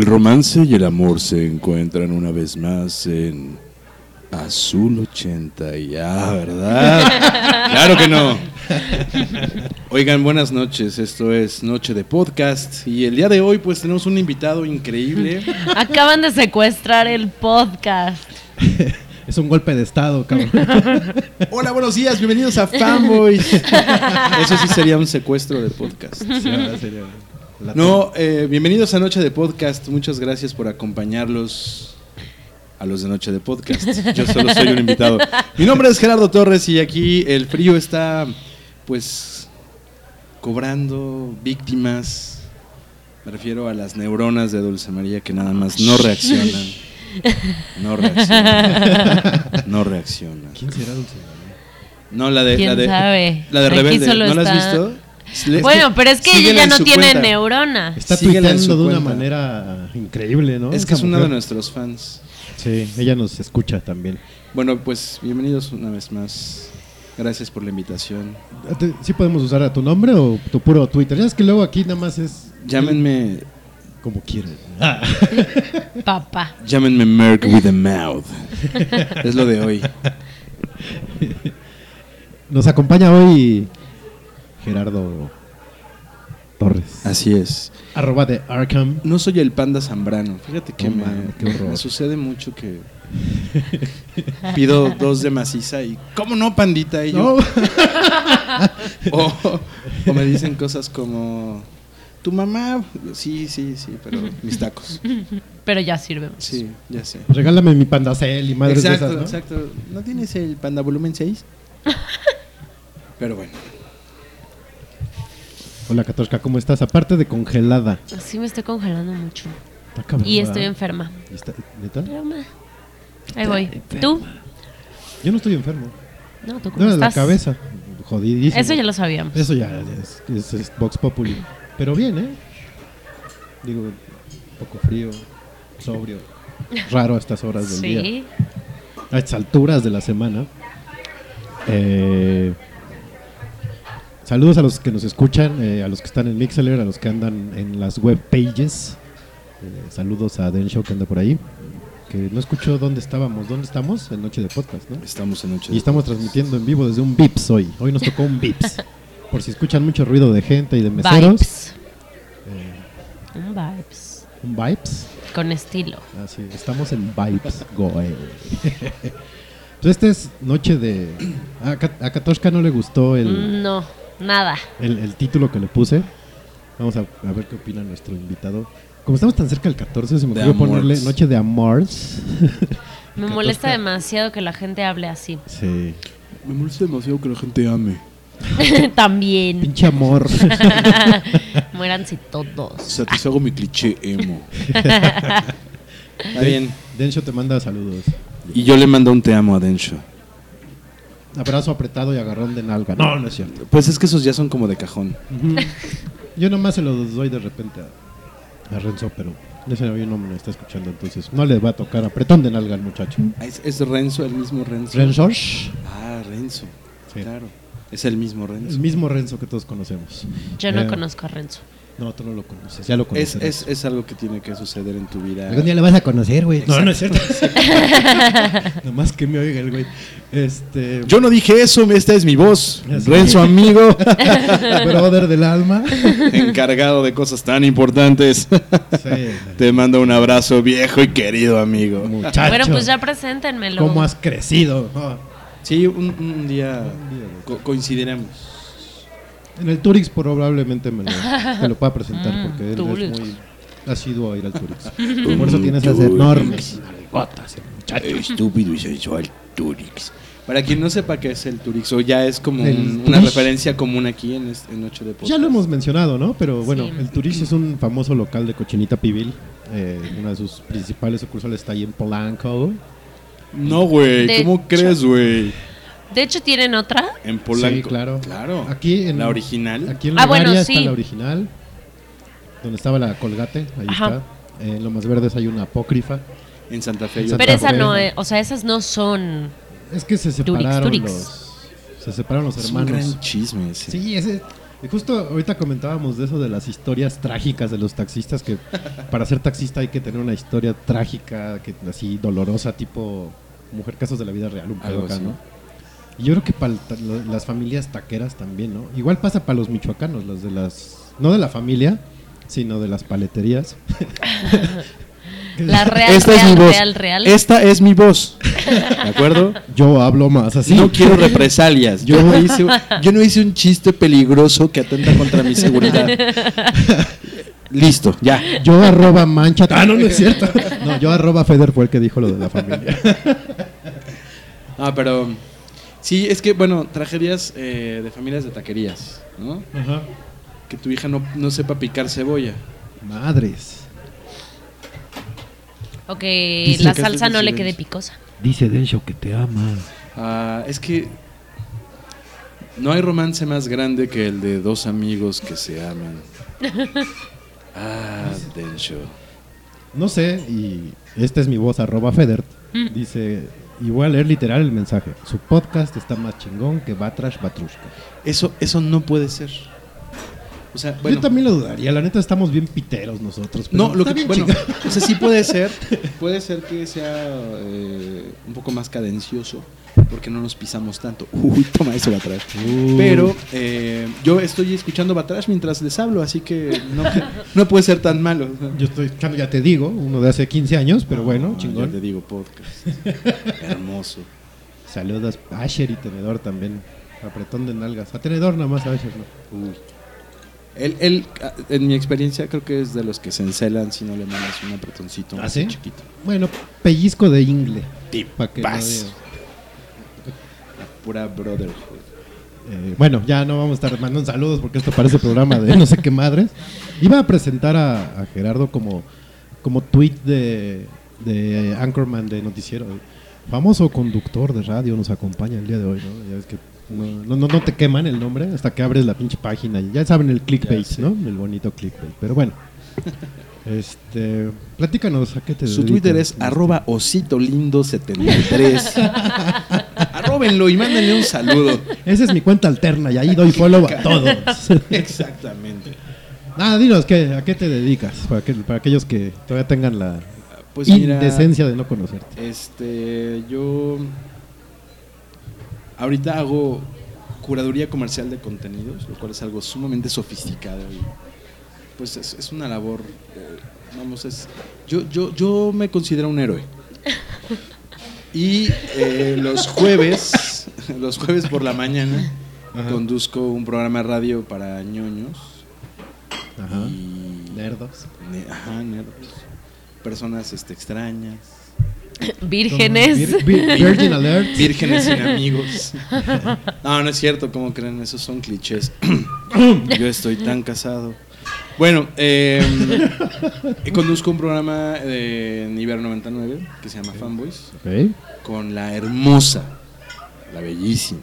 El romance y el amor se encuentran una vez más en Azul 80 y ya, ¿verdad? claro que no. Oigan, buenas noches. Esto es Noche de Podcast y el día de hoy pues tenemos un invitado increíble. Acaban de secuestrar el podcast. Es un golpe de estado, cabrón. Hola, buenos días, bienvenidos a Fanboys. Eso sí sería un secuestro de podcast. Sí, ahora sería la- No, eh, bienvenidos a Noche de Podcast. Muchas gracias por acompañarlos a los de Noche de Podcast. Yo solo soy un invitado. Mi nombre es Gerardo Torres y aquí el frío está, pues, cobrando víctimas. Me refiero a las neuronas de Dulce María que nada más no reaccionan. No reaccionan. No reaccionan. ¿Quién será Dulce? No, la de. ¿Quién la de, sabe? La de Rebelde. ¿No la has visto? Bueno, pero es que ella ya no tiene cuenta. neurona. Está tuiteando de una manera increíble, ¿no? Es que es una de nuestros fans. Sí, ella nos escucha también. Bueno, pues bienvenidos una vez más. Gracias por la invitación. Te- ¿Sí podemos usar a tu nombre o tu puro Twitter? Ya es que luego aquí nada más es Llámenme, como quieran. Papá. llámenme Merc with a mouth. es lo de hoy. Nos acompaña hoy Gerardo Torres. Así es. Arroba de Arkham. No soy el panda Zambrano. Fíjate que No me, sucede mucho que pido dos de maciza y ¿cómo no, pandita? Y yo, No. o, o me dicen cosas como tu mamá, sí, sí, sí, pero mis tacos. Pero ya sirve. Sí, ya sé. Regálame mi pandacel y madres exacto, de esas, ¿no? exacto. ¿No tienes el panda volumen 6? Pero bueno. Hola, Katoshka, ¿cómo estás? Aparte de congelada. Sí me estoy congelando mucho. Está cabrón, Y estoy enferma. ¿Y está- ¿Neta? Pero ma, Ahí voy. ¿Tú? Yo no estoy enfermo. No, ¿tú cómo No, de la estás? cabeza. Jodidísimo. Eso ya lo sabíamos. Eso ya es, es- es Vox Populi. Pero bien, ¿eh? Digo, un poco frío, sobrio, raro a estas horas del día. Sí. A estas alturas de la semana. Eh, saludos a los que nos escuchan, eh, a los que están en Mixler, a los que andan en las web pages. Eh, saludos a Den Show que anda por ahí. Que no escuchó dónde estábamos. ¿Dónde estamos? En Noche de Podcast, ¿no? Estamos en noche. Y estamos transmitiendo en vivo desde un Vips hoy. Hoy nos tocó un Vips. Por si escuchan mucho ruido de gente y de meseros. Vibes. Un vibes. Un Vibes. Con estilo. Así, estamos en Vibes Goe. Pues esta es noche de. A, Kat- a Katoshka no le gustó el, No, nada. el, el título que le puse. Vamos a, a ver qué opina nuestro invitado. Como estamos tan cerca del 14, se me ocurrió ponerle. Noche de Amors. Me molesta demasiado que la gente hable así. Sí. Me molesta demasiado que la gente ame. También. Pinche amor. Muéranse todos. Satisfago mi cliché emo. Está bien. Densho te manda saludos. Y yo le mando un te amo a Densho. Abrazo apretado y agarrón de nalga. No, no es cierto. Pues es que esos ya son como de cajón. Yo nomás se los doy de repente a, a Renzo, pero ese hoy no me está escuchando, entonces no le va a tocar apretón de nalga al muchacho. Ah, ¿Es, es Renzo, el mismo Renzo? Renzo, Ah, Renzo. Sí. Claro. Es el mismo Renzo. el mismo Renzo que todos conocemos. Yo no Eh, conozco a Renzo. No, tú no lo conoces, ya lo Es, conoces. es, es algo que tiene que suceder en tu vida. Algún día le vas a conocer, güey. No, no es cierto. Nomás que me oiga el güey. Este. Yo no dije eso, esta es mi voz. Así. Renzo, amigo. brother del alma. Encargado de cosas tan importantes. Sí. Te mando un abrazo viejo y querido amigo. Muchacho. Bueno, pues ya preséntenmelo. ¿Cómo has crecido? Oh. Sí, un, un día co- coincidiremos. En el Turix probablemente me lo, pueda presentar Mm, porque él Turix. es muy asiduo a ir al Turix. Por eso tiene esas enormes nalgotas el muchacho. Estúpido y sensual Turix. Para quien no sepa qué es el Turix, o ya es como un- una referencia común aquí en, este- en Noche de Podcast. Ya lo hemos mencionado, ¿no? Pero bueno, Sí. el Turix es un famoso local de cochinita pibil. Eh, una de sus principales sucursales está ahí en Polanco. No, güey, ¿cómo hecho- crees, güey? De hecho, tienen otra. En Polanco. Sí, claro. Claro. Aquí en la original. Aquí en Ah, Legaria bueno, está sí. la original, donde estaba la Colgate, ahí Ajá. está. Eh, en Lomas Verdes hay una apócrifa. En Santa Fe. En yo Santa Pero esa no, Fe. eh, o sea, esas no son. Es que se separaron Turix. los se separaron los Es un hermanos. gran chisme ese. Sí, ese. Y justo ahorita comentábamos de eso de las historias trágicas de los taxistas, que para ser taxista hay que tener una historia trágica, que así dolorosa, tipo Mujer Casos de la Vida Real, un pedo acá, así. ¿no? Y yo creo que para las familias taqueras también, ¿no? Igual pasa para los michoacanos, los de las. No de la familia, sino de las paleterías. La real, Esta es real, mi voz. real, real. Esta es mi voz. ¿De acuerdo? Yo hablo más así. No quiero represalias. Yo no, hice, yo no hice un chiste peligroso que atenta contra mi seguridad. Listo, ya. Yo arroba mancha. Ah, no, no es cierto. No, yo arroba Feder fue el que dijo lo de la familia. Ah, pero sí, es que, bueno, tragedias eh, de familias de taquerías, ¿no? Ajá. Que tu hija no, no sepa picar cebolla. Madres. O que Dice la que salsa haces no le silencio. quede picosa. Dice Densho que te ama. Ah, es que No hay romance más grande que el de dos amigos que se aman. Ah, del show. No sé, y esta es mi voz, arroba Federt. Dice, y voy a leer literal el mensaje. Su podcast está más chingón que Batrash Batrushka. Eso, eso no puede ser. O sea, bueno. Yo también lo dudaría, la neta estamos bien piteros nosotros. pero No, lo que bueno, o sea, sí puede ser, puede ser que sea eh, un poco más cadencioso, porque no nos pisamos tanto. Uy, toma eso Batrash. Uh. Pero eh, yo estoy escuchando Batrash mientras les hablo, así que no, no puede ser tan malo. Yo estoy escuchando, ya te digo, uno de hace 15 años, pero bueno, Ah, chingón. ya te digo podcast. Hermoso. Saludos a Asher y Tenedor también. Apretón de nalgas. A Tenedor nada más, a Asher no. Uy. Él, él, ah, en mi experiencia, creo que es de los que se encelan si no le mandas un apretoncito ¿Ah, sí? chiquito. Bueno, pellizco de ingle. Pa' que no pura brotherhood. Eh, bueno, ya no vamos a estar mandando saludos porque esto parece programa de no sé qué madres. Iba a presentar a, Gerardo como, como tweet de, de Anchorman de Noticiero. Famoso conductor de radio nos acompaña el día de hoy, ¿no? Ya ves que no, no, no te queman el nombre hasta que abres la pinche página. Ya saben el clickbait, ¿no? El bonito clickbait. Pero bueno. Este, platícanos a qué te Su? Twitter es arroba ositolindo73. Y mándenle un saludo. Esa es mi cuenta alterna y ahí doy follow a todos. Exactamente. Ah, dinos, ¿qué, ¿a qué te dedicas? Para, que, para aquellos que todavía tengan la pues indecencia de no conocerte. Este, yo ahorita hago curaduría comercial de contenidos, lo cual es algo sumamente sofisticado pues es, una labor, eh, vamos, es, yo, yo, yo me considero un héroe. Y eh, los jueves, los jueves por la mañana, conduzco un programa de radio para ñoños Ajá. y Nerdos. ne- ajá, nerds, personas este, extrañas, Vírgenes. Vir- vir- Virgin Alert. vírgenes sin amigos. No, no es cierto, ¿cómo creen? Esos son clichés. Yo estoy tan casado. Bueno, eh, conduzco un programa de Nivel 99 que se llama Fanboys con la hermosa, la bellísima,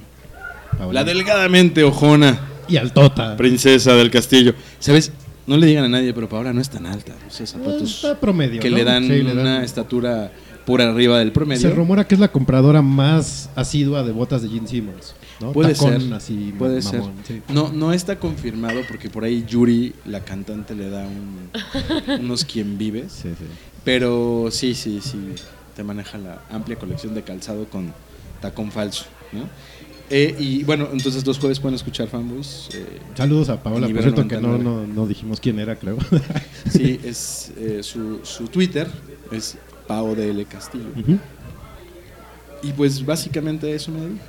Paola. la delgadamente ojona Y Altota. princesa del castillo. ¿Sabes? No le digan a nadie, pero Paola no es tan alta. Esos zapatos Está promedio. que ¿no? le dan Sí, le dan- una estatura por arriba del promedio. Se rumora que es la compradora más asidua de botas de Gene Simmons. ¿no? Puede Tacón ser. así, puede mamón, ser. sí. No, no está confirmado porque por ahí Yuri, la cantante, le da un- unos quien vives. Sí, sí. Pero sí, sí, sí. Te maneja la amplia colección de calzado con tacón falso. ¿no? Eh, y bueno, entonces los jueves pueden escuchar fanboys. eh, Saludos a Paola, por cierto, que no, 99. no, no dijimos quién era, creo. sí, es eh, su, su Twitter es Pao DL Castillo. Ujú. Y pues básicamente a eso me dedico.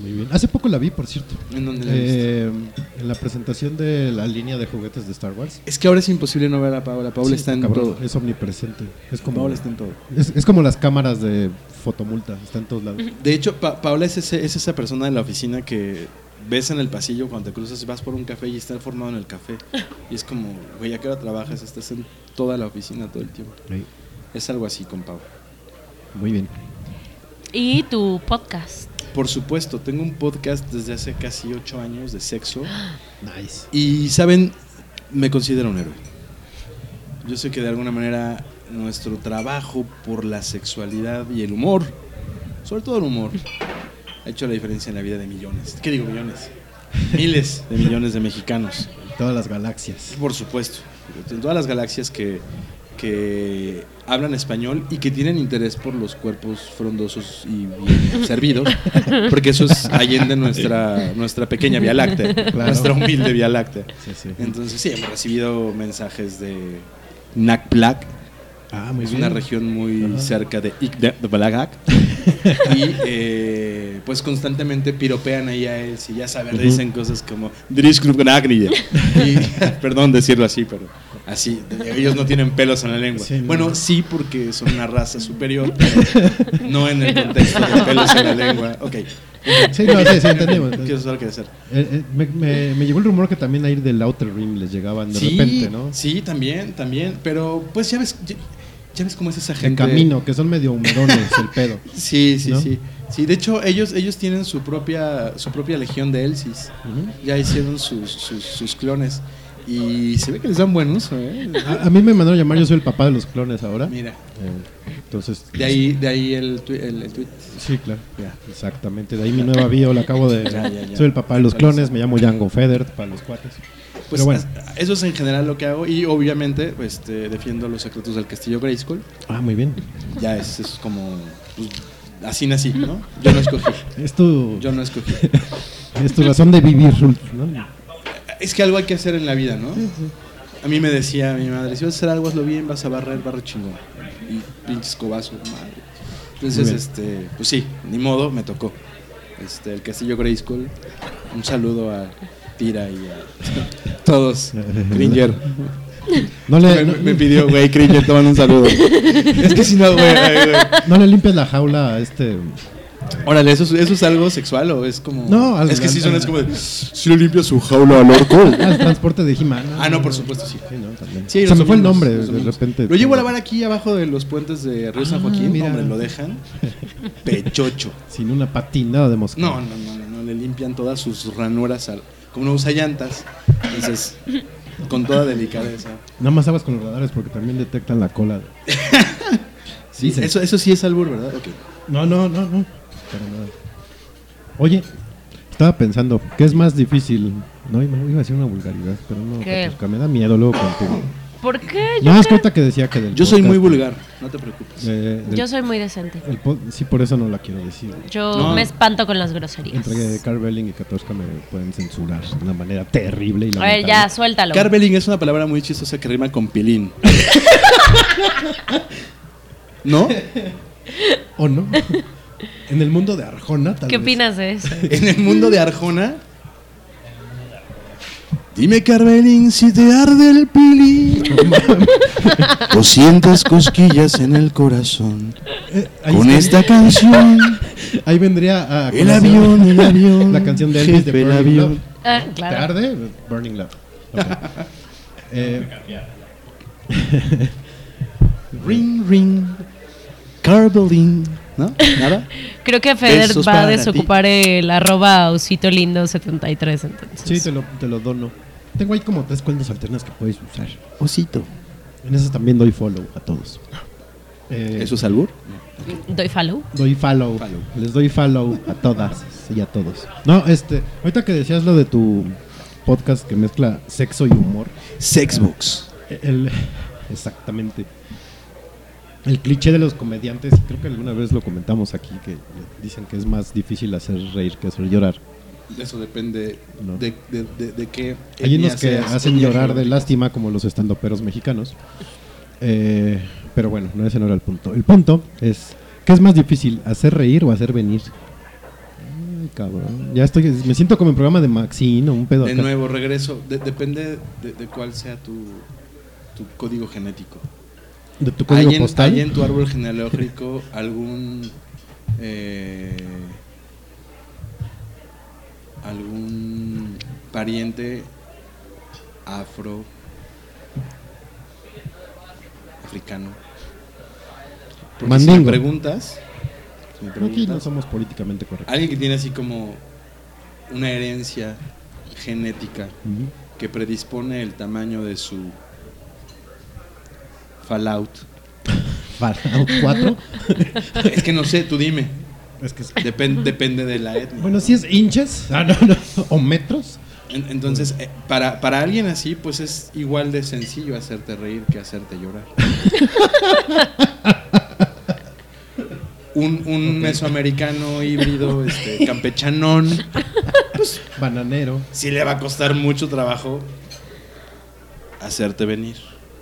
Muy bien. Hace poco la vi, por cierto. ¿En dónde la viste? Eh, en la presentación de la línea de juguetes de Star Wars. Es que ahora es imposible no ver a Paola. Paola Sí, está en cabrón, todo. Es omnipresente. Es como, Paola está en todo. es, es como las cámaras de fotomulta, está en todos lados. De hecho, Pa- Paola es, ese- es esa persona de la oficina que ves en el pasillo cuando te cruzas y vas por un café y está formado en el café. Y es como, güey, ¿a qué hora trabajas? Estás en toda la oficina todo el tiempo. Sí, Es algo así con Paola. Muy bien. Y tu podcast. Por supuesto, tengo un podcast desde hace casi ocho años de sexo. Nice. Y, ¿saben? Me considero un héroe. Yo sé que de alguna manera nuestro trabajo por la sexualidad y el humor, sobre todo el humor, ha hecho la diferencia en la vida de millones. ¿Qué digo millones? Miles de millones de mexicanos. Todas las galaxias. Por supuesto. En todas las galaxias que, que hablan español y que tienen interés por los cuerpos frondosos y bien servidos, porque eso es allende nuestra, nuestra pequeña Vía Láctea, Claro. nuestra humilde Vía Láctea. Sí, sí. Entonces sí, hemos recibido mensajes de Nakplak, Ah, es bien. una región muy Ajá. cerca de Ikdebalagat. y eh, pues constantemente piropean ahí a él, si ya saben, le dicen cosas como y Perdón decirlo así, pero así, ellos no tienen pelos en la lengua. Sí, no. bueno, sí, porque son una raza superior, pero no en el contexto de pelos en la lengua. Ok. Sí, no, sí, sí, entendemos. ¿Qué es lo que hacer? Eh, eh, me, me- me llegó el rumor que también ahí del Outer Rim les llegaban de sí, repente, ¿no? Sí, también, también. Pero pues ya ves, ya, ves cómo es esa En gente. camino, que son medio humedones el pedo. Sí, sí, ¿No? sí. Sí, de hecho, ellos, ellos tienen su propia, su propia legión de Elsis. Ya hicieron sus, sus, sus clones. Y se ve que les dan buen uso, ¿eh? A, a mí me mandaron llamar, yo soy el papá de los clones ahora. Mira, Eh, entonces, de ahí, de ahí el, el, el tweet. Sí, claro. Exactamente. De ahí mi nueva bio la acabo de. Ya, ya, ya. Soy el papá de los clones, me llamo Django Feder para los cuates. Pues Pero bueno. eso es en general lo que hago. Y obviamente pues, este, defiendo los secretos del castillo Grayskull. Ah, muy bien. Ya es, es como. pues, así nací, ¿no? Yo no escogí. Es tu, Yo no escogí. es tu razón de vivir, ¿no? Es que algo hay que hacer en la vida, ¿no? A mí me decía mi madre, si vas a hacer algo, hazlo bien, vas a barrer, barre chingón. Y pinches cobazos, madre. Entonces, este, pues sí, ni modo, me tocó. Este, el Castillo Grayskull. Un saludo a Tira y a todos. Cringer. No le, Me, pidió, güey, Cringer, toman un saludo. es que si no, güey, no le limpies la jaula a este. Órale, ¿eso, es- ¿eso es algo sexual o es como.? No, al- es que sí suena al- es como de. Si le limpia su jaula al orco. Al transporte de He-Man. Ah, no, por supuesto, sí. Sí, no, también. Sí, Se me fue el nombre, los de repente. Lo llevo a lavar aquí abajo de los puentes de Río San Ah, Joaquín. mira. Hombre, lo dejan. Pechocho. Sin una patinada de mosca. No, no, no, no, no, le limpian todas sus ranuras. al- como no usa llantas. Entonces, con toda delicadeza. Nada más aguas con los radares porque también detectan la cola. Sí, eso, eso sí es albur, ¿verdad? Ok. No, no, no, no. Para nada. Oye, estaba pensando, ¿qué es más difícil? No, iba a decir una vulgaridad, pero no, me da miedo luego contigo. ¿Por qué? No, es que ahorita que decía que del Yo soy muy vulgar, no te preocupes. eh, del- Yo soy muy decente. el sí, por eso no la quiero decir. Yo No. me espanto con las groserías. Entre Carvelling y Katorska me pueden censurar de una manera terrible y A ver, ya, lamentable. suéltalo. Carveling es una palabra muy chistosa que rima con pilín. ¿No? ¿O no? en el mundo de Arjona, tal ¿Qué vez. opinas de eso? En el mundo de Arjona. Dime, Carvelin, si te arde el pilín. o sientes cosquillas en el corazón. Eh, Con está. esta canción. Ahí vendría a El avión, el avión. La canción de Elvis de el Burning avión. Love. Ah, ¿Te claro. arde? Burning Love. Ok. Eh, Ring, ring. Carvelin. ¿No? ¿Nada? Creo que Feder Besos va a ti. desocupar el arroba osito lindo 73 entonces. sí, te lo, te lo dono. Tengo ahí como tres cuentas alternas que puedes usar. Osito. En esas también doy follow a todos. Eh, ¿Eso es albur? Doy follow. Doy follow. Follow. Les doy follow a todas y a todos. No, este, ahorita que decías lo de tu podcast que mezcla sexo y humor, Sexbox. el, exactamente. El cliché de los comediantes, creo que alguna vez lo comentamos aquí, que dicen que es más difícil hacer reír que hacer llorar. Eso depende No. de, de, de, de qué. Hay unos que seas, hacen llorar de lástima, como los estandoperos mexicanos. Eh, pero bueno, no ese no era el punto. El punto es, ¿qué es más difícil, hacer reír o hacer venir? Ay, cabrón. Ya estoy, me siento como en programa de Maxine o un pedo De acá. nuevo, regreso. De- depende de, de cuál sea tu, tu código genético. De tu código ¿Hay en, postal. hay en tu árbol genealógico algún. eh, algún pariente afro. africano? Porque si me Mandingo. preguntas. si me Aquí no somos políticamente correctos. alguien que tiene así como una herencia genética que predispone el tamaño de su fallout. Fallout 4. es que no sé, tú dime. Es que es- Depen- depende de la etnia. Bueno, si es inches ah, no, no, o metros. En- entonces, eh, para, para alguien así, pues es igual de sencillo hacerte reír que hacerte llorar. un un mesoamericano híbrido, este, campechanón, Bananero. sí le va a costar mucho trabajo hacerte venir.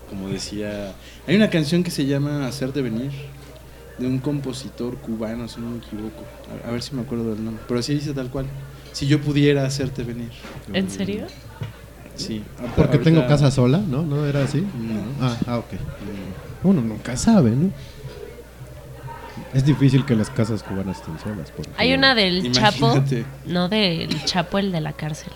Como decía, hay una canción que se llama Hacerte venir de un compositor cubano, si no me equivoco. A, a ver si me acuerdo del nombre, pero así dice tal cual. Si yo pudiera hacerte venir. ¿En serio? Sí. Porque Ahorita- tengo casa sola, ¿no? ¿No era así? No. Ah, ah, ok. Uno nunca sabe, ¿no? Es difícil que las casas cubanas estén solas. Hay una del Chapo. No, del Chapo, el de la cárcel.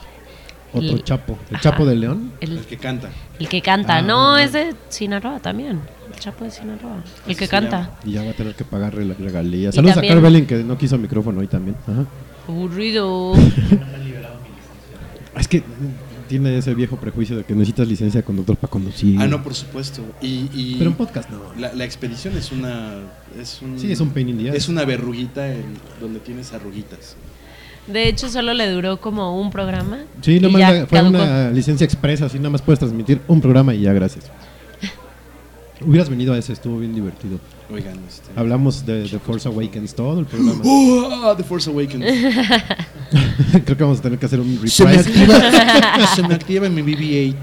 Otro el- Chapo. ¿El Ajá. Chapo de León? El, El que canta. el que canta. Ah. no, es de Sinaloa también. Chapo de Sinaloa. El que canta. llama. Y ya va a tener que pagar la regalías. Saludos también- a Carvelin que no quiso micrófono hoy también. Ajá. Aburrido. Es que tiene ese viejo prejuicio de que necesitas licencia de conductor para conducir. Ah, no, por supuesto. Y, y Pero en podcast no. la, la expedición es una. Es un, Sí, es un pain in the ass. Es una verruguita en donde tienes arruguitas. De hecho, solo le duró como un programa. Sí, nomás la- fue caducó. una licencia expresa, así nada más puedes transmitir un programa y ya, gracias. Hubieras venido a ese, estuvo bien divertido. Oigan, este. Hablamos de The Force Awakens todo el programa. ¡Oh! The Force Awakens. Creo que vamos a tener que hacer un Se me reprise. activa, se me activa mi BB-8.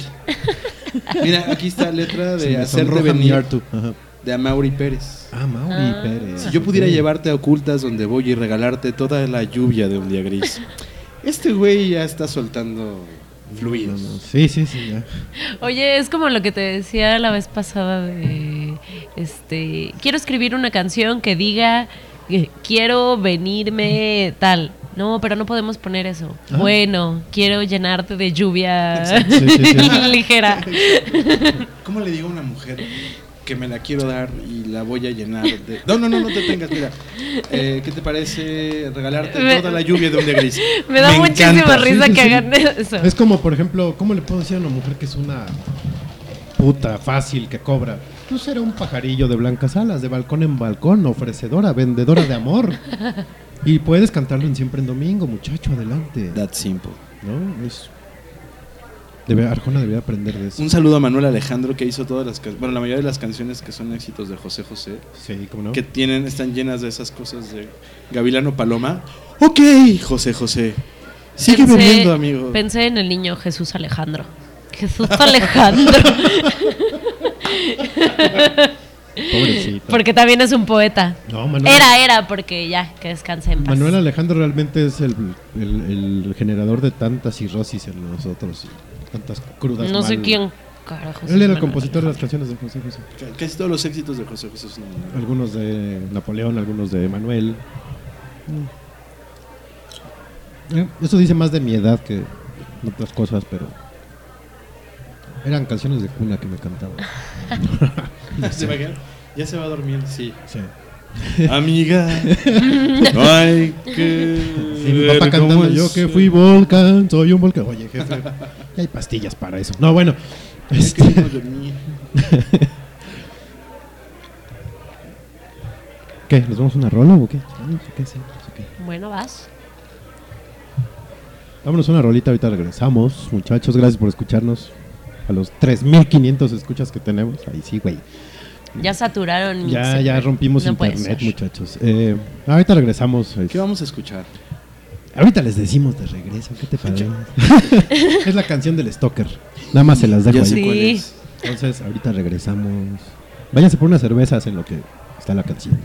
Mira, aquí está letra de me hacerte sonroja mi venir R2. Ajá. De Amaury Pérez. Ah, Mauri Ah. Pérez. Si yo pudiera Ok. llevarte a ocultas donde voy y regalarte toda la lluvia de un día gris. Este güey ya está soltando fluidos. No, no, Sí, sí, sí, ya. Oye, es como lo que te decía la vez pasada de este, quiero escribir una canción que diga eh, quiero venirme tal. No, pero no podemos poner eso. Ajá. Bueno, quiero llenarte de lluvia Exacto, sí, sí, sí. ligera. ¿Cómo le digo a una mujer que me la quiero dar y la voy a llenar de... No, no, no, no te tengas, mira. Eh, ¿Qué te parece regalarte Me- toda la lluvia de un día gris? Me da muchísima encanta. risa Sí, sí, que sí. hagan eso. Es como, por ejemplo, ¿cómo le puedo decir a una mujer que es una puta fácil que cobra? Tú será un pajarillo de blancas alas, de balcón en balcón, ofrecedora, vendedora de amor. Y puedes cantarlo en siempre en domingo, muchacho, adelante. That simple. ¿No? Es... Debe, Arjona debería aprender de eso. Un saludo a Manuel Alejandro que hizo todas las bueno, la mayoría de las canciones que son éxitos de José José, Sí, ¿cómo no? que tienen están llenas de esas cosas de Gavilano Paloma. Ok, José José. Sigue Pensé- bebiendo, amigo. Pensé en el niño Jesús Alejandro. Jesús Alejandro. Pobrecito. porque también es un poeta. No, Manuel, Era, era, porque ya, que descanse en paz. Manuel Alejandro realmente es el, el- el generador de tanta cirrosis en nosotros y tantas crudas. No sé quién carajo. Él era el compositor de las canciones de José José. Ca- Casi todos los éxitos de José José son Algunos de Napoleón, algunos de Manuel. Eh, Eso dice más de mi edad que otras cosas, pero eran canciones de cuna que me cantaban. ¿Se? Ya se va a dormir, sí. Sí. Amiga, no hay que. Y mi papá cantando, yo que fui volcán, soy un volcán. Oye, jefe, ya hay pastillas para eso. No, bueno. Este. ¿Qué? ¿Nos vamos a una rola o qué? Bueno, vas. Vámonos una rolita, ahorita regresamos. Muchachos, gracias por escucharnos. A los 3500 escuchas que tenemos. Ahí sí, güey. Ya saturaron mi Ya, server. ya rompimos No internet, muchachos. Eh, ahorita regresamos. ¿Qué vamos a escuchar? Ahorita les decimos de regreso. ¿Qué te parece? es la canción del Stalker. Nada más se las dejo ahí. sé Sí. cuál es. Entonces, ahorita regresamos. Váyanse por unas cervezas en lo que está la canción.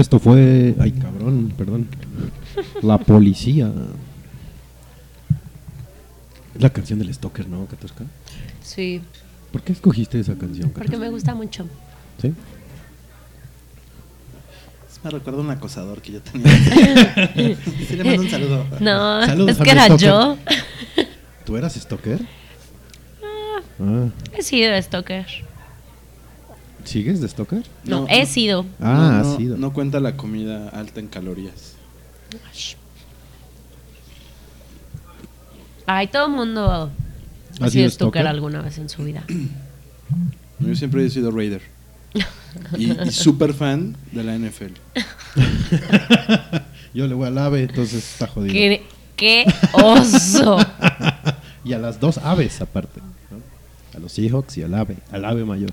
Esto fue. Ay, cabrón, perdón. La policía. Es la canción del Stalker, ¿no, Katusca? Sí, ¿Por qué escogiste esa canción, porque me gusta mucho. ¿Sí? Me recuerda a un acosador que yo tenía. sí, le mando un saludo. No, Saludos es que era stalker. yo. ¿Tú eras Stalker? Ah, He sido stalker. ¿Sigues de Stalker? No, he sido. Ah, no, ha sido. no cuenta la comida alta en calorías. Ay, todo el mundo ha ¿Has sido stalker? alguna vez en su vida. Yo siempre he sido Raider. Y, y súper fan de la NFL. Yo le voy al ave, entonces está jodido. ¿Qué, qué oso! Y a las dos aves aparte. ¿no? A los Seahawks y al ave, al ave mayor.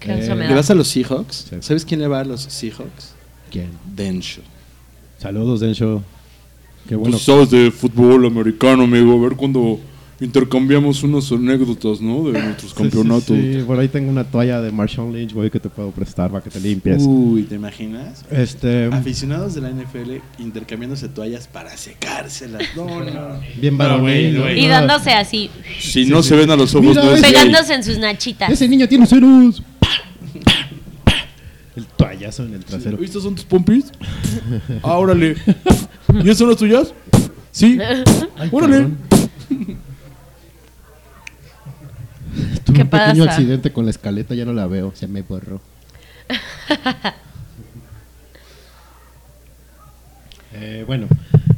Qué Eh, ¿Le vas a los Seahawks? Sí. ¿Sabes quién le va a los Seahawks? ¿Quién? Densho. Saludos, Densho. Qué bueno. Tú sabes de fútbol americano, amigo. A ver cuando intercambiamos unas anécdotas, ¿no? De nuestros Sí, campeonatos. Sí, sí, por ahí tengo una toalla de Marshawn Lynch, güey, que te puedo prestar para que te limpies. Uy, ¿te imaginas? Este, Aficionados de la NFL intercambiándose toallas para secárselas. No, no. bien varonil. güey. Y dándose así, Si no se ven a los ojos, Mira, no es gay. pegándose en sus nachitas. Ese niño tiene ceros. El toallazo en el trasero. ¿Estas son tus pompis? Ah, órale. ¿Y esas son las tuyas? Sí. Ay, órale. Cabrón. Tuve ¿Qué un pequeño accidente con la escaleta, ya no la veo, se me borró. Eh, bueno,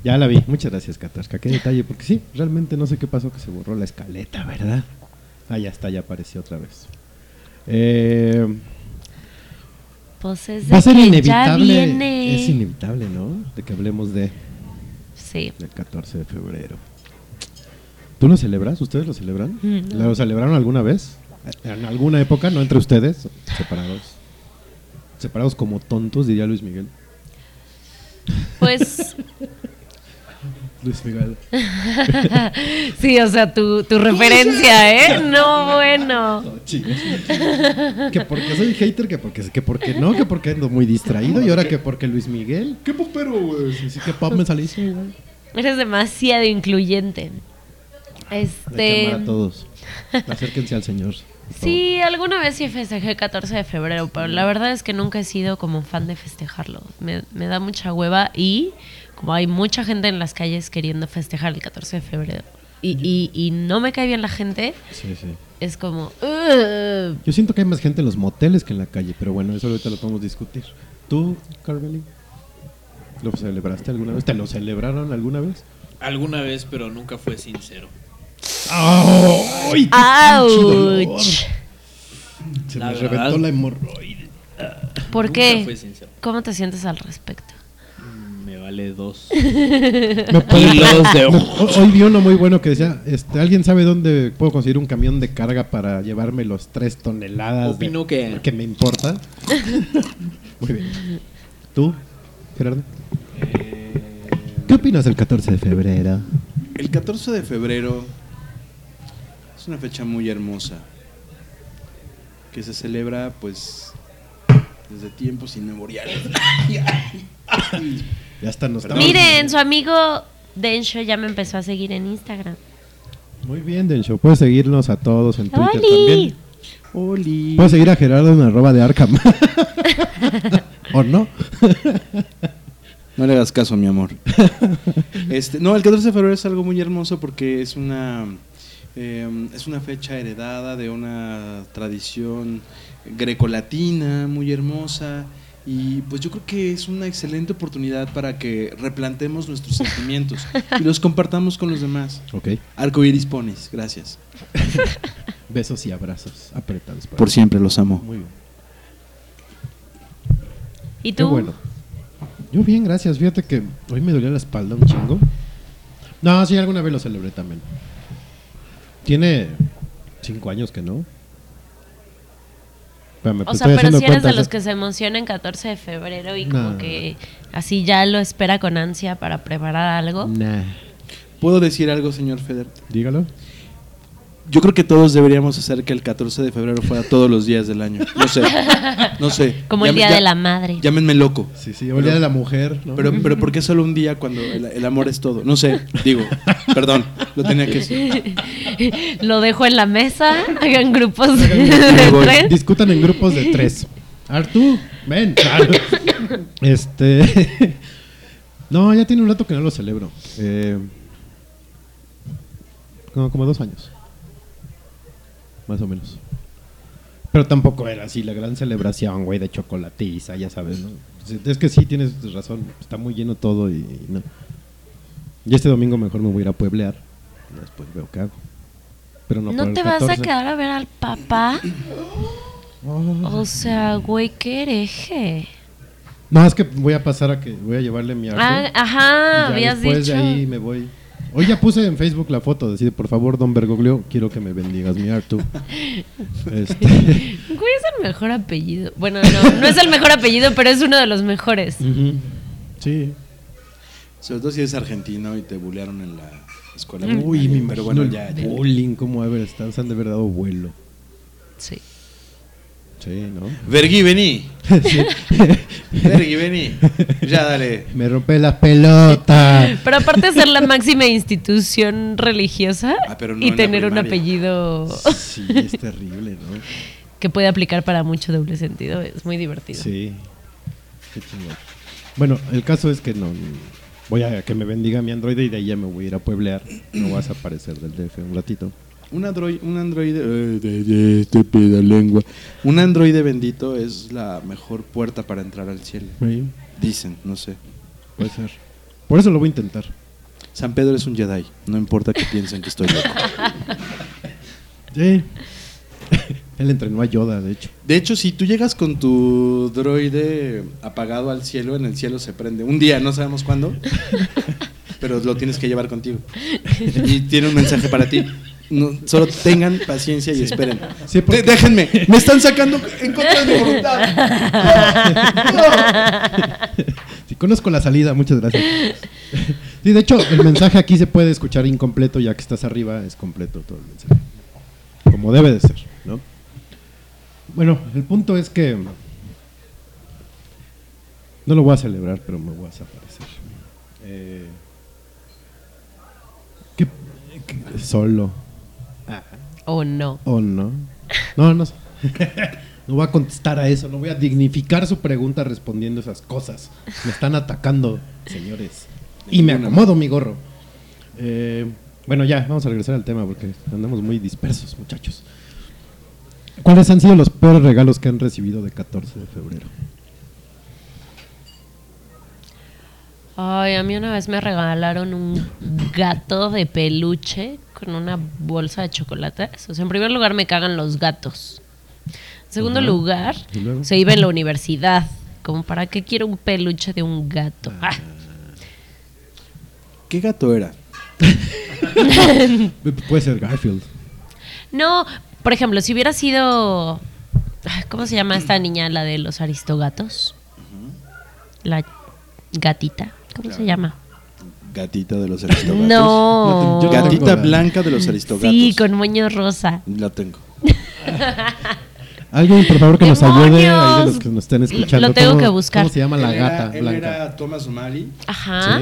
ya la vi. Muchas gracias, Katarska. Qué detalle, porque sí, realmente no sé qué pasó que se borró la escaleta, ¿verdad? Ah, ya está, ya apareció otra vez. Eh, Pues es va a de ser que ya inevitable. viene. Es inevitable, ¿no? De que hablemos de Sí. del 14 de febrero. ¿Tú lo celebras? ¿Ustedes lo celebran? Mm, no. ¿Lo celebraron alguna vez? ¿En alguna época? ¿No entre ustedes? Separados. Separados como tontos, diría Luis Miguel. Pues Luis Miguel. sí, o sea, tu, tu referencia, ¿eh? No, bueno. que porque soy hater, que porque, que porque no, que porque ando muy distraído y ahora que porque Luis Miguel. ¿Qué popero, güey? Sí, sí, que pop me saliste, güey. Eres demasiado incluyente. Hay que Este. amar a todos. Acérquense al Señor. Sí, alguna vez sí festejé el 14 de febrero, pero la verdad es que nunca he sido como fan de festejarlo. Me, me da mucha hueva y como hay mucha gente en las calles queriendo festejar el 14 de febrero y, y, y no me cae bien la gente. Sí, sí. es como... "Ugh". Yo siento que hay más gente en los moteles que en la calle, pero bueno, eso ahorita lo podemos discutir. ¿Tú, Carmeli? ¿Lo celebraste alguna vez? ¿Te lo celebraron alguna vez? Alguna vez, pero nunca fue sincero. ¡Ay! ¡Auch! Se La me verdad. reventó la hemorroide. ¿Por Nunca qué? ¿Cómo te sientes al respecto? Mm, Me vale dos. Me puede- Hilos de Hoy vi uno muy bueno que decía, este, ¿alguien sabe dónde puedo conseguir un camión de carga para llevarme los tres toneladas? de- Opino que- que me importa. muy bien. ¿Tú, Gerardo? ¿Qué opinas del 14 de febrero? El 14 de febrero es una fecha muy hermosa que se celebra pues desde tiempos inmemoriales. Ya está, nos Perdón. Miren, su amigo Densho ya me empezó a seguir en Instagram. Muy bien, Densho. Puedes seguirnos a todos en Twitter ¡Oli! también. Oli. Puedes seguir a Gerardo en arroba de Arkham. ¿O no? No le hagas caso, mi amor. Este, no, el 14 de febrero es algo muy hermoso porque es una eh, es una fecha heredada de una tradición grecolatina muy hermosa y pues yo creo que es una excelente oportunidad para que replantemos nuestros sentimientos y los compartamos con los demás. Ok. Arcoiris ponis, gracias. Besos y abrazos apretados. para Por siempre los amo. Muy bien. ¿Y Qué tú? bueno. Yo bien, gracias. Fíjate que hoy me dolía la espalda un chingo. No, sí, alguna vez lo celebré también. Tiene cinco años que no. Espérame, O sea, pero si eres de los ¿eh? que se emocionan 14 de febrero y como que así ya lo espera con ansia para preparar algo. Nah. ¿Puedo decir algo, señor Feder? Dígalo. Yo creo que todos deberíamos hacer que el 14 de febrero fuera todos los días del año. No sé. No sé. Como el Día ya- de la Madre. Llámenme loco. Sí, sí, o el día de la mujer, ¿no? Pero, pero ¿por qué solo un día cuando el, el amor es todo? No sé, digo, perdón, lo tenía que decir. Lo dejo en la mesa, hagan grupos de, tres. Discutan en grupos de tres. Artu, ven. Este. No, ya tiene un rato que no lo celebro. Eh, como, como dos años. Más o menos. Pero tampoco era así la gran celebración, güey, de chocolatiza, ya sabes, ¿no? Es que sí, tienes razón. Está muy lleno todo y, y no. Y este domingo mejor me voy a ir a pueblear. Después veo qué hago. Pero no, por ¿No el te vas a 14. quedar a ver al papá? Oh. O sea, güey, qué hereje. No, es que voy a pasar a que voy a llevarle mi arte. Ah, Y ajá, ya habías después dicho. de ahí me voy. Hoy ya puse en Facebook la foto, decir, por favor, don Bergoglio, quiero que me bendigas mi Artu. Este, Güey, es el mejor apellido. Bueno, no, no es el mejor apellido, pero es uno de los mejores. Sí. Sobre todo si eres argentino y te bullearon en la escuela. Mm. Uy, mi pero bueno, ya. el ya. bullying, cómo haber estado, se han de haber dado vuelo. Sí. Sí, ¿no? Vergui, vení. Vergui, vení. Ya, dale. Me rompe la pelota. Pero aparte de ser la máxima institución religiosa Ah, pero no y tener un apellido Sí, es terrible, ¿no? que puede aplicar para mucho doble sentido, es muy divertido. Sí. Qué chingón. Bueno, el caso es que no. Voy a que me bendiga mi androide y de ahí ya me voy a ir a pueblear. No vas a aparecer del DF un ratito. Un androide, un androide, eh, de, de lengua. Un androide bendito es la mejor puerta para entrar al cielo. Sí, Dicen, no sé. puede ser. Por eso lo voy a intentar. San Pedro es un Jedi. No importa que piensen que estoy loco. Sí. Él entrenó a Yoda, de hecho. De hecho, si tú llegas con tu droide apagado al cielo, en el cielo se prende. Un día, no sabemos cuándo, pero lo tienes que llevar contigo. Y tiene un mensaje para ti. No, solo tengan paciencia y esperen. Sí, porque- De- déjenme, me están sacando en contra de mi voluntad. Sí, conozco la salida, muchas gracias. Sí, de hecho, el mensaje aquí se puede escuchar incompleto, ya que estás arriba, es completo todo el mensaje. Como debe de ser, ¿no? Bueno, el punto es que no lo voy a celebrar, pero me voy a desaparecer. Eh, ¿qué- qué- solo. O no. ¿O no? No, no. sé. No voy a contestar a eso, no voy a dignificar su pregunta respondiendo esas cosas. Me están atacando, señores. Y me acomodo mi gorro. Eh, bueno, ya, vamos a regresar al tema porque andamos muy dispersos, muchachos. ¿Cuáles han sido los peores regalos que han recibido de 14 de febrero? Ay, a mí una vez me regalaron un gato de peluche con una bolsa de chocolates. O sea, en primer lugar me cagan los gatos. En segundo Ajá. lugar, se iba en la universidad. Como, ¿para qué quiero un peluche de un gato? Ah, ¿Qué gato era? Pu- Puede ser Garfield. No, por ejemplo, si hubiera sido... ¿Cómo se llama esta niña, la de los aristogatos? La gatita. ¿Cómo se llama? Gatita de los aristogatos. No. Gatita la- blanca de los aristogatos. Sí, con moño rosa. La tengo. Alguien, por favor, que nos ayude, ahí de los que nos estén escuchando. Lo tengo ¿Cómo- que buscar. ¿Cómo se llama la Él gata era, él blanca? era Thomas O'Malley Ajá.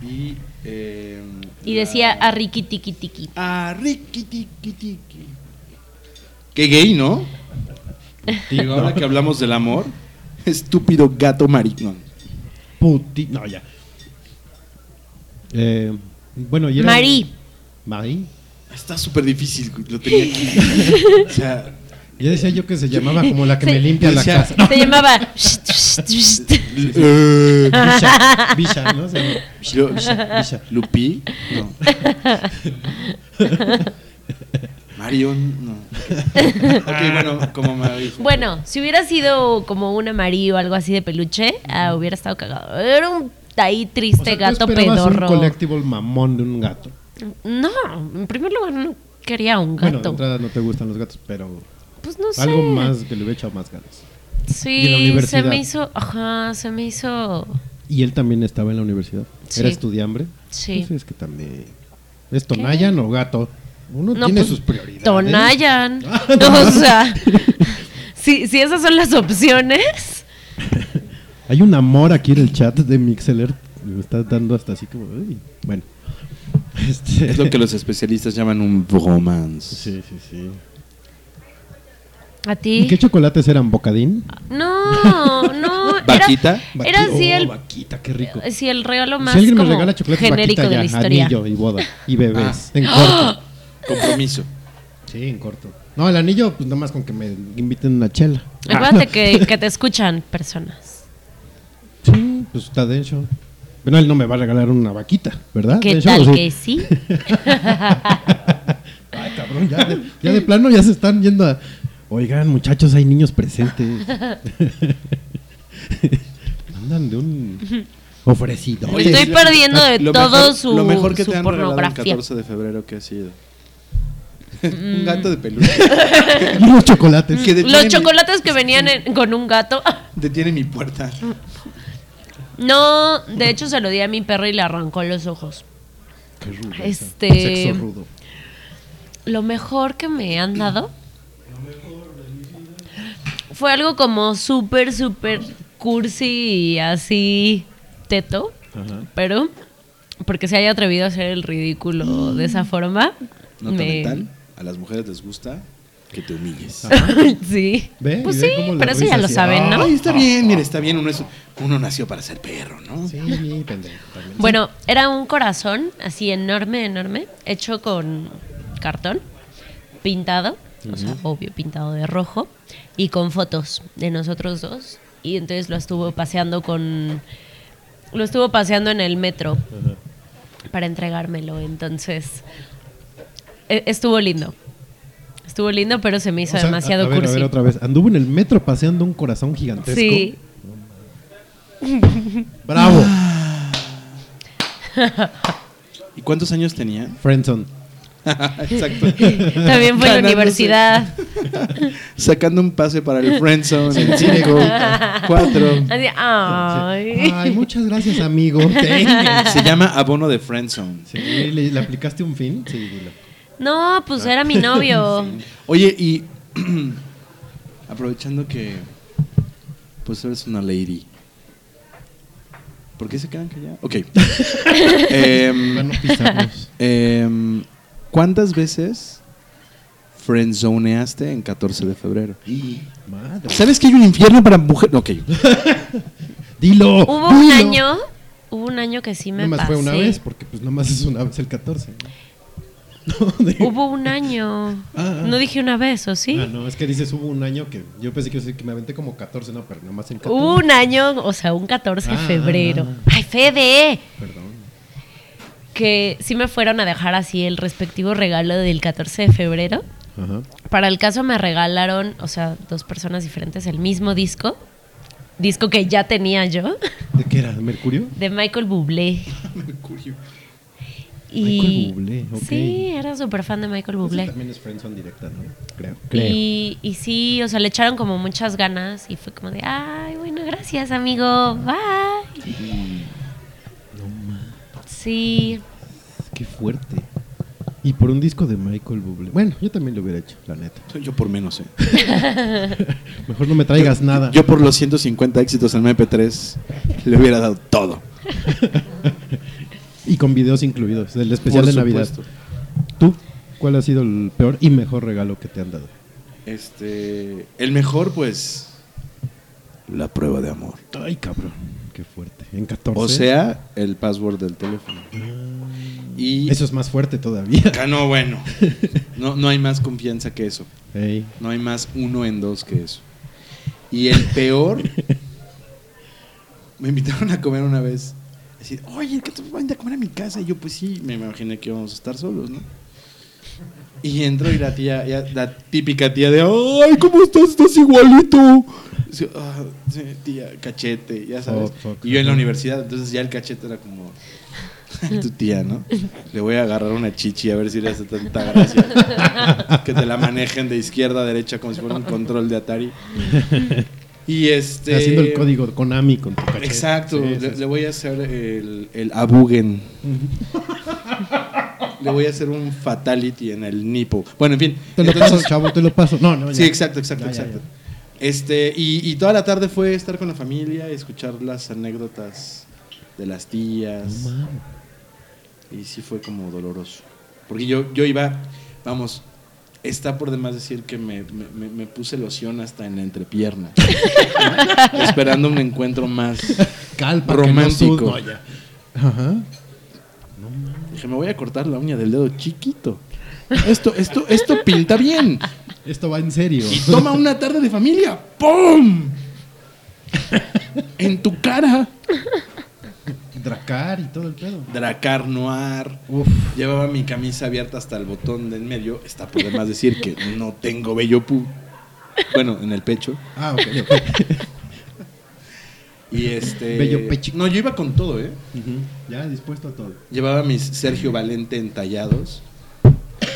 Sí. y... eh, Y la- decía a Ricky Tiki Tiki. Ah, Ricky Tiki Tiki. Qué gay, ¿no? Y ahora que hablamos del amor, estúpido gato maricón. Puti... No, ya. Eh, bueno, y era... Marí. Marí. Está súper difícil, lo tenía aquí. O sea, Ya decía yo que se llamaba como la que me limpia la Decía- casa. Se llamaba. eh, Bisha, Bisha, ¿no? Se llama Lu- Bisha. Lupi, no. Marion, no. Ok, bueno, como me dijo. bueno, si hubiera sido como un amarillo o algo así de peluche, ah, hubiera estado cagado. Era un ahí O triste sea, ¿tú gato pedorro. un collectible mamón de un gato. No, en primer lugar no quería un Bueno, de gato. entrada no te gustan los gatos, pero pues no sé. algo más que le hubiera echado más ganas. Y en la Sí, se me hizo, ajá, se me hizo. Y él también estaba en la universidad. Sí. Era estudiambre. Sí. Pues es que también... ¿Es Tonayan o gato? Uno No, tiene pues, sus prioridades. Tonayan. Ah, o sea, si, si esas son las opciones. Hay un amor aquí en el chat de Mixeler. Me está dando hasta así como. "Uy". Bueno. Este- Es lo que los especialistas llaman un bromance. Sí, sí, sí. A ¿Y ti. qué chocolates eran? ¿Bocadín? No, no. Era, ¿Vaquita? era así oh, el, vaquita, qué rico. sí, el regalo si más alguien me como regala chocolates genérico vaquita, de la ya, historia. anillo y boda y bebés. Ah. En corto. Compromiso. Sí, en corto. No, el anillo, pues nada más con que me inviten una chela. Acuérdate que, que te escuchan personas. Sí, pues está Densho. Bueno, él no me va a regalar una vaquita, ¿verdad? ¿Qué tal ¿O sí? que sí? Ay, cabrón, ya de, ya de plano ya se están yendo a... Oigan, muchachos, hay niños presentes. Andan de un ofrecido. Estoy perdiendo de Lo todo mejor- su, Lo mejor que su te han regalado el pornografía. 14 de febrero que ha sido. Mm. un gato de peluche. Y unos chocolates. que Los mi- chocolates que venían en- con un gato. Detiene mi puerta. No, de hecho se lo di a mi perro y le arrancó los ojos. Qué rudo. Este- Sexo rudo. Lo mejor que me han dado fue algo como súper, súper cursi y así teto, Ajá. pero porque se haya atrevido a hacer el ridículo de esa forma. Nota me- mental. A las mujeres les gusta que te humilles. sí. Ve, Pues sí, pero eso ya lo saben, ¿no? Ay, está bien, mire, está bien. Uno, es- uno nació para ser perro, ¿no? Sí, pendejo también. Bueno, era un corazón así enorme, enorme, hecho con cartón, pintado, o sea, obvio, pintado de rojo, y con fotos de nosotros dos. Y entonces lo estuvo paseando con. Lo estuvo paseando en el metro para entregármelo. Entonces. E- Estuvo lindo. Estuvo lindo, pero se me hizo O sea, demasiado a, a ver, cursi. A ver, otra vez. Anduvo en el metro paseando un corazón gigantesco. Sí. Bravo. ¿Y cuántos años tenía? Friendzone. Exacto. También fue en la universidad. Sacando un pase para el friendzone en 5, 4. Así, ay. Ay, muchas gracias, amigo. Se llama abono de friendzone. Sí, ¿le, le aplicaste un fin? Sí, dilo. No, pues era mi novio. Oye, y aprovechando que pues eres una lady. ¿Por qué se quedan callados? Ok. Em, ¿Cuántas veces friendzoneaste en 14 de febrero? Madre. ¿Sabes que hay un infierno para mujeres? Ok. Dilo. Hubo un dilo. año, hubo un año que sí me Nomás pasé. fue una vez, porque pues nomás es una vez el 14. No, Hubo un año. Ah, ah. No dije una vez, ¿o sí? Ah, no, es que dices hubo un año que yo pensé que, que me aventé como 14, no, pero nomás el 14. Hubo un año, o sea, un 14 de Ah, febrero. ¡Ay, Fede! Perdón. Que sí me fueron a dejar así el respectivo regalo del 14 de febrero. Ajá. Para el caso me regalaron, o sea, dos personas diferentes, el mismo disco. Disco que ya tenía yo, ¿De qué era? ¿Mercurio? de Michael Bublé. Mercurio. Y Michael Bublé, ok. Sí, era súper fan de Michael Ese Bublé. también es Friendzone directa, ¿no? Creo. Y, y sí, o sea, le echaron como muchas ganas y fue como de, ay, bueno, gracias, amigo, bye. Sí, Qué fuerte. Y por un disco de Michael Bublé. Bueno, yo también lo hubiera hecho, la neta. Yo por menos, ¿eh? Mejor no me traigas nada. Yo por los 150 éxitos en MP3 le hubiera dado todo. Y con videos incluidos, del especial Por de Navidad. supuesto. ¿Tú? ¿Cuál ha sido el peor y mejor regalo que te han dado? Este, el mejor, pues, la prueba de amor. Ay, cabrón. Qué fuerte. En 14. O sea, el password del teléfono. Y Eso es más fuerte todavía. Ah, no, bueno. No, no hay más confianza que eso. No hay más uno en dos que eso. Y el peor, me invitaron a comer una vez. Decir, oye, que te van a comer a mi casa. Y yo, pues sí, me imaginé que íbamos a estar solos, ¿no? Y entro y la tía, ya, la típica tía de, ay, ¿cómo estás? Estás igualito. Sí, "Ah, sí, tía, cachete, ya sabes. Fuck. y yo en la universidad, entonces ya el cachete era como, tu tía, ¿no? Le voy a agarrar una chichi a ver si le hace tanta gracia. que te la manejen de izquierda a derecha como si fuera un control de Atari. Y este. Haciendo el código Konami con tu cachete. Exacto, Sí, le, voy a hacer el, el abugen. le voy a hacer un fatality en el nipo. Bueno, en fin. Te lo Entonces- paso, chavo, te lo paso. No, no, ya. Sí, exacto, exacto, Ya, ya, exacto. Este, y, y toda la tarde fue estar con la familia, escuchar las anécdotas de las tías. Y sí fue como doloroso. Porque yo, yo iba, vamos, está por demás decir que me, me- me- puse loción hasta en la entrepierna. esperando un encuentro más Calpa, que no romántico. Ajá. Dije, me voy a cortar la uña del dedo chiquito. Esto, esto, esto pinta bien. Esto va en serio. Y toma una tarde de familia. ¡Pum! En tu cara. Dracar y todo el pedo. Dracar Noir. Uf. Llevaba mi camisa abierta hasta el botón de en medio. Está por demás decir que no tengo bello pu. Bueno, en el pecho. Ah, ok. Y este. Bello pecho. No, yo iba con todo, ¿eh? Ya dispuesto a todo. Llevaba mis Sergio Valente entallados.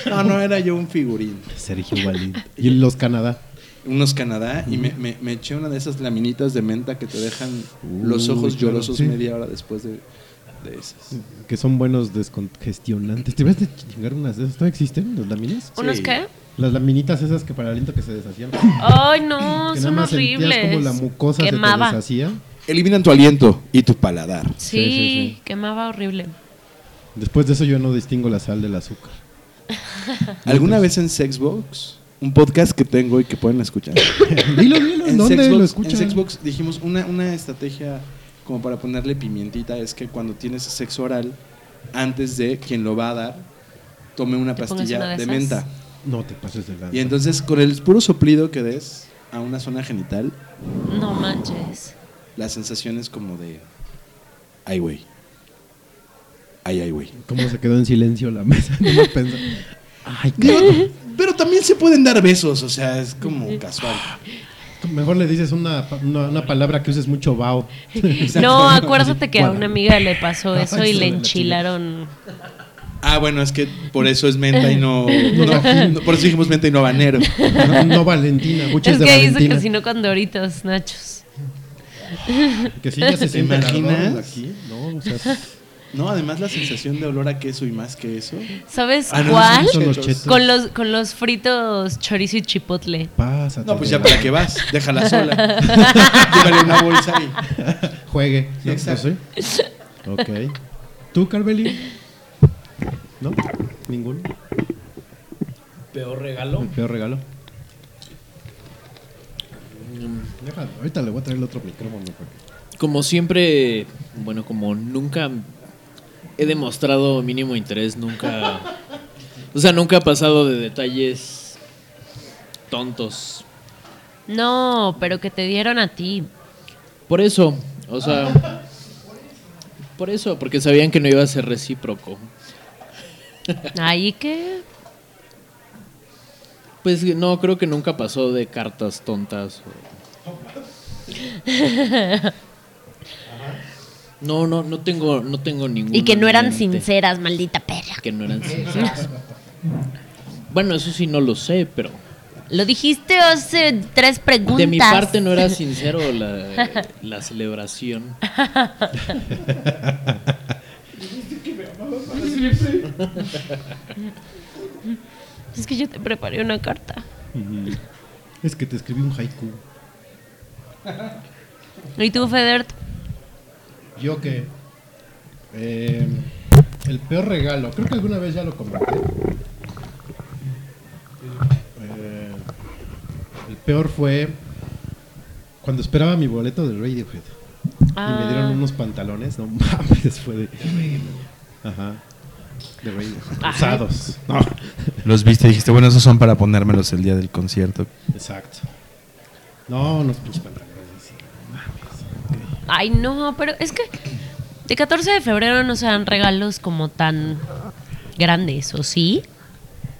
No, no, era yo un figurín. Sergio Valiente. Y los Canadá. Unos Canadá y me, me- me eché una de esas laminitas de menta que te dejan los Uy, ojos claro, llorosos sí. media hora después de, de esas. Que son buenos descongestionantes. ¿Te ves de chingar unas de esas? ¿Todavía existen las láminas? ¿Unos Sí. qué? Las laminitas esas que para aliento que se deshacían. Ay, no, que son más sentías horribles. como la mucosa Quemaba. se te deshacía. Eliminan tu aliento y tu paladar. Sí, Sí, sí, sí. quemaba horrible. Después de eso yo no distingo la sal del azúcar. ¿Alguna vez en Sexbox? Un podcast que tengo y que pueden escuchar. dilo, dilo. ¿En En dónde Sexbox, lo en escuchan? Sexbox dijimos una, una estrategia como para ponerle pimientita es que cuando tienes sexo oral, antes de quien lo va a dar, tome una ¿Te pongas pastilla una de menta. No te pases de lanza. Y entonces con el puro soplido que des a una zona genital, No manches. la sensación es como de... Ay, güey. Ay, ay, güey. ¿Cómo se quedó en silencio la mesa? No me pensé. Ay, cabrón. Pero también se pueden dar besos, o sea, es como casual. Mejor le dices una, una, una palabra que uses mucho, bao. No, acuérdate que a una amiga le pasó eso y le la enchilaron. Ah, bueno, es que por eso es menta y no... No, no, no, por eso dijimos menta y no habanero. No, no Valentina, buches Es de que hizo Valentina. cocinó con doritos, nachos. Que sí, ya se siente el imaginas? aquí. No, o sea, No, además la sensación de olor a queso y más que eso. ¿Sabes Ah, no, cuál? esos son los chetos. chetos. Con los, con los fritos chorizo y chipotle. Pásate. No, pues ya para qué vas, déjala sola. Llévale una bolsa y. Juegue. Sí, ¿no? exacto. Sí. Ok. ¿Tú, Carveli? ¿No? ¿Ninguno? Peor regalo. El peor regalo. Déjalo, ahorita le voy a traer el otro micrófono. porque- Como siempre, bueno, como nunca he demostrado mínimo interés, nunca. O sea, nunca he pasado de detalles tontos. No, pero que te dieron a ti. Por eso, o sea. Por eso, porque sabían que no iba a ser recíproco. Ahí que. Pues no, creo que nunca pasó de cartas tontas. o- No, no, no tengo, no tengo ninguna. Y que no eran sinceras, maldita perra. Que no eran sinceras. Bueno, eso sí no lo sé, pero Lo dijiste hace tres preguntas. de mi parte no era sincero la, la celebración. Es que yo te preparé una carta. Es que te escribí un haiku. ¿Y tú, Federt? Yo que. eh, el peor regalo. Creo que alguna vez ya lo comenté. Eh, el peor fue cuando esperaba mi boleto de Radiohead. Y me dieron Ah. unos pantalones. No mames, fue de. Ajá. De Radiohead. Ajá. Usados. No. Los viste y dijiste, bueno, esos son para ponérmelos el día del concierto. Exacto. No, unos pinches pantalones. Ay, no, pero es que de 14 de febrero no se dan regalos como tan grandes, ¿o sí?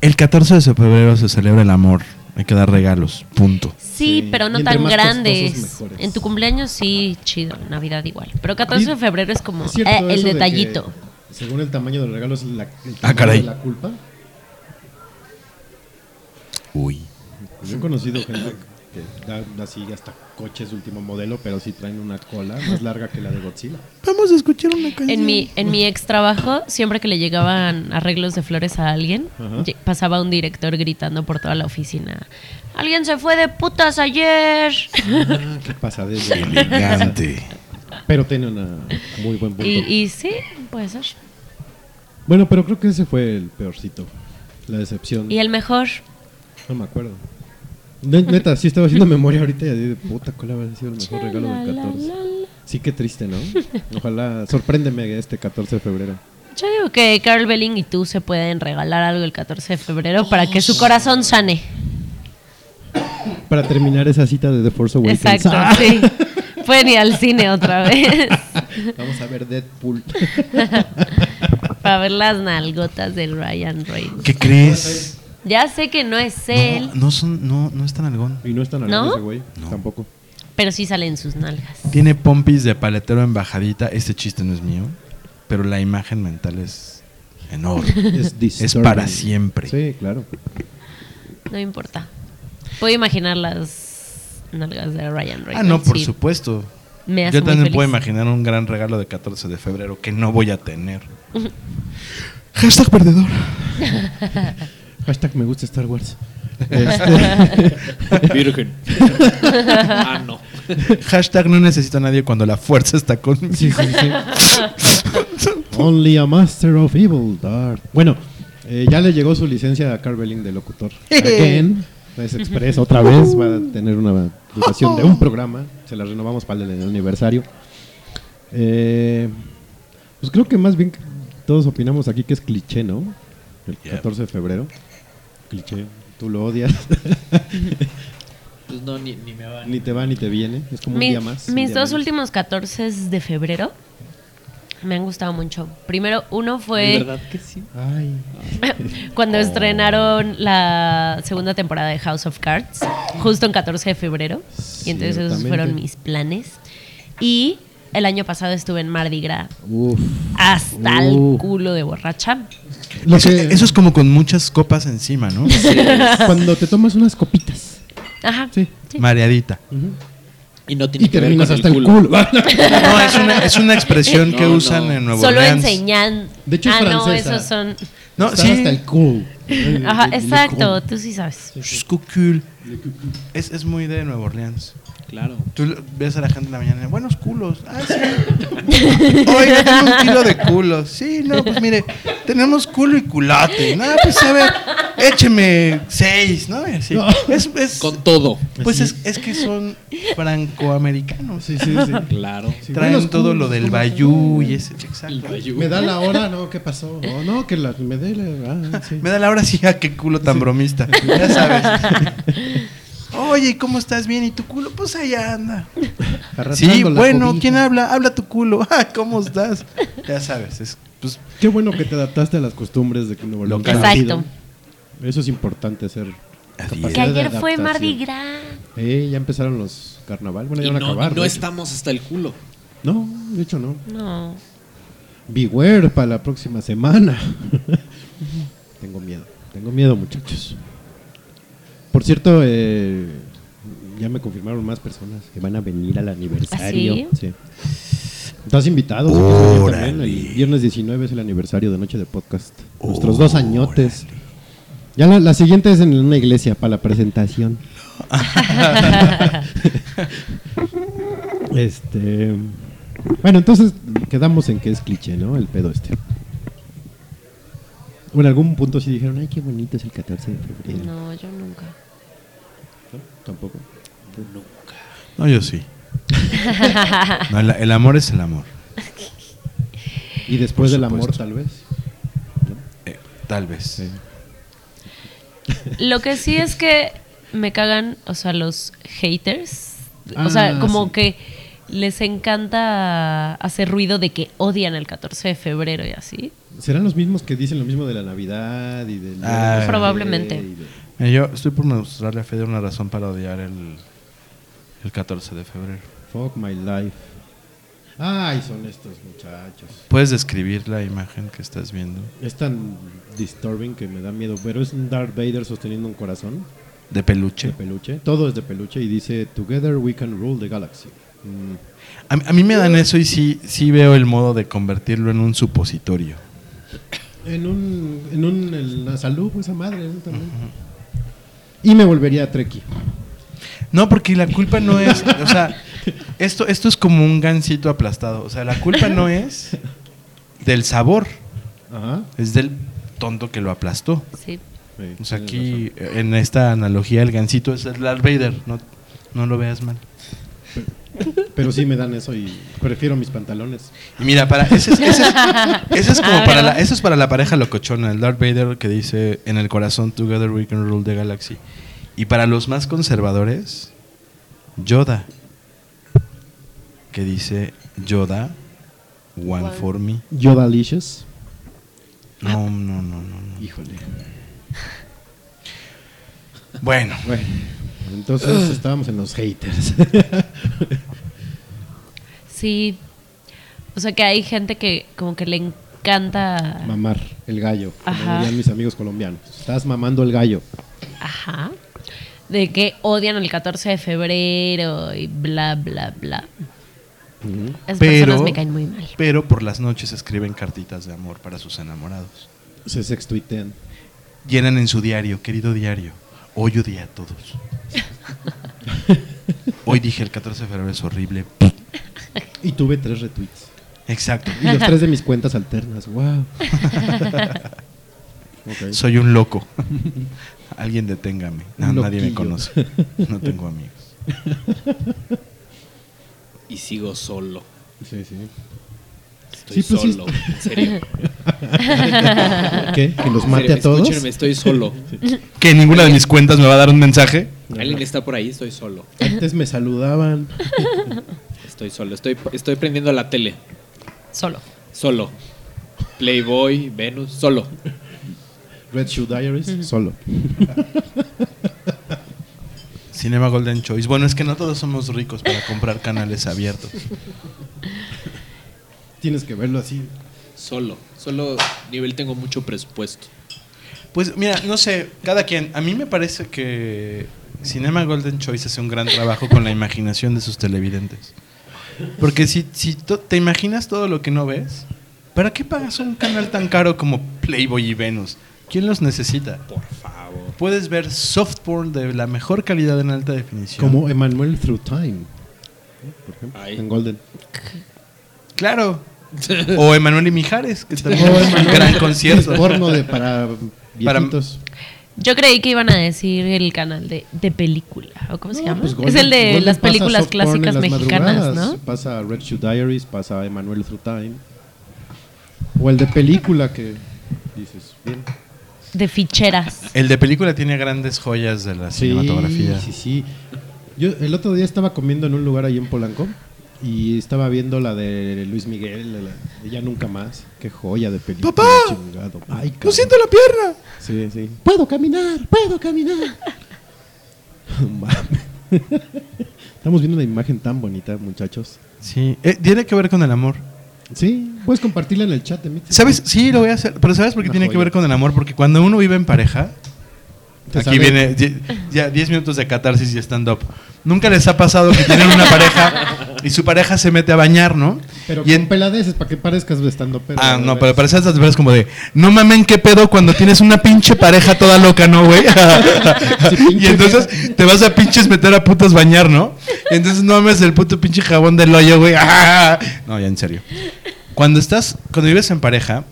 El 14 de febrero se celebra el amor. Hay que dar regalos. Punto. Sí, Sí, pero no tan grandes. En tu cumpleaños sí, chido, Navidad igual. Pero 14 de febrero es como ¿Es cierto eh, el de que detallito. según el tamaño del regalo es la, el Ah, tamaño caray. de la culpa. Uy. Yo he conocido gente que dan así hasta coches último modelo, pero sí traen una cola más larga que la de Godzilla. Vamos a escuchar una canción. En mi, en mi ex trabajo, siempre que le llegaban arreglos de flores a alguien, Ajá. pasaba un director gritando por toda la oficina. Alguien se fue de putas ayer. Ah, qué pasadez. Elegante. Pero tiene una muy buen punto. y, y sí, puede ser. Bueno, pero creo que ese fue el peorcito. La decepción. Y el mejor, No me acuerdo. Ne- Neta, sí estaba haciendo memoria ahorita y así de puta, ¿cuál habrá sido el mejor regalo del 14? Sí, qué triste, ¿no? Ojalá, sorpréndeme este 14 de febrero. yo digo que Carl Belling y tú se pueden regalar algo el 14 de febrero para que su corazón sane. Para terminar esa cita de The Force Awakens. Exacto, ¡Ah! sí. Pueden ir al cine otra vez Vamos a ver Deadpool. para ver las nalgotas de Ryan Reynolds. ¿Qué crees? Ya sé que no es él, No, no, son, no, no es tan algón. Y no es tan ¿No? alto ese güey. No. Tampoco. pero sí salen sus nalgas. Tiene pompis de paletero en bajadita. Este chiste no es mío. Pero la imagen mental es enorme. Es, es disturbing. para siempre. Sí, claro. No importa. Puedo imaginar las nalgas de Ryan Reynolds. Ah, no, por sí. supuesto. Me hace Yo muy también feliz. puedo imaginar un gran regalo de 14 de febrero que no voy a tener. Hashtag perdedor. Hashtag me gusta Star Wars. Este, Virgen. ah, no. Hashtag no necesito a nadie cuando la fuerza está conmigo. sí, sí, sí. Only a master of evil, Darth. Bueno, eh, ya le llegó su licencia a Carveling de locutor. Again. Es Express otra vez. Va a tener una duración de un programa. Se la renovamos para el aniversario. Eh, pues creo que más bien todos opinamos aquí que es cliché, ¿no? El Yeah. 14 de febrero. Cliché. Tú lo odias. Pues no, ni, ni me va. ni te va ni te viene. Es como un día más. mis día dos menos. últimos 14 de febrero me han gustado mucho. Primero, uno ¿De fue verdad que sí? Ay. cuando estrenaron la segunda temporada de House of Cards, justo en 14 de febrero. Y entonces esos fueron mis planes. Y el año pasado estuve en Mardi Gras Uf. hasta Uh. el culo de borracha. Lo Eso, que- eso es como con muchas copas encima, ¿no? cuando te tomas unas copitas. Ajá. Sí. Sí. Mareadita. Y no tiene Y que ver terminas con hasta el culo. No, es una, es una expresión No, que no. usan en Nuevo Solo Orleans. enseñan. De hecho, es ah, no, francesa. esos son. No, sí. hasta el culo. Ajá, exacto, tú sí sabes. Es, es muy de Nueva Orleans. Claro. Tú ves a la gente en la mañana, buenos culos. Ah, sí. Oiga, tengo un kilo de culos. Sí, no, pues mire, tenemos culo y culote. No, pues a ver, écheme seis, ¿no? Así. No. Es, es- Con todo. pues es, es que son francoamericanos. Sí, sí, sí. Claro. Sí, Traen todo culos, lo del ¿cómo bayú y ese. Exacto. Me da la hora, no, ¿qué pasó? Oh, no, que la, me dé la. Ah, sí. Me da la hora sí, a qué culo tan bromista. Ya sabes. Oye, ¿y ¿cómo estás? Bien, ¿y tu culo? Pues allá anda. Sí, bueno, cobija. ¿quién habla? Habla tu culo. ¿cómo estás? Ya sabes, es pues Qué bueno que te adaptaste a las costumbres de Nuevo León. Exacto. Eso es importante hacer. Así Que ayer fue. Mardi Gras. Eh, ya empezaron los carnaval. Bueno, ya Y van a no, acabar. y no estamos hasta el culo. No, de hecho no. No. Beware para la próxima semana. tengo miedo, tengo miedo muchachos. Por cierto, eh, ya me confirmaron más personas que van a venir al aniversario. ¿Ah, sí? Estás invitado. sí, Órale. también. El viernes 19 es el aniversario de Noche de Podcast. Nuestros dos añotes. Ya la, la siguiente es en una iglesia para la presentación. este. Bueno, entonces quedamos en que es cliché, ¿no? El pedo este. O en algún punto sí dijeron, ay, qué bonito es el 14 de febrero. No, yo nunca. ¿No? Tampoco. No, yo sí. No, el, el amor es el amor. Y después del amor, supuesto. tal vez. Eh, tal vez. Sí. Lo que sí es que me cagan, o sea, los haters. Ah, o sea, como sí. que les encanta hacer ruido de que odian el 14 de febrero y así. ¿Serán los mismos que dicen lo mismo de la Navidad y del... Ah. Probablemente. y de- Eh, yo estoy por mostrarle a Fede una razón para odiar el, el 14 de febrero. Fuck my life. Ay, son estos muchachos. ¿Puedes describir la imagen que estás viendo? Es tan disturbing que me da miedo. Pero es un Darth Vader sosteniendo un corazón. De peluche. de peluche. Todo es de peluche y dice Together we can rule the galaxy. Mm, A, a mí me dan eso y sí, sí veo el modo de convertirlo en un supositorio. En un, en un, en la salud, pues a madre. También. Y me volvería Treki. No, porque la culpa no es, o sea, esto, esto es como un gansito aplastado. O sea, la culpa no es del sabor, Ajá. es del tonto que lo aplastó. Sí. Sí, O sea, aquí en esta analogía el gansito es el Darth Vader, no, no lo veas mal. Pero sí me dan eso y prefiero mis pantalones. Y mira, para ese es, ese es- ese es como para la, eso es para la pareja locochona, el Darth Vader que dice en el corazón Together we can rule the galaxy. Y para los más conservadores, Yoda que dice Yoda one for me. Yodalicious. No, no, no, no. no. Híjole. Bueno, Bueno, entonces estábamos en los haters. Sí. O sea que hay gente que como que le encanta. Mamar el gallo, como Ajá. dirían mis amigos colombianos. Estás mamando el gallo. Ajá. De que odian el 14 de febrero y bla, bla, bla. Esas pero, personas me caen muy mal. pero por las noches escriben cartitas de amor para sus enamorados. Se sextuitean. Llenan en su diario, querido diario, hoy odié a todos. Hoy dije el 14 de febrero es horrible. Y tuve tres retweets. Exacto. Y los tres de mis cuentas alternas. Wow. Soy un loco. Alguien deténgame. No, nadie me conoce. No tengo amigos. Y sigo solo. Sí, sí. Estoy Sí, pues sí. solo. En serio. ¿Qué? ¿Que los mate serio, a todos? Escúchenme, estoy solo. ¿Que ninguna de mis cuentas me va a dar un mensaje? Alguien está por ahí, estoy solo. Antes me saludaban. Estoy solo. Estoy, estoy prendiendo la tele. Solo. Solo. Playboy, Venus, solo. Red Shoe Diaries, solo. Cinema Golden Choice. Bueno, es que no todos somos ricos para comprar canales abiertos. Tienes que verlo así. Solo. Solo nivel tengo mucho presupuesto. Pues mira, no sé, cada quien. A mí me parece que Cinema Golden Choice hace un gran trabajo con la imaginación de sus televidentes. Porque si, si te imaginas todo lo que no ves, ¿para qué pagas un canal tan caro como Playboy y Venus? ¿Quién los necesita? Por favor. Puedes ver soft porn de la mejor calidad en alta definición. Como Emmanuel Through Time. Por ejemplo, Ay. en Golden. Claro. O Emanuel y Mijares, que también es un Emanuel, gran concierto. Es porno de para Para- viejitos. Yo creí que iban a decir el canal de, de película. ¿O cómo se No, llama? pues es Golden- el de Golden las pasa películas soft porn en clásicas las mexicanas, madrugadas. ¿no? Pasa Red Shoe Diaries, pasa Emmanuel Through Time. O el de película que dices, bien. De ficheras. El de película tiene grandes joyas de la cinematografía. Sí, sí. Yo el otro día estaba comiendo en un lugar ahí en Polanco y estaba viendo la de Luis Miguel, la de Ya Nunca Más. Qué joya de película. ¡Papá! chingado. Ay, ¡No siento la pierna! Sí, sí. Puedo caminar, puedo caminar. Estamos viendo una imagen tan bonita, muchachos. Sí, eh, tiene que ver con el amor. Sí, puedes compartirla en el chat. ¿Sabes? Sí, lo voy a hacer. Pero ¿sabes por qué tiene que ver con el amor? Porque cuando uno vive en pareja, aquí viene ya 10 minutos de catarsis y stand-up. Nunca les ha pasado que tienen una pareja y su pareja se mete a bañar, ¿no? Pero y con en- peladeces para que parezcas estando pero Ah, no, pero esas veces como de, no mamen qué pedo cuando tienes una pinche pareja toda loca, ¿no, güey? Sí, y entonces te vas a pinches meter a putos bañar, ¿no? Y entonces no mames el puto pinche jabón del hoyo, güey. No, ya en serio. Cuando estás, cuando vives en pareja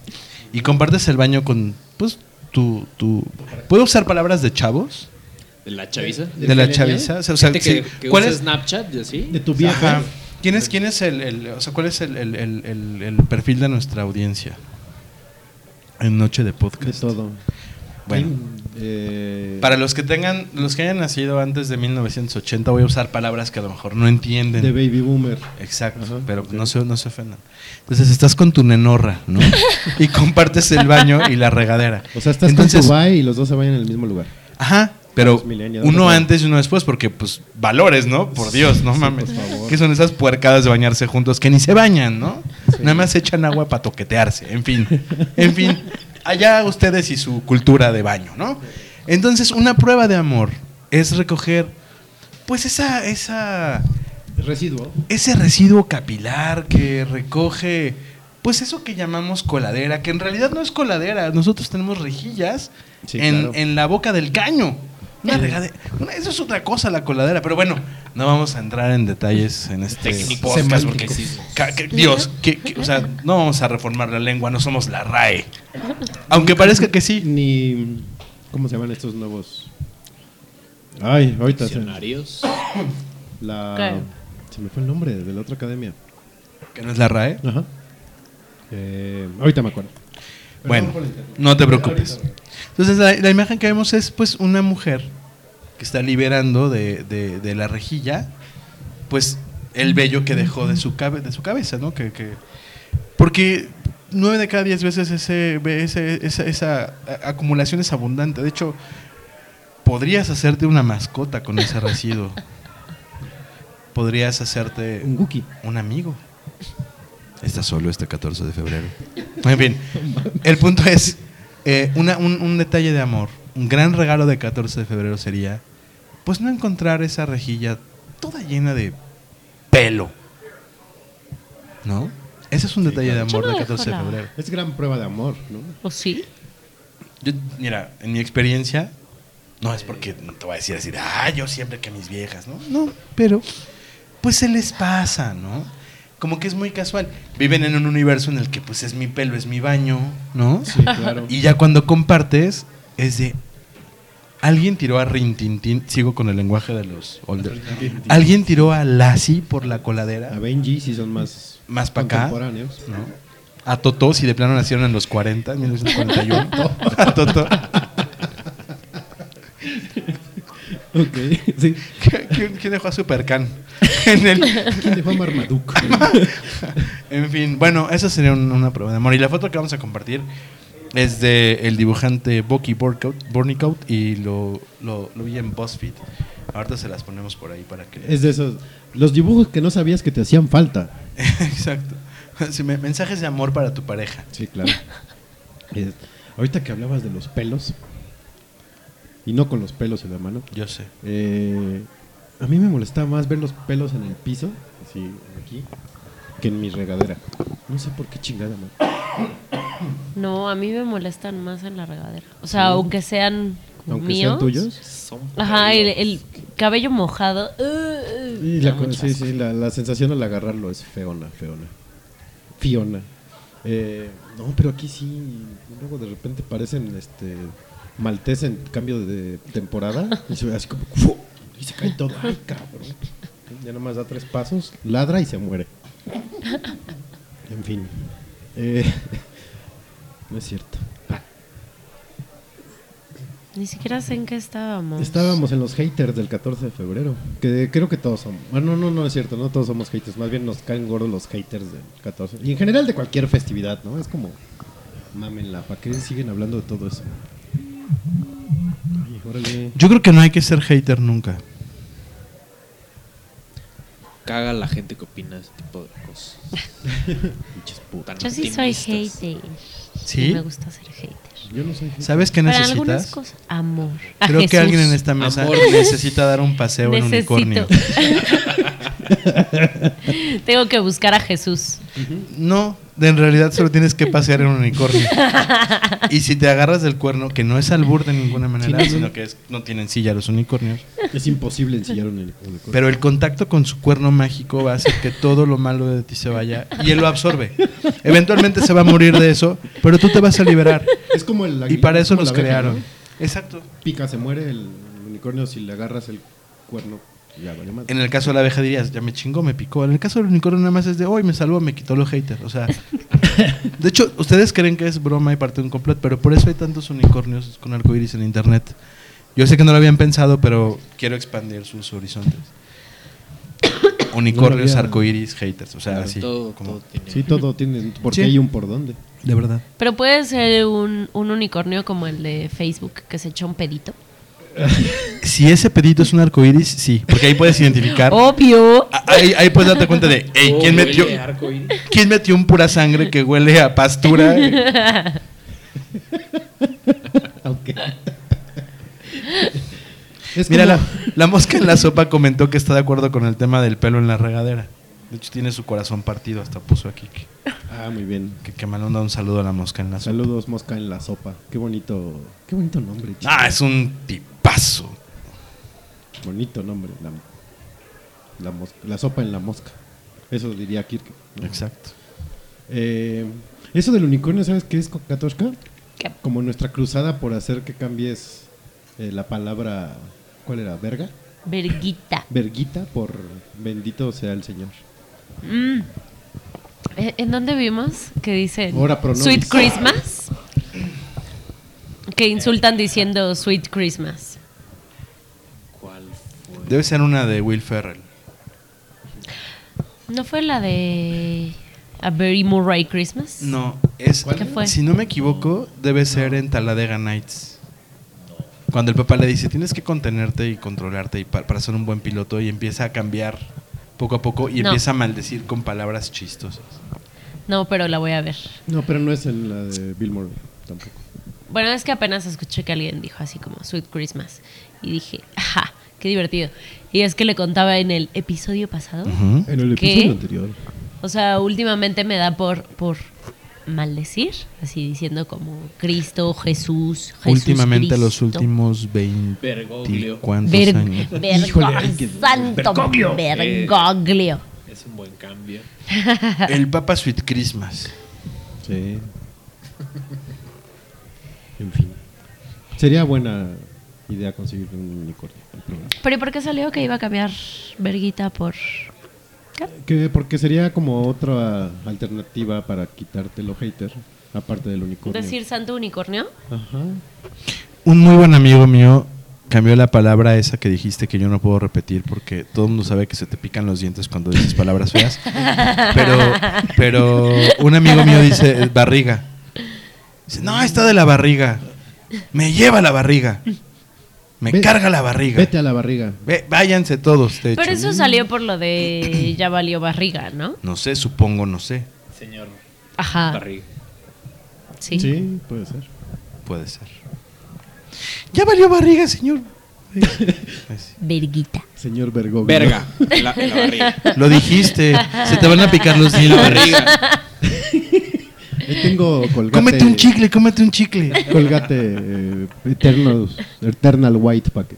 y compartes el baño con, pues, tu, tu... ¿Puedo usar palabras de chavos? ¿De la chaviza? ¿De De la chaviza. O sea, o sea, Gente sí. que, que ¿Cuál usa es? Snapchat y así. de tu vieja. Ajá. ¿Quién es, quién es el, el- o sea, cuál es el, el- el- el- el perfil de nuestra audiencia? En Noche de De Podcast. todo. Bueno. Eh, Para los que tengan, los que hayan nacido antes de 1980, voy a usar palabras que a lo mejor no entienden. de baby boomer. Exacto, Ajá, pero ok. no, se, no se ofendan. Entonces estás con tu nenorra, ¿no? y compartes el baño y la regadera. O sea, estás Entonces, con tu bye y los dos se vayan en el mismo lugar. Ajá, pero uno ¿no? antes y uno después, porque pues valores, ¿no? Por Dios, no Sí, mames. favor. ¿Qué son esas puercadas de bañarse juntos que ni se bañan, ¿no? Nada más echan agua para toquetearse, en fin. En fin, allá ustedes y su cultura de baño, ¿no? Entonces, una prueba de amor es recoger, pues esa, esa, Residuo. ese residuo capilar que recoge, pues eso que llamamos coladera, que en realidad no es coladera, nosotros tenemos rejillas Sí, en, claro. en la boca del caño. Una regade- una- eso es otra cosa, la coladera, pero bueno, no vamos a entrar en detalles en este podcast porque que- Dios, que, que- o sea, no vamos a reformar la lengua, no somos la RAE. Aunque parezca que sí. Ni. ¿Cómo se llaman estos nuevos? Ay, ahorita. Diccionarios. La, ¿Qué? se me fue el nombre de la otra academia. Que no es la RAE. Ajá. Eh, ahorita me acuerdo. Bueno, no te preocupes. Entonces la, la imagen que vemos es pues una mujer que está liberando de, de- de la rejilla pues el vello que dejó de su, cabe- de su cabeza, ¿no? Que, que- porque nueve de cada diez veces ese, ese- esa, acumulación es abundante. De hecho, podrías hacerte una mascota con ese residuo. Podrías hacerte Un un amigo. Está solo este 14 de febrero. En fin, el punto es, eh, una- un, un detalle de amor, un gran regalo de 14 de febrero sería, pues no encontrar esa rejilla toda llena de pelo. ¿No? Ese es un detalle de amor no de 14 de febrero. Es gran prueba de amor, ¿no? ¿O sí? Yo, mira, en mi experiencia, no es porque no te voy a decir así, ah, yo siempre que mis viejas, ¿no? No, pero pues se les pasa, ¿no? Como que es muy casual. Viven en un universo en el que pues es mi pelo, es mi baño, ¿no? Sí, claro. Y ya cuando compartes es de alguien tiró a Rintintín, sigo con el lenguaje de los older. Alguien tiró a Lassie por la coladera, A Benji sí son más, más para acá, contemporáneos. ¿no? A Totó, si de plano nacieron en los 40, 1941. a Totó. Ok, sí. ¿Quién, quién dejó a Supercan? En el- ¿Quién dejó a Marmaduke? en fin, bueno, esa sería un- una prueba de amor. Y la foto que vamos a compartir es de el dibujante Bucky Bornicout y lo, lo, lo vi en BuzzFeed. Ahorita se las ponemos por ahí para que... Es de esos. Los dibujos que no sabías que te hacían falta. Exacto. Sí, me- mensajes de amor para tu pareja. Sí, claro. Ahorita que hablabas de los pelos, y no con los pelos en la mano, Yo sé. eh, a mí me molestaba más ver los pelos en el piso, así aquí, que en mi regadera. No sé por qué chingada, man. No, a mí me molestan más en la regadera. O sea, aunque sean Aunque míos. sean tuyos. Son Ajá, el, cabello mojado. uh, uh, Y la, sí, sí, la, la sensación al agarrarlo es feona, feona. Fiona. Eh, no, pero aquí sí, luego de repente parecen este maltés en cambio de temporada y se ve así como ¡fu! y se cae todo. Ay, cabrón. Ya nomás da tres pasos, ladra y se muere. En fin. Eh, no es cierto. Ni siquiera sé en qué estábamos. Estábamos en los haters del 14 de febrero. Que creo que todos somos. Bueno, no, no es cierto, no todos somos haters. Más bien nos caen gordos los haters del 14. Y en general de cualquier festividad, ¿no? Es como. Mámenla, ¿para qué siguen hablando de todo eso? Yo creo que no hay que ser hater nunca. Caga la gente que opina ese tipo de cosas. Yo sí soy hater. ¿Sí? Me gusta ser hater. Yo no soy hater. ¿Sabes qué Para algunas necesitas? cosas, amor. A Creo que alguien en esta mesa Amor. necesita dar un paseo en Necesito. unicornio. Tengo que buscar a Jesús. No, de- en realidad solo tienes que pasear en un unicornio. Y si te agarras del cuerno, que no es albur de ninguna manera, Sí, no, no. sino que es- no tienen silla los unicornios, Es imposible ensillar un unicornio. pero el contacto con su cuerno mágico va a hacer que todo lo malo de ti se vaya y él lo absorbe. Eventualmente se va a morir de eso, pero tú te vas a liberar. Es como el Y para es eso nos abeja, crearon. ¿no? Exacto. Pica, se muere el unicornio si le agarras el cuerno. Ya vale madre. En el caso de la abeja dirías, ya me chingó, me picó. En el caso del unicornio nada más es de, hoy me salvó, me quitó los haters. O sea, de hecho, ustedes creen que es broma y parte de un complot, pero por eso hay tantos unicornios con arcoíris en internet. Yo sé que no lo habían pensado, pero quiero expandir sus horizontes. Unicornios, había- arcoíris, haters. O sea, Claro. así. todo, como- todo tiene. Sí, todo tiene. Porque Sí. hay un por dónde. De verdad. Pero puede ser un, un unicornio como el de Facebook que se echó un pedito. Si ese pedito es un arcoíris, sí, porque ahí puedes identificar. Obvio. Ah, Ahí, ahí puedes darte cuenta de, hey, Oh, ¿quién metió. ¿quién metió un pura sangre que huele a pastura? Es Mira, como- la, la mosca en la sopa comentó que está de acuerdo con el tema del pelo en la regadera. De hecho, tiene su corazón partido, hasta puso aquí. Que, Ah, muy bien. que, que manda un saludo a la mosca en la sopa. Saludos, Mosca en la sopa. Qué bonito, qué bonito nombre. chico. Ah, es un tipazo. Bonito nombre. La, la, mosca- la sopa en la mosca. Eso diría Kirk. ¿no? Exacto. Eh, eso del unicornio, ¿sabes qué es, Katoshka? ¿Qué? Como nuestra cruzada por hacer que cambies eh, la palabra, ¿cuál era? ¿Verga? Verguita. Verguita por bendito sea el Señor. Mm. Eh, ¿En dónde vimos que nobis. Sweet Christmas? Que insultan diciendo Sweet Christmas. Debe ser una de Will Ferrell. ¿No fue la de A Very Murray Christmas? No, es. ¿Qué fue? Si no me equivoco, debe ser en Talladega Nights. Cuando el papá le dice, tienes que contenerte y controlarte y pa- para ser un buen piloto y empieza a cambiar poco a poco y No. empieza a maldecir con palabras chistosas. No, pero la voy a ver. No, pero no es en la de Bill Murray tampoco. Bueno, es que apenas escuché que alguien dijo así como Sweet Christmas. Y dije, ajá, qué divertido. Y es que le contaba en el episodio pasado. Ujú. En el ¿Qué? episodio anterior. O sea, últimamente me da por, por maldecir, así diciendo como Cristo, Jesús, Jesús Últimamente los Cristo. últimos 20 Bergoglio. cuántos Ver- años. Santo Bergoglio. Es un buen cambio. El Papa Sweet Christmas. Sí. En fin. Sería buena idea conseguir un unicornio. Pero ¿y por qué salió que iba a cambiar Verguita por... ¿Qué? Que porque sería como otra alternativa para quitarte lo hater, aparte del unicornio. Decir santo unicornio. Ajá. Un muy buen amigo mío cambió la palabra esa que dijiste que yo no puedo repetir porque todo el mundo sabe que se te pican los dientes cuando dices palabras feas. Pero, pero un amigo mío dice barriga. Dice, no, está de la barriga. Me lleva la barriga. Me Ve- carga la barriga. Vete a la barriga. Ve- váyanse todos, de hecho. Pero eso salió por lo de ya valió barriga, ¿no? No sé, supongo, no sé. Señor Ajá. Barriga. Sí. Sí, puede ser. Puede ser. Ya valió barriga, señor. Verguita. Señor Bergoglio. Verga. En la, en la barriga. Lo dijiste. Se te van a picar los En la dientes. barriga. Ahí tengo colgate. Cómete un chicle, cómete un chicle. Colgate eh, Eternal, Eternal White para que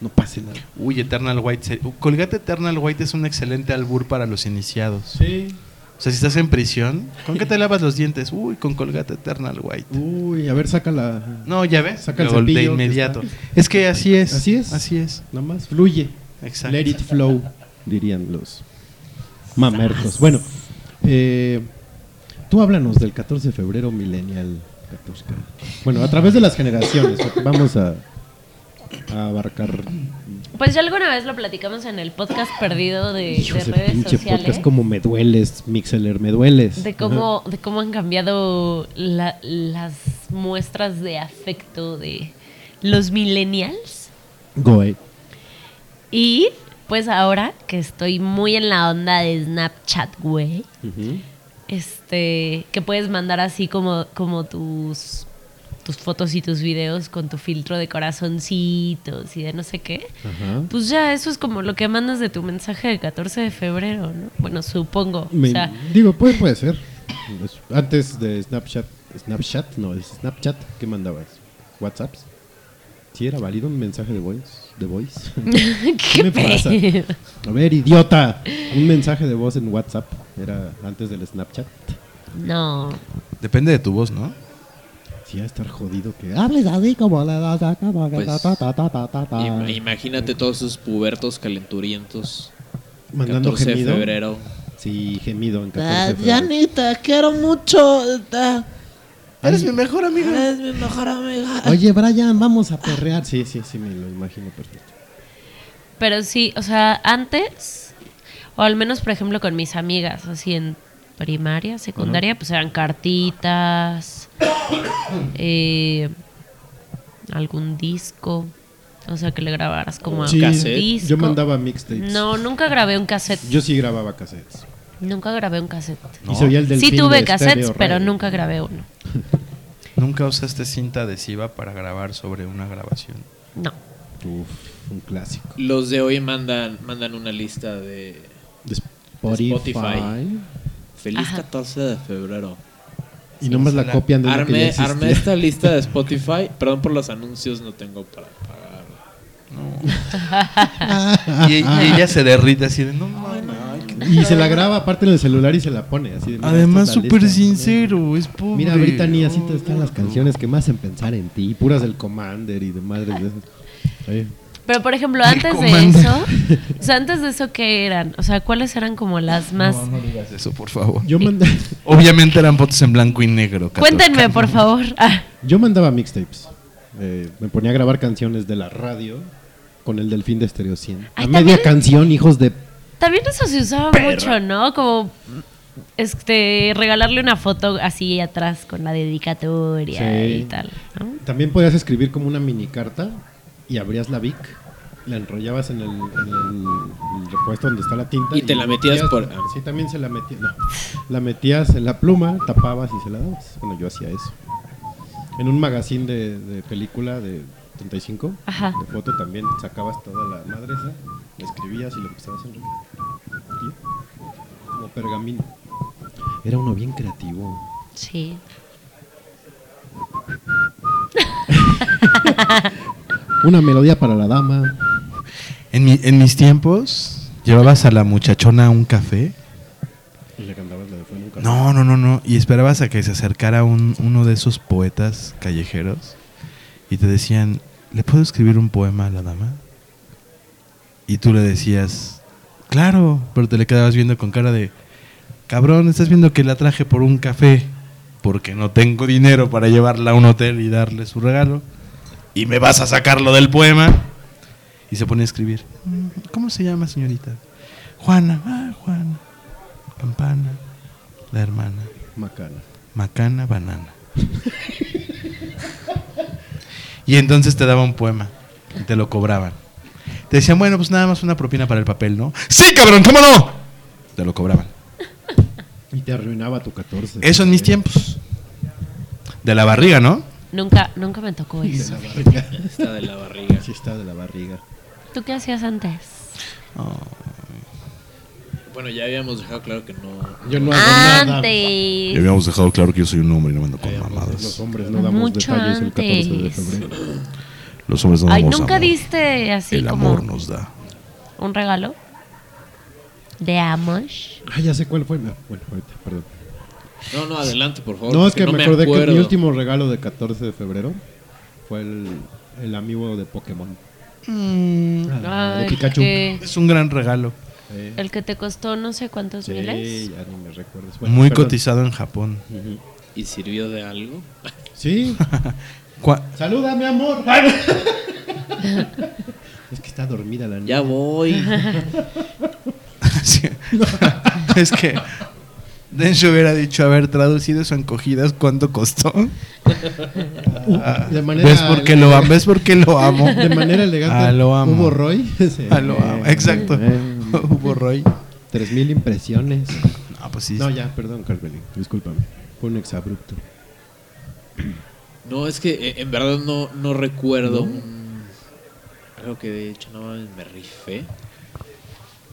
no pase nada. Uy, Eternal White. se- uh, Colgate Eternal White es un excelente albur para los iniciados. Sí. O sea, si estás en prisión, ¿con qué te lavas los dientes? Uy, con Colgate Eternal White. Uy, a ver, saca la. No, ya ves. Saca el de cepillo que inmediato. Es que así es. Así es. Así es. Nada más fluye. Exacto. Let it flow, dirían los mamertos. Bueno, eh, tú háblanos del 14 de febrero millennial. Katoshka. Bueno, a través de las generaciones. Vamos a, a abarcar. Pues ya alguna vez lo platicamos en el podcast perdido de, Hijos de redes pinche sociales. podcast como me dueles, Mixeler, me dueles. De cómo, de cómo han cambiado la- las muestras de afecto de los millennials. Go ahead. Y pues ahora que estoy muy en la onda de Snapchat, güey, Ujú. Este, que puedes mandar así como, como tus, tus fotos y tus videos con tu filtro de corazoncitos y de no sé qué. Ajá. Pues ya, eso es como lo que mandas de tu mensaje del 14 de febrero, ¿no? Bueno, supongo. Me- o sea, digo, puede, puede ser. Es- Antes de Snapchat, Snapchat, no, es Snapchat, ¿qué mandabas? ¿WhatsApps? ¿Sí era válido un mensaje de voice? ¿De voice? ¿qué me pasa? A ver, idiota. Un mensaje de voz en WhatsApp era antes del Snapchat. No. Depende de tu voz, ¿no? Sí, a estar jodido que hables así como la Pues. Im- Imagínate todos esos pubertos calenturientos. Mandando 14 de gemido. febrero. Sí, gemido en 14 Ah, de febrero. Janita, quiero mucho. ah, Eres mi mejor amiga. Eres mi mejor amiga. Oye, Brian, vamos a perrear. Sí, sí, sí, me lo imagino perfecto. Pero sí, o sea, antes, o al menos, por ejemplo, con mis amigas, así en primaria, secundaria, pues eran cartitas, eh, algún disco, o sea, que le grabaras como a Sí, un cassette. disco. Yo mandaba mixtapes. No, nunca grabé un cassette. Yo sí grababa cassettes. Nunca grabé un cassette. Y el Sí tuve de cassettes, pero Radio. nunca grabé uno. Nunca usaste cinta adhesiva para grabar sobre una grabación. No. Uf, un clásico. Los de hoy mandan, mandan una lista de De Spotify. Spotify. Feliz Ajá. 14 de febrero. Y nomás la copian de una que ya Armé, existía. armé esta lista de Spotify. Perdón por los anuncios, no tengo para pagar. Y, y ella se derrite así de, no mames. Y se la graba aparte en el celular y se la pone así. de, Además, súper sincero, es pobre. Mira, Brittany, así te están las canciones que me hacen pensar en ti, puras del Commander y de madres de esas. Pero por ejemplo, antes de eso, o sea, antes de eso, ¿qué eran? O sea, ¿cuáles eran como las más... No, no digas eso, por favor. Yo, manda- Obviamente eran fotos en blanco y negro. Cuéntenme, Catorca. por favor. Ah, yo mandaba mixtapes. Eh, me ponía a grabar canciones de la radio con el Delfín de Stereo 100. A Ay, media también- canción, hijos de... también eso se usaba mucho, ¿no? Como este regalarle una foto así atrás con la dedicatoria Sí. y tal, ¿no? También podías escribir como una mini carta y abrías la Vic, la enrollabas en el, en el- el repuesto donde está la tinta. Y te la metías por- ah. Sí, también se la metías. No, la metías en la pluma, tapabas y se la dabas. Bueno, yo hacía eso. En un magazine de, de película de 35, Ajá. de foto también sacabas toda la madre esa, la escribías y lo empezabas a enrollar. Como pergamino. Era uno bien creativo. Sí. Una melodía para la dama. En, mi- en mis tiempos, llevabas a la muchachona a un café. Y le cantabas la de Fue nunca. No, no, no, no. Y esperabas a que se acercara un, uno de esos poetas callejeros y te decían, ¿le puedo escribir un poema a la dama? Y tú le decías, claro, pero te le quedabas viendo con cara de, cabrón, estás viendo que la traje por un café porque no tengo dinero para llevarla a un hotel y darle su regalo. Y me vas a sacarlo del poema. Y se pone a escribir. "Mm, ¿Cómo se llama, señorita? Juana. Ah, Juana. Campana. La hermana. Macana. Macana, banana. y entonces te daba un poema y te lo cobraban. Te decían, bueno, pues nada más una propina para el papel, ¿no? ¡Sí, cabrón! ¿Cómo no? Te lo cobraban. Y te arruinaba tu 14. Eso en mis tiempos. De la barriga, ¿no? Nunca nunca me tocó De eso. la barriga. Está de la barriga. Sí, está de la barriga. ¿Tú qué hacías antes? Bueno, ya habíamos dejado claro que no. Yo no hago nada. Antes. habíamos dejado claro que yo soy un hombre y no ando con Ay, mamadas. Los hombres no damos Mucho detalles el 14 de antes. febrero. Los hombres no Ay, damos ¿nunca amor. diste así El como amor nos da. un regalo? ¿De Amos? Ah, ya sé cuál fue. No, Bueno, ahorita, perdón. No, no, adelante, por favor. No, es porque que me me acordé que mi acuerdo. último regalo de 14 de febrero fue el, el amigo de Pokémon. Ah, de Pikachu. que- Es un gran regalo. Eh, el que te costó no sé cuántos sí, miles. ya ni me recuerdas. Bueno, Muy perdón. cotizado en Japón. ¿Y sirvió de algo? Sí. Saluda, mi amor. es que está dormida la niña. Ya voy. Sí. es que Densho hubiera dicho haber traducido eso en cogidas cuánto costó. de manera ¿Ves por qué lo amo? ¿Ves por qué lo amo? De manera elegante. Ah, lo amo. Hubo Roy. Sí. Ah, lo amo. Exacto. Hubo Roy. 3000 impresiones. Ah, pues sí. No, ya, perdón, Carmelín. Discúlpame. Fue un exabrupto. No, es que eh, en verdad no, no recuerdo un- algo que de hecho no me rifé.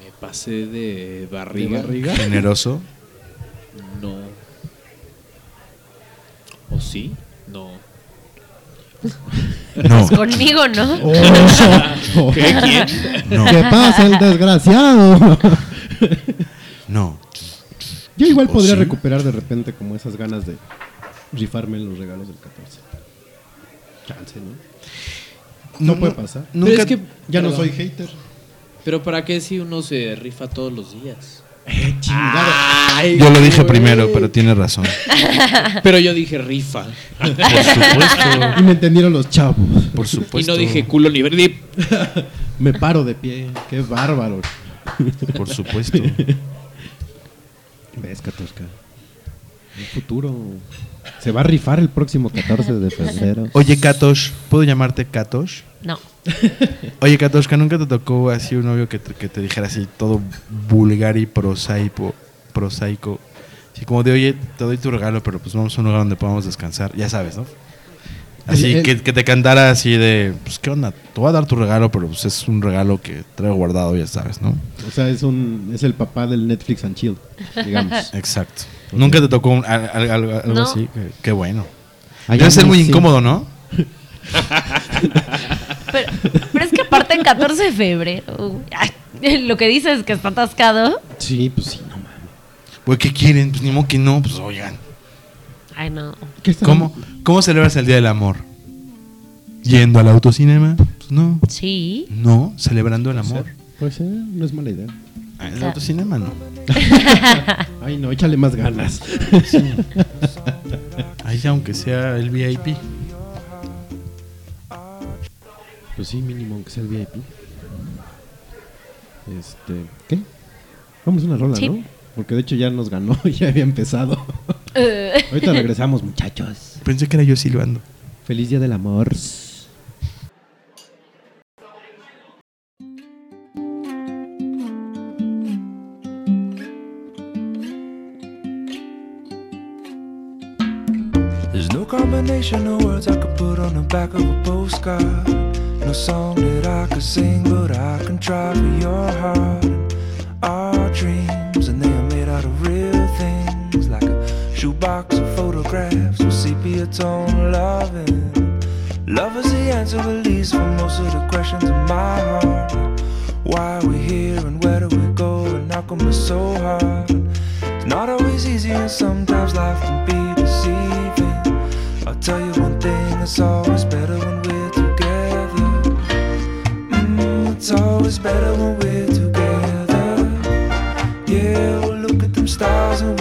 me pasé de barriga. ¿De barriga? Generoso. No. ¿O sí? No. No. Conmigo, ¿no? Oh. ¿Qué? ¿Quién? No. ¿Qué pasa, el desgraciado? No. Yo igual ¿O podría sí? recuperar de repente como esas ganas de rifarme en los regalos del 14. Chance, ¿no? No, puede pasar. Pero Nunca. es que, Ya no soy hater. Pero ¿para qué si uno se rifa todos los días? Chingado. Ay, Yo lo dije güey. primero, pero tiene razón. Pero yo dije rifa. Por supuesto. Y me entendieron los chavos. Por Y supuesto. no dije culo ni verde. Me paro de pie. Qué bárbaro. Por supuesto. ¿Ves, Katoshka? El futuro. Se va a rifar el próximo 14 de febrero. Oye, Katosh, ¿puedo llamarte Katosh? No. Oye, Katoshka, ¿nunca te tocó así un novio que te, que te dijera así todo vulgar y prosaico? prosaico? Así como de, oye, te doy tu regalo, pero pues vamos a un lugar donde podamos descansar. Ya sabes, ¿no? Así El- el- que, que te cantara así de, pues, ¿qué onda? Te voy a dar tu regalo, pero pues es un regalo que traigo guardado, ya sabes, ¿no? O sea, es un es el papá del Netflix and Chill, digamos. Exacto. ¿Nunca te tocó un- al- al- algo, algo No. así? Qué, qué bueno. Ay, Debe a ser muy sí. incómodo, ¿no? Pero, pero es que aparte el 14 de febrero, ay, lo que dices es que está atascado. Sí, pues sí, no mames. Pues, ¿qué quieren? Pues ni modo que no, pues oigan. Ay, no. ¿Qué está- ¿Cómo, ¿Cómo celebras el Día del Amor? ¿Yendo al autocinema? Pues no. Sí. No, celebrando el amor. Pues eh, no es mala idea. Ah, El autocinema no. Ay, no, échale más ganas. Ahí aunque sea el VIP. Pues sí, mínimo, aunque sea el VIP. Este, ¿qué? Vamos a una rola, Sí. ¿no? Porque de hecho ya nos ganó, ya había empezado. Eh, Ahorita regresamos, muchachos. Pensé que era yo silbando. Feliz Día del Amor. There's no combination of words I could put on the back of a postcard. No song that I could sing, but I can try for your heart. And our dreams, and they are made out of real things, like a shoebox of photographs with sepia tone loving. Love is the answer, at least, for most of the questions in my heart. Why are we here and where do we go? And how come it's so hard? It's not always easy, and sometimes life can be deceiving. I'll tell you one thing, it's always better when we're it's always better when we're together. Yeah, we'll look at them stars when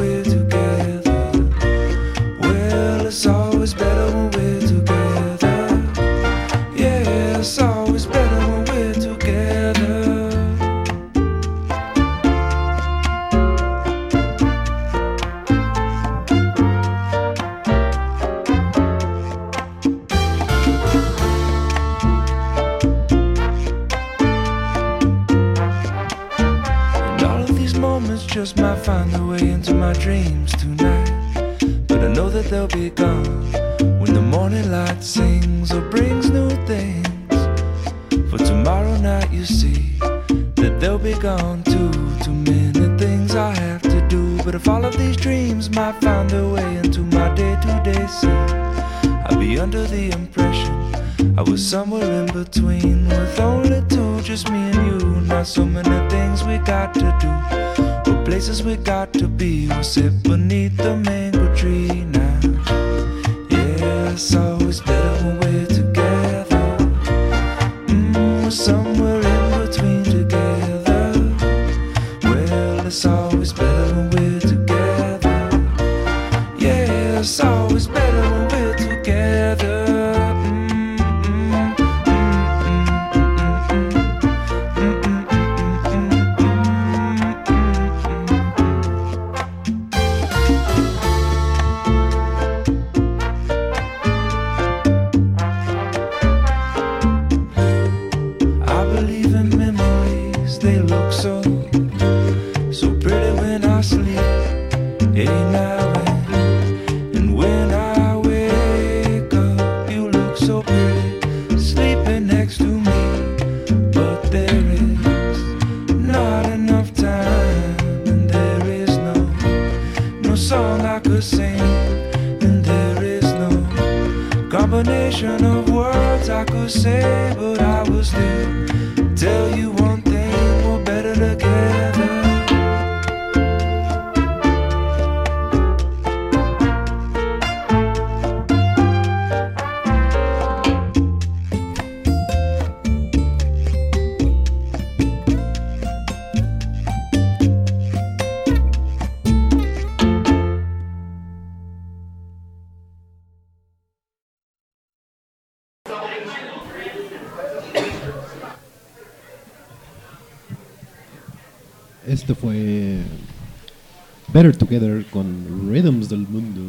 Better Together con Rhythms del Mundo.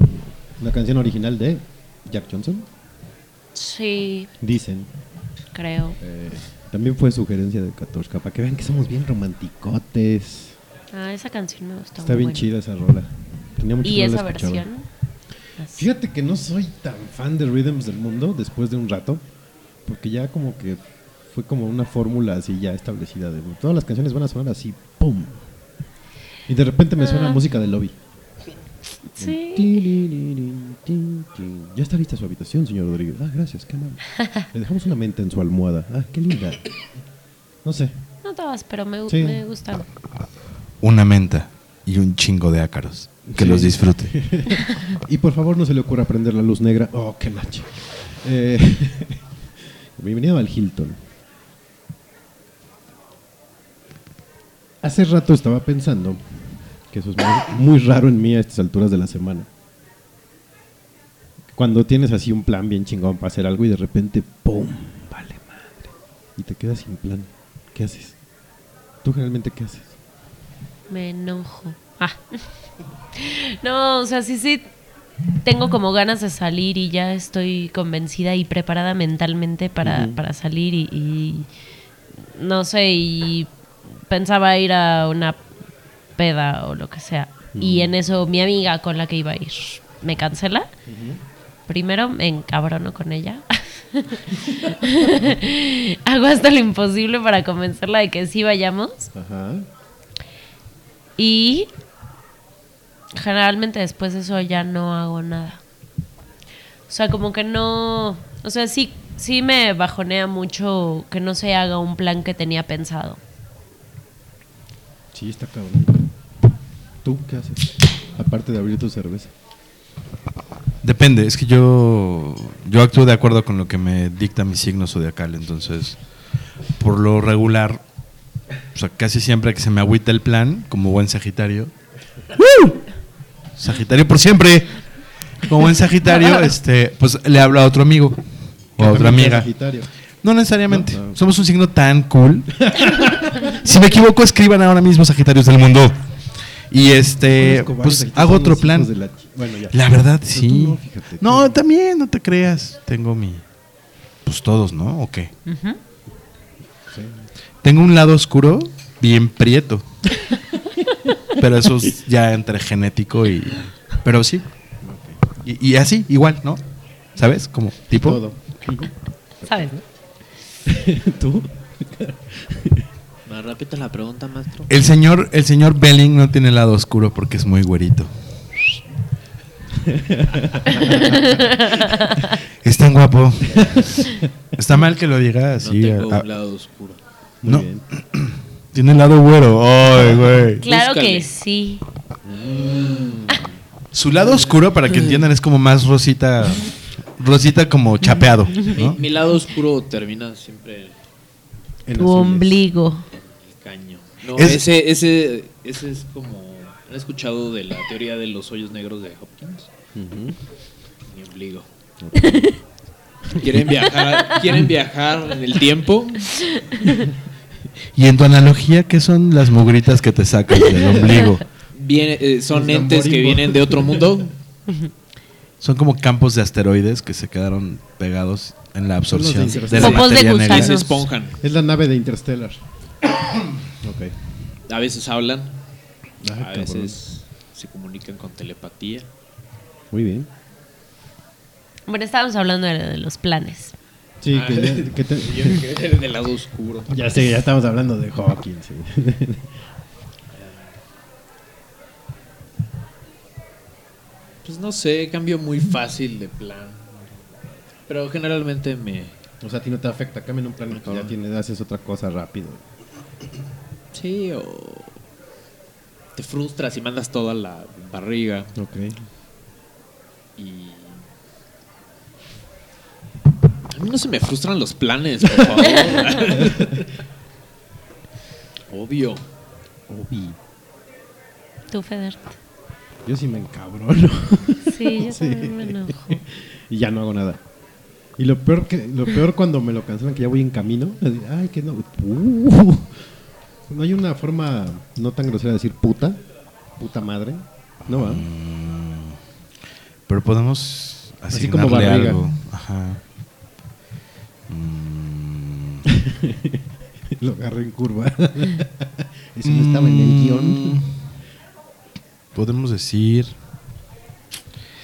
Una canción original de Jack Johnson, sí, dicen. creo. Eh, también fue sugerencia de Katoshka, para que vean que somos bien romanticotes. Ah, esa canción me gustó. Está bien buena. chida esa rola. Tenía mucho ¿Y la esa escuchaba. versión? Fíjate que no soy tan fan de Rhythms del Mundo después de un rato, porque ya como que fue como una fórmula así ya establecida de todas las canciones van a sonar así, ¡pum! Y de repente me suena Ah. música de lobby. Sí. Ya está lista su habitación, señor Rodríguez. Ah, gracias, qué amable. Le dejamos una menta en su almohada. Ah, qué linda. No sé. No todas, pero me, Sí. me gustan. Una menta y un chingo de ácaros. Que Sí. los disfrute. Y por favor no se le ocurra prender la luz negra. Oh, qué nacho. Eh, bienvenido al Hilton. Hace rato estaba pensando que eso es muy, muy raro en mí a estas alturas de la semana. Cuando tienes así un plan bien chingón para hacer algo y de repente, ¡pum! Vale madre. Y te quedas sin plan. ¿Qué haces? ¿Tú generalmente qué haces? Me enojo. Ah. No, o sea, sí, sí. Tengo como ganas de salir y ya estoy convencida y preparada mentalmente para, para salir y, y no sé, y pensaba ir a una peda o lo que sea. Y en eso mi amiga con la que iba a ir me cancela. Primero me encabrono con ella. Hago hasta lo imposible para convencerla de que sí vayamos. Ajá. Y generalmente después de eso ya no hago nada. O sea, como que no... O sea, sí, sí me bajonea mucho que no se haga un plan que tenía pensado. Sí, está cabrón. ¿Tú qué haces? Aparte de abrir tu cerveza. Depende, es que yo, yo actúo de acuerdo con lo que me dicta mi signo zodiacal, entonces, por lo regular, o sea, casi siempre que se me agüita el plan, como buen Sagitario, ¡Woo! Sagitario por siempre, como buen Sagitario, este, pues le hablo a otro amigo o a otra amiga. Sagitario. No necesariamente, No, no. somos un signo tan cool. si me equivoco, escriban ahora mismo Sagitarios del mundo. Y este, Conozco varios pues hago otro los plan. hijos de la chi- bueno, ya. La verdad, Pero tú sí. no, fíjate. No, también, no te creas. Tengo mi. Pues todos, ¿no? ¿O qué? Tengo un lado oscuro bien prieto. pero eso es ya entre genético y. Pero sí. Y, y así, igual, ¿no? ¿Sabes? Como tipo. Todo. ¿Sabes? no? ¿Tú? ¿Me repite la pregunta, maestro? El señor, el señor Belling no tiene lado oscuro porque es muy güerito. es tan guapo. Está mal que lo diga No así. tengo a- a- un lado oscuro. Muy No. bien. Tiene el lado güero. Ay, güey. Claro Búscale. que sí. Su lado oscuro, para que entiendan, es como más rosita. Rosita como chapeado. Mi, ¿no? mi lado oscuro termina siempre en En Tu azules. ombligo. No, Es- ese, ese, ese es como. ¿Han escuchado de la teoría de los hoyos negros de Hopkins? Mi ombligo. ¿Quieren viajar, ¿Quieren viajar en el tiempo? Y en tu analogía, ¿qué son las mugritas que te sacas del ombligo? Viene- eh, son Los entes que vienen de otro mundo. Son como campos de asteroides que se quedaron pegados en la de absorción Interstellar. de la Popos de materia negra. se esponjan. Es la nave de Interstellar. ok. A veces hablan, Ah, a cabrón. veces se comunican con telepatía. Muy bien. Bueno, estábamos hablando de, de los planes. Sí, Ah. que, ya- que te- Del lado oscuro. ya sé, ya estamos hablando de Hawkins. sí. Pues no sé, cambio muy fácil de plan. Pero generalmente me. o sea, a ti no te afecta. Cambia en un plan y que ya tienes, haces otra cosa rápido. Sí, o. Te frustras y mandas toda la barriga. Ok. Y. A mí no se me frustran los planes, por favor. Obvio. Obi. Tú, Feder. Yo sí me encabrono. Sí, yo Sí. también me enojo. y ya no hago nada. Y lo peor que lo peor cuando me lo cancelan que ya voy en camino, así, ay, que no. uh, no hay una forma no tan grosera de decir puta, puta madre. No va. Pero podemos Así como barriga. algo. Ajá. Mm. lo agarré en curva. Eso no estaba en el guion. Mm. Podemos decir.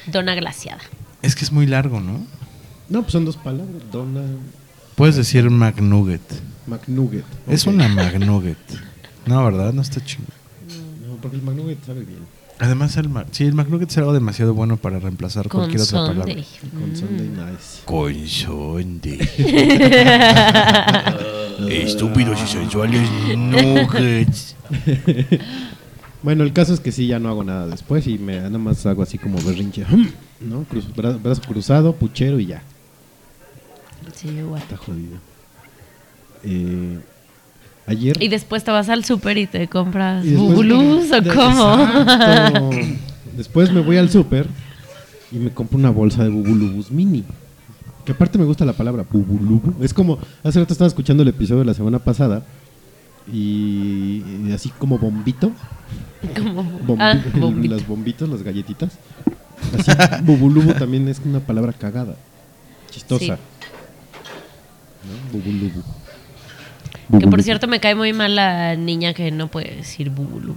Dona glaciada. Es que es muy largo, ¿no? No, pues son dos palabras. Dona Puedes decir McNugget. McNugget. Es Ok. una McNugget. No, ¿verdad? No está chido. No, porque el McNugget sabe bien. Además, el, sí, el McNugget es algo demasiado bueno para reemplazar Con cualquier otra palabra. Sunday. Con Mm. Sunday nice. Con Sunday. Estúpidos y sensuales nuggets. Bueno, el caso es que sí, ya no hago nada después y me nada más hago así como berrinche. ¿No? Cruz- bra- brazo cruzado, puchero y ya. Sí, igual. Está jodido. Eh, ayer. Y después te vas al súper y te compras bubulus o de- cómo. Exacto. Después me voy al súper y me compro una bolsa de bubulubus mini. Que aparte me gusta la palabra bubulubu. Es como, hace rato estaba escuchando el episodio de la semana pasada y, y así como bombito. Como- Bombi- ah, bombito. Las bombitos, las galletitas. Así, bubulubu también es una palabra cagada. Chistosa. Sí. ¿no? Bubulubu. Que por Bubulubu. cierto me cae muy mal la niña que no puede decir bubulú.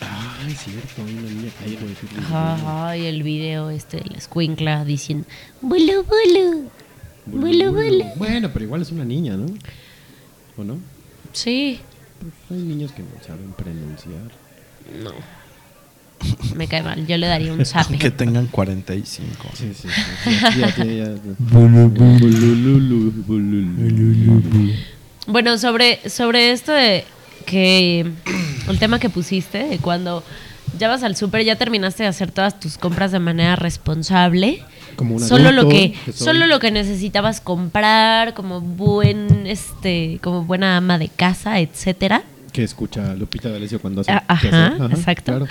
Ah, es cierto, hay una niña que no puede decir bubulubu. Ajá, y el video este de la escuincla diciendo bulu bulu. Bulu, bulu. Bueno, pero igual es una niña, ¿no? ¿O no? Sí, Pues hay niños que no saben pronunciar. no. Me cae mal, yo le daría un zape. Que tengan 45. Sí, sí, sí. Ya, ya, ya, ya. Bulululu, bulululu. Bueno, sobre, sobre esto de que el tema que pusiste, de cuando ya vas al súper, ya terminaste de hacer todas tus compras de manera responsable. Como un solo lo que, solo lo que necesitabas comprar como buen este como buena ama de casa etcétera Que escucha Lupita D'Alessio cuando hace Ah, ajá, hacer. exacto. Claro.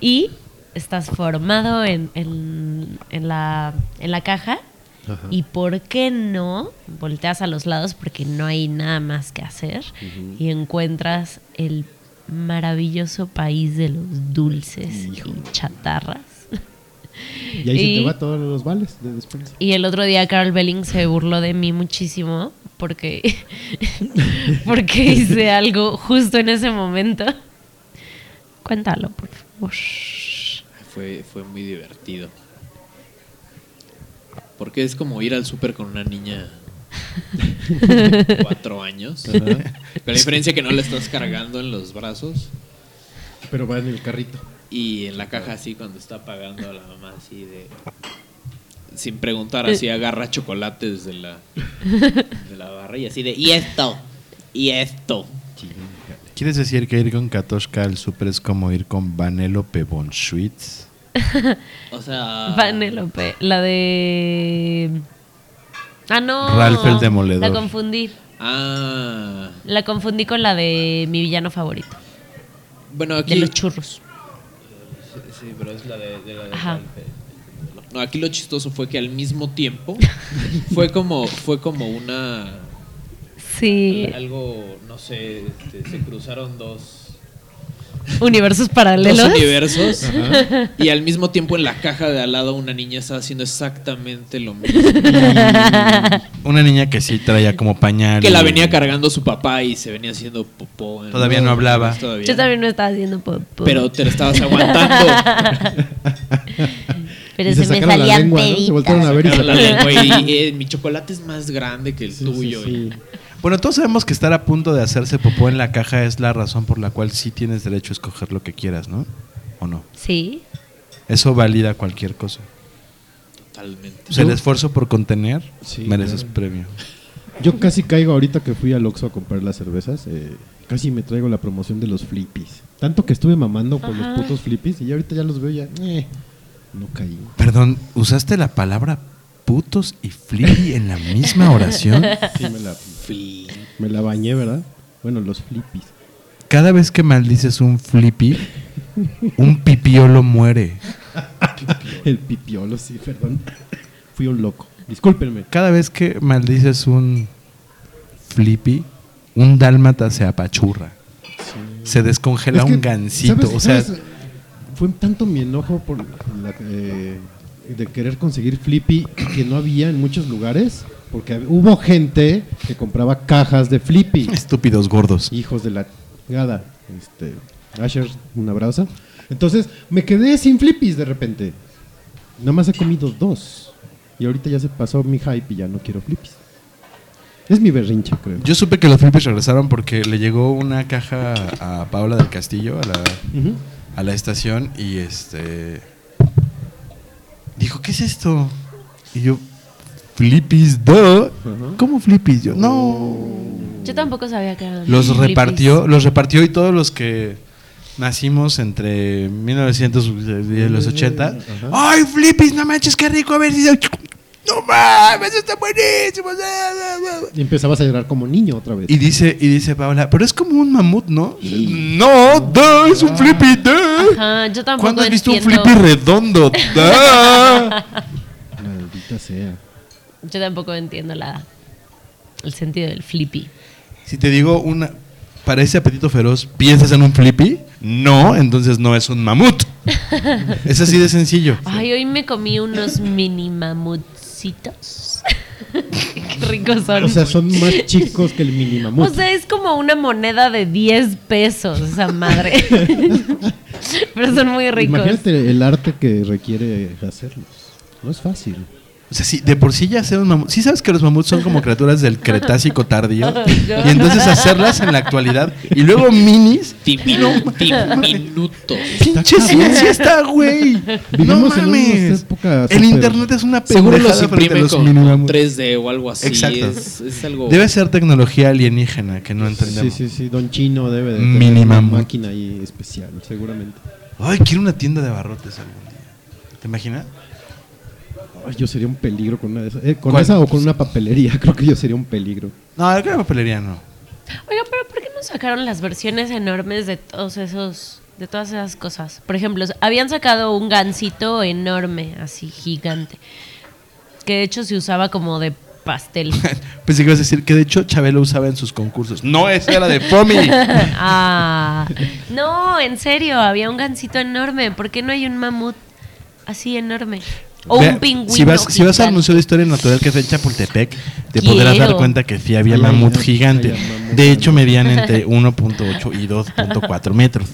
y estás formado en, en, en la, en la caja Ajá. y por qué no volteas a los lados porque no hay nada más que hacer y encuentras el maravilloso país de los dulces y chatarras Y ahí se te va todos los vales de despensa. Y el otro día Carol Belling se burló de mí muchísimo porque, porque hice algo justo en ese momento. Cuéntalo, por favor. Fue, fue muy divertido. Porque es como ir al súper con una niña de cuatro años. Ajá. Con la diferencia que no la estás cargando en los brazos. Pero va en el carrito. Y en la caja así cuando está pagando a la mamá así de... Sin preguntar, así agarra chocolates de la, de la barra y así de... Y esto, y esto. ¿Quieres decir que ir con Katoshka al súper es como ir con Vanellope von Schwitz? O sea... Vanellope, la de... Ah, no. Ralph el Demoledor. La confundí. Ah... La confundí con la de mi villano favorito. Bueno, aquí... De los churros. Sí, pero es la de, de la de Ajá. Ralph. No, aquí lo chistoso fue que al mismo tiempo fue como fue como una Sí. algo no sé, este, se cruzaron dos Universos dos paralelos. universos y al mismo tiempo en la caja de al lado una niña estaba haciendo exactamente lo mismo Una niña que sí traía como pañal. que la venía cargando su papá y se venía haciendo popó Todavía no hablaba. Todavía. Yo también no estaba haciendo popó. pero te la estabas aguantando Pero Y se, se me sacaron la salían lengua, ¿no? Se voltearon a ver y Sacaron la sacaron- lengua y, eh, mi chocolate es más grande que el Sí, tuyo sí, sí. Bueno, todos sabemos que estar a punto de hacerse popó en la caja es la razón por la cual sí tienes derecho a escoger lo que quieras, ¿no? ¿O no? Sí. Eso valida cualquier cosa. totalmente O sea, el esfuerzo por contener Sí, mereces claro. premio. Yo casi caigo ahorita que fui al Oxxo a comprar las cervezas. eh, casi me traigo la promoción de los flippies. Tanto que estuve mamando por Ajá. los putos flippies y ya ahorita ya los veo ya. eh, no caí. Perdón, ¿usaste la palabra putos y flippy en la misma oración? Sí, me la, me la bañé, ¿verdad? Bueno, los flippies. Cada vez que maldices un flippy, un pipiolo muere. El pipiolo, sí, perdón. Fui un loco. Discúlpenme. Cada vez que maldices un flippy, un dálmata se apachurra. Se descongela Es que, un gansito. ¿sabes- o sea, sabes? fue tanto mi enojo por la- eh, de querer conseguir Flippy que no había en muchos lugares. Porque hubo gente que compraba cajas de Flippy. estúpidos gordos. Hijos de la chingada. Este, Asher, un abrazo. Entonces me quedé sin Flippies de repente. Nada más he comido dos. Y ahorita ya se pasó mi hype y ya no quiero flippies. Es mi berrinche, creo. Yo supe que los flippies regresaron porque le llegó una caja a Paola del Castillo, a la, a la estación, y este. Dijo, ¿qué es esto? Y yo, flippies, duh. ¿Cómo flippies? Yo, no. Yo tampoco sabía que eran Los flippies. repartió, los repartió y todos los que nacimos entre 1900 y los 80. ¡Ay, flippies! No manches, qué rico! A ver si. ¡No mames! ¡Está buenísimo! Y empezabas a llorar como niño otra vez. Y dice, y dice Paola, pero es como un mamut, ¿no? No, duh, es un flippy, duh. Ajá, yo tampoco ¿Cuándo has visto un flippy redondo? Duh. Maldita sea. Yo tampoco entiendo la, el sentido del flippy. Si te digo una, para ese apetito feroz, ¿piensas en un flippy? No, entonces no es un mamut. Es así de sencillo. Ay, hoy me comí unos mini mamutcitos. Qué ricos son. O sea, son más chicos que el mini mamut. O sea, es como una moneda de 10 pesos esa madre. Pero son muy ricos. Imagínate el arte que requiere hacerlos. No es fácil. O sea, si de por sí ya ser un mamut. Sí sabes que los mamuts son como criaturas del Cretácico tardío. Y entonces hacerlas en la actualidad. Y luego minis. Diminutos. Pinche ciencia está, güey. No mames. época El internet es una Seguro los imprimen los con mini mamuts. 3D o algo así. Exacto. Es, es algo. Debe ser tecnología alienígena que no entendemos. Sí, sí, sí. Don Chino debe de Mini tener una máquina ahí especial, seguramente. Ay, quiero una tienda de abarrotes algún día. ¿Te imaginas? Ay, yo sería un peligro con una de esas. Eh, ¿Con ¿Cuál? esa o con una papelería? Creo que yo sería un peligro. No, creo que papelería no. Oiga, pero ¿por qué no sacaron las versiones enormes de todos esos, de todas esas cosas? Por ejemplo, habían sacado un gansito enorme, así gigante, que de hecho se usaba como de pastel. Pensé que ibas a decir que de hecho Chabelo usaba en sus concursos. No, esa era de Pomi. ah, no, en serio, había un gansito enorme. ¿Por qué no hay un mamut así enorme? O Vea, un pingüino. Si vas, si vas al. Museo de Historia Natural que está en Chapultepec, te podrás dar Quiero. cuenta que sí había Ay, mamut gigante. mamut De hecho, medían entre 1.8 y 2.4 metros.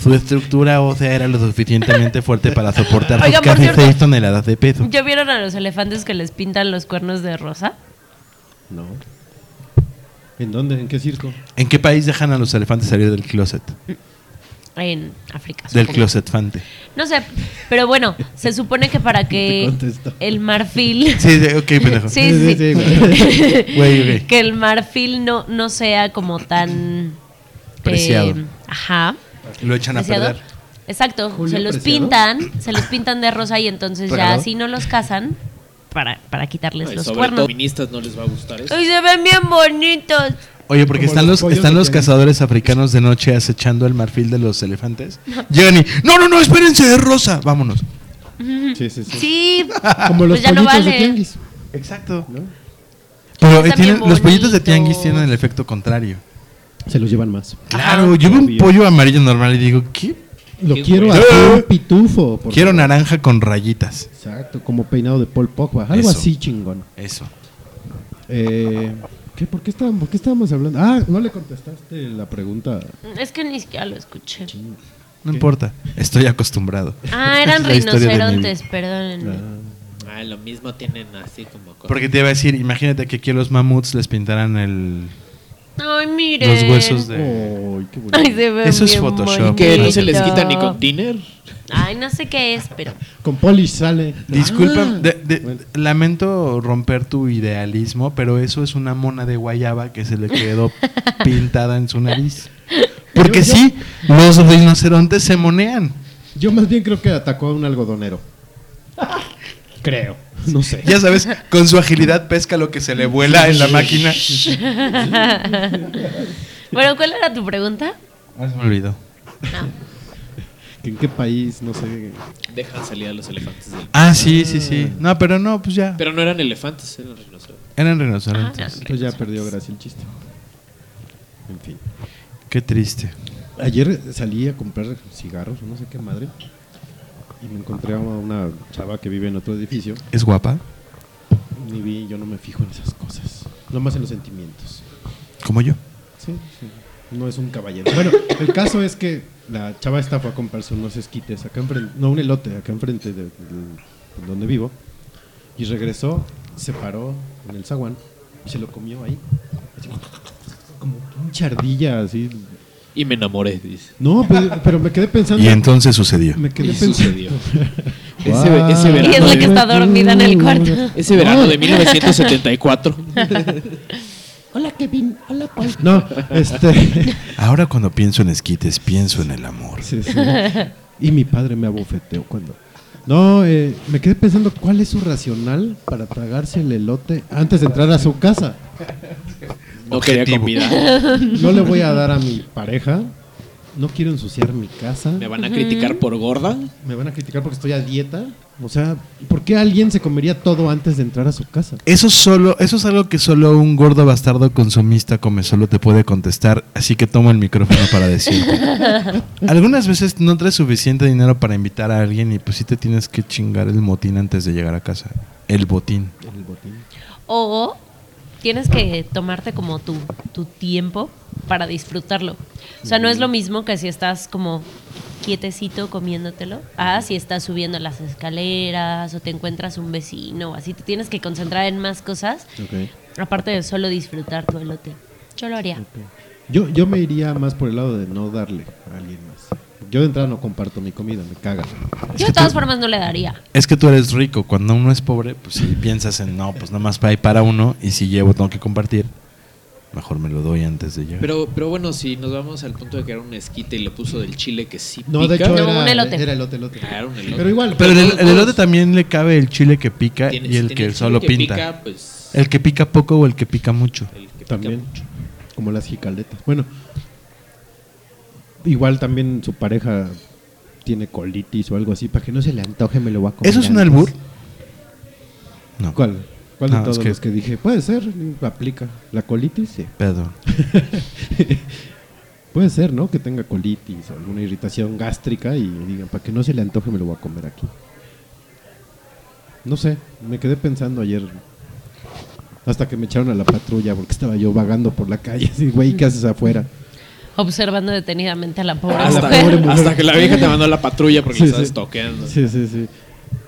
Su estructura ósea era lo suficientemente fuerte para soportar Oiga, sus casi cierto, 6 toneladas de peso. ¿Ya vieron a los elefantes que les pintan los cuernos de rosa? No. ¿En dónde? ¿En qué circo? ¿En qué país dejan a los elefantes salir del closet? En África. Del supongo. closet fante. No sé, pero bueno, se supone que para que el marfil. Sí, sí, ok, pendejo. Sí, sí, Sí, sí, güey. Güey, que el marfil no, no sea como tan. Preciado. eh, ajá. Lo echan a preciado. perder. Exacto. Julio se los Preciado. pintan, se los pintan de rosa y entonces ya así no los cazan para, para quitarles Ay, los sobre cuernos. todo feministas no les va a gustar eso. ¡Ay, se ven bien bonitos! Oye, porque Como están los están los cazadores africanos de noche acechando el marfil de los elefantes. Llegan y, no, no, no, espérense, es rosa. Vámonos. Sí, sí, sí. Sí, Como los pues ya no pollitos de vale. tianguis. Exacto. ¿no? Pero Están eh, tienen- bien los pollitos de bonitos. tianguis tienen el efecto contrario. Se los llevan más. Claro, yo veo un Obvio. pollo amarillo normal y digo, ¿qué? Lo Qué quiero así, un pitufo. por Quiero favor. naranja con rayitas. Exacto, como peinado de Paul Pogba. Algo Eso. así chingón. Eso. Eh, ¿qué, por, qué estábamos, ¿Por qué estábamos hablando? Ah, no le contestaste la pregunta. Es que ni siquiera lo escuché. No importa, estoy acostumbrado. Ah, eran Es la historia de mi rinocerontes, perdónenme. Ah, lo mismo tienen así como cosas. Porque te iba a decir, imagínate que aquí a los mamuts les pintaran el, Ay, miren. los huesos de... Ay, qué bonito. Ay, se ve Eso es bien Photoshop. que no se les bonito. quita ni con tiner. Ay, no sé qué es, pero. Con polish sale. Disculpa, Ah. de- de- Bueno. lamento romper tu idealismo, pero eso es una mona de guayaba que se le quedó pintada en su nariz. Porque Yo- yo- sí, los rinocerontes se monean. Yo más bien creo que atacó a un algodonero. creo. No sé. Ya sabes, con su agilidad pesca lo que se le vuela en la máquina. Bueno, ¿cuál era tu pregunta? Ah, se me olvidó. ¿En qué país? No sé. Dejan salir a los elefantes del... Ah, sí, sí, sí. No, pero no, pues ya. Pero no eran elefantes, eran rinocerontes. Eran Ah, rinocerontes. Entonces ya perdió gracia el chiste. En fin. Qué triste. Ayer salí a comprar cigarros, o no sé qué madre. Y me encontré a una chava que vive en otro edificio. ¿Es guapa? Ni vi, yo no me fijo en esas cosas. Nomás en los sentimientos. Como yo. Sí, sí. No es un caballero. Bueno, el caso es que la chava esta fue a comprarse unos esquites acá enfrente, no, un elote acá enfrente de, de- de donde vivo. Y regresó, se paró en el zaguán y se lo comió ahí. Así, como pinche ardilla, así. Y me enamoré, dice. No, pero, pero me quedé pensando. Y entonces sucedió. Me quedé Y pensando. sucedió. Ese, ese Y verano, es la de, que está dormida en el cuarto. ese verano de 1974. Hola, Kevin. Hola, Paul. No, este. Ahora cuando pienso en esquites, pienso en el amor. Sí, sí. Y mi padre me abofeteó cuando. No, eh, me quedé pensando cuál es su racional para tragarse el elote antes de entrar a su casa. No quería convidar. No le voy a dar a mi pareja. No quiero ensuciar mi casa. Me van a criticar por gorda. Me van a criticar porque estoy a dieta. O sea, ¿por qué alguien se comería todo antes de entrar a su casa? Eso solo, eso es algo que solo un gordo bastardo consumista come solo te puede contestar, así que tomo el micrófono para decirte. Algunas veces no traes suficiente dinero para invitar a alguien y pues sí te tienes que chingar el motín antes de llegar a casa. El botín. El botín. O tienes que tomarte como tu, tu tiempo para disfrutarlo. O sea, no es lo mismo que si estás como quietecito comiéndotelo, a si estás subiendo las escaleras o te encuentras un vecino así. Te tienes que concentrar en más cosas, Ok. aparte de solo disfrutar tu elote. Yo lo haría. Yo, yo me iría más por el lado de no darle a alguien más. Yo de entrada no comparto mi comida, me caga. Yo de todas formas no le daría. Es que tú eres rico, cuando uno es pobre, pues si piensas en no, pues nada más hay para uno y si llevo tengo que compartir, mejor me lo doy antes de llegar. Pero, pero bueno, si nos vamos al punto de que era un esquite y le puso del chile que sí No, de pica. hecho No, era, un elote. era elote, elote. Ah, era un elote. Pero igual, Pero el, el elote también le cabe el chile que pica Tiene- y el que chile solo que pinta. pica, pues, El que pica poco o el que pica mucho. el que pica también, mucho. como las jicaletas. Bueno, igual también su pareja tiene colitis o algo así, para que no se le antoje me lo voy a comer. ¿Eso es un antes. albur? No. ¿Cuál? ¿Cuál de es todos que- los que dije? Puede ser, aplica. ¿La colitis? Sí. Perdón. Puede ser, ¿no? Que tenga colitis o alguna irritación gástrica y digan, para que no se le antoje me lo voy a comer aquí. No sé, me quedé pensando ayer. Hasta que me echaron a la patrulla porque estaba yo vagando por la calle. Así, güey, ¿qué haces afuera? Observando detenidamente a la pobre Hasta, mujer. pobre mujer. hasta que la vieja te mandó a la patrulla porque Sí, estabas sí. toqueando. Sí, sí, sí.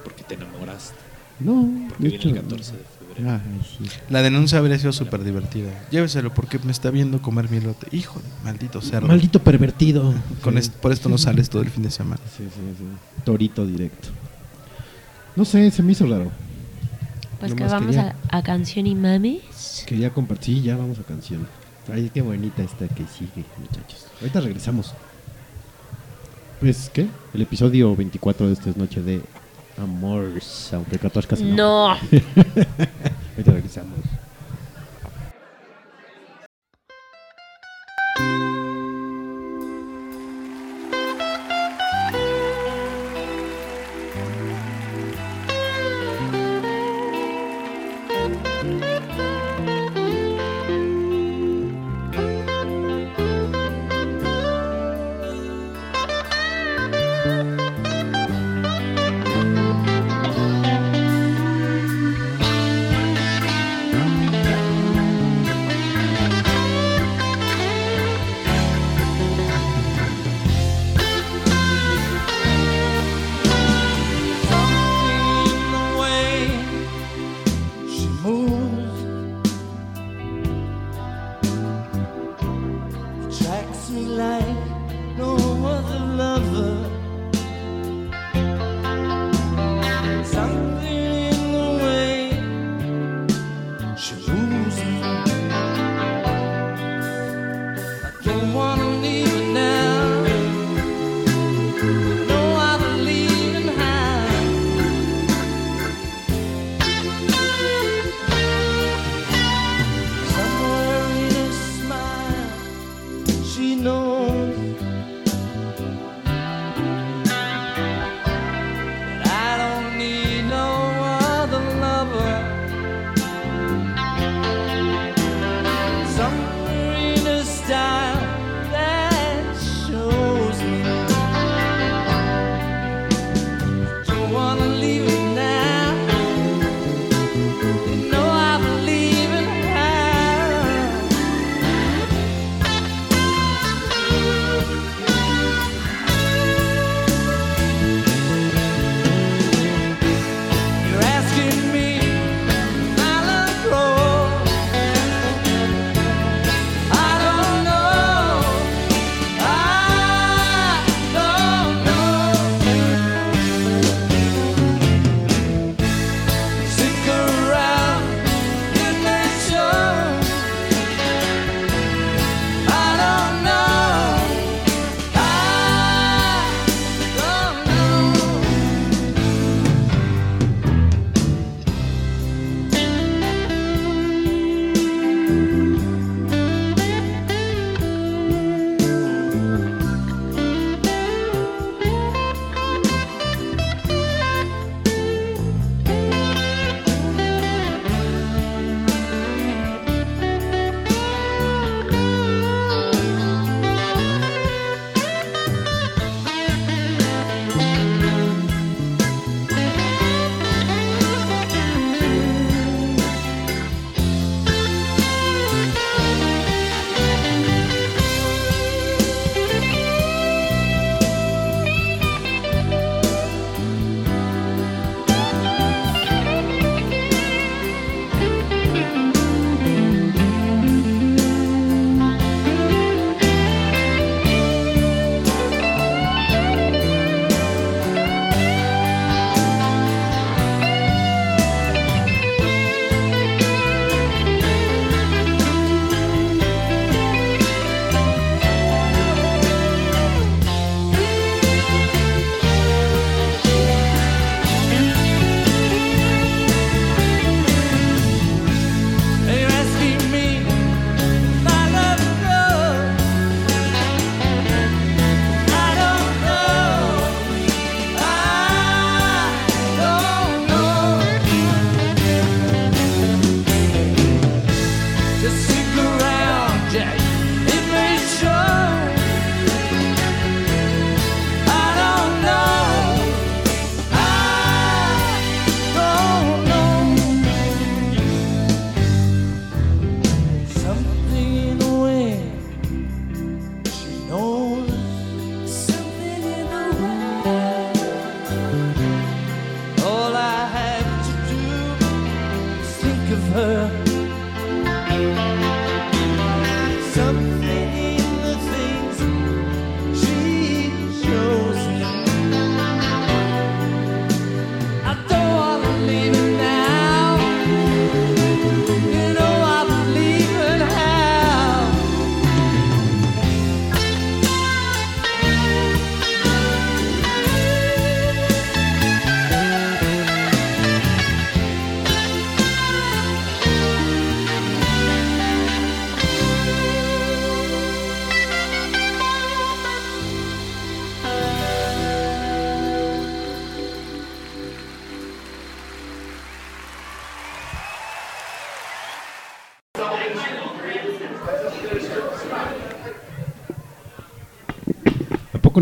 Porque te enamoraste. No, Porque viene hecho, el 14 de febrero. Ay, sí. La denuncia habría sido súper divertida. Lléveselo porque me está viendo comer mi elote. Hijo de maldito cerdo. Maldito pervertido. Con Sí. est- por esto no sales todo el fin de semana. Sí, sí, sí. Torito directo. No sé, se me hizo raro. Pues que vamos quería- a, a canción y mames. Quería compartir. Sí, ya vamos a canción. Ay, qué bonita esta que sigue, muchachos. Ahorita regresamos. Pues, ¿qué? El episodio 24 de esta es noche de Amores. Aunque 14 casi no. No. Ahorita regresamos.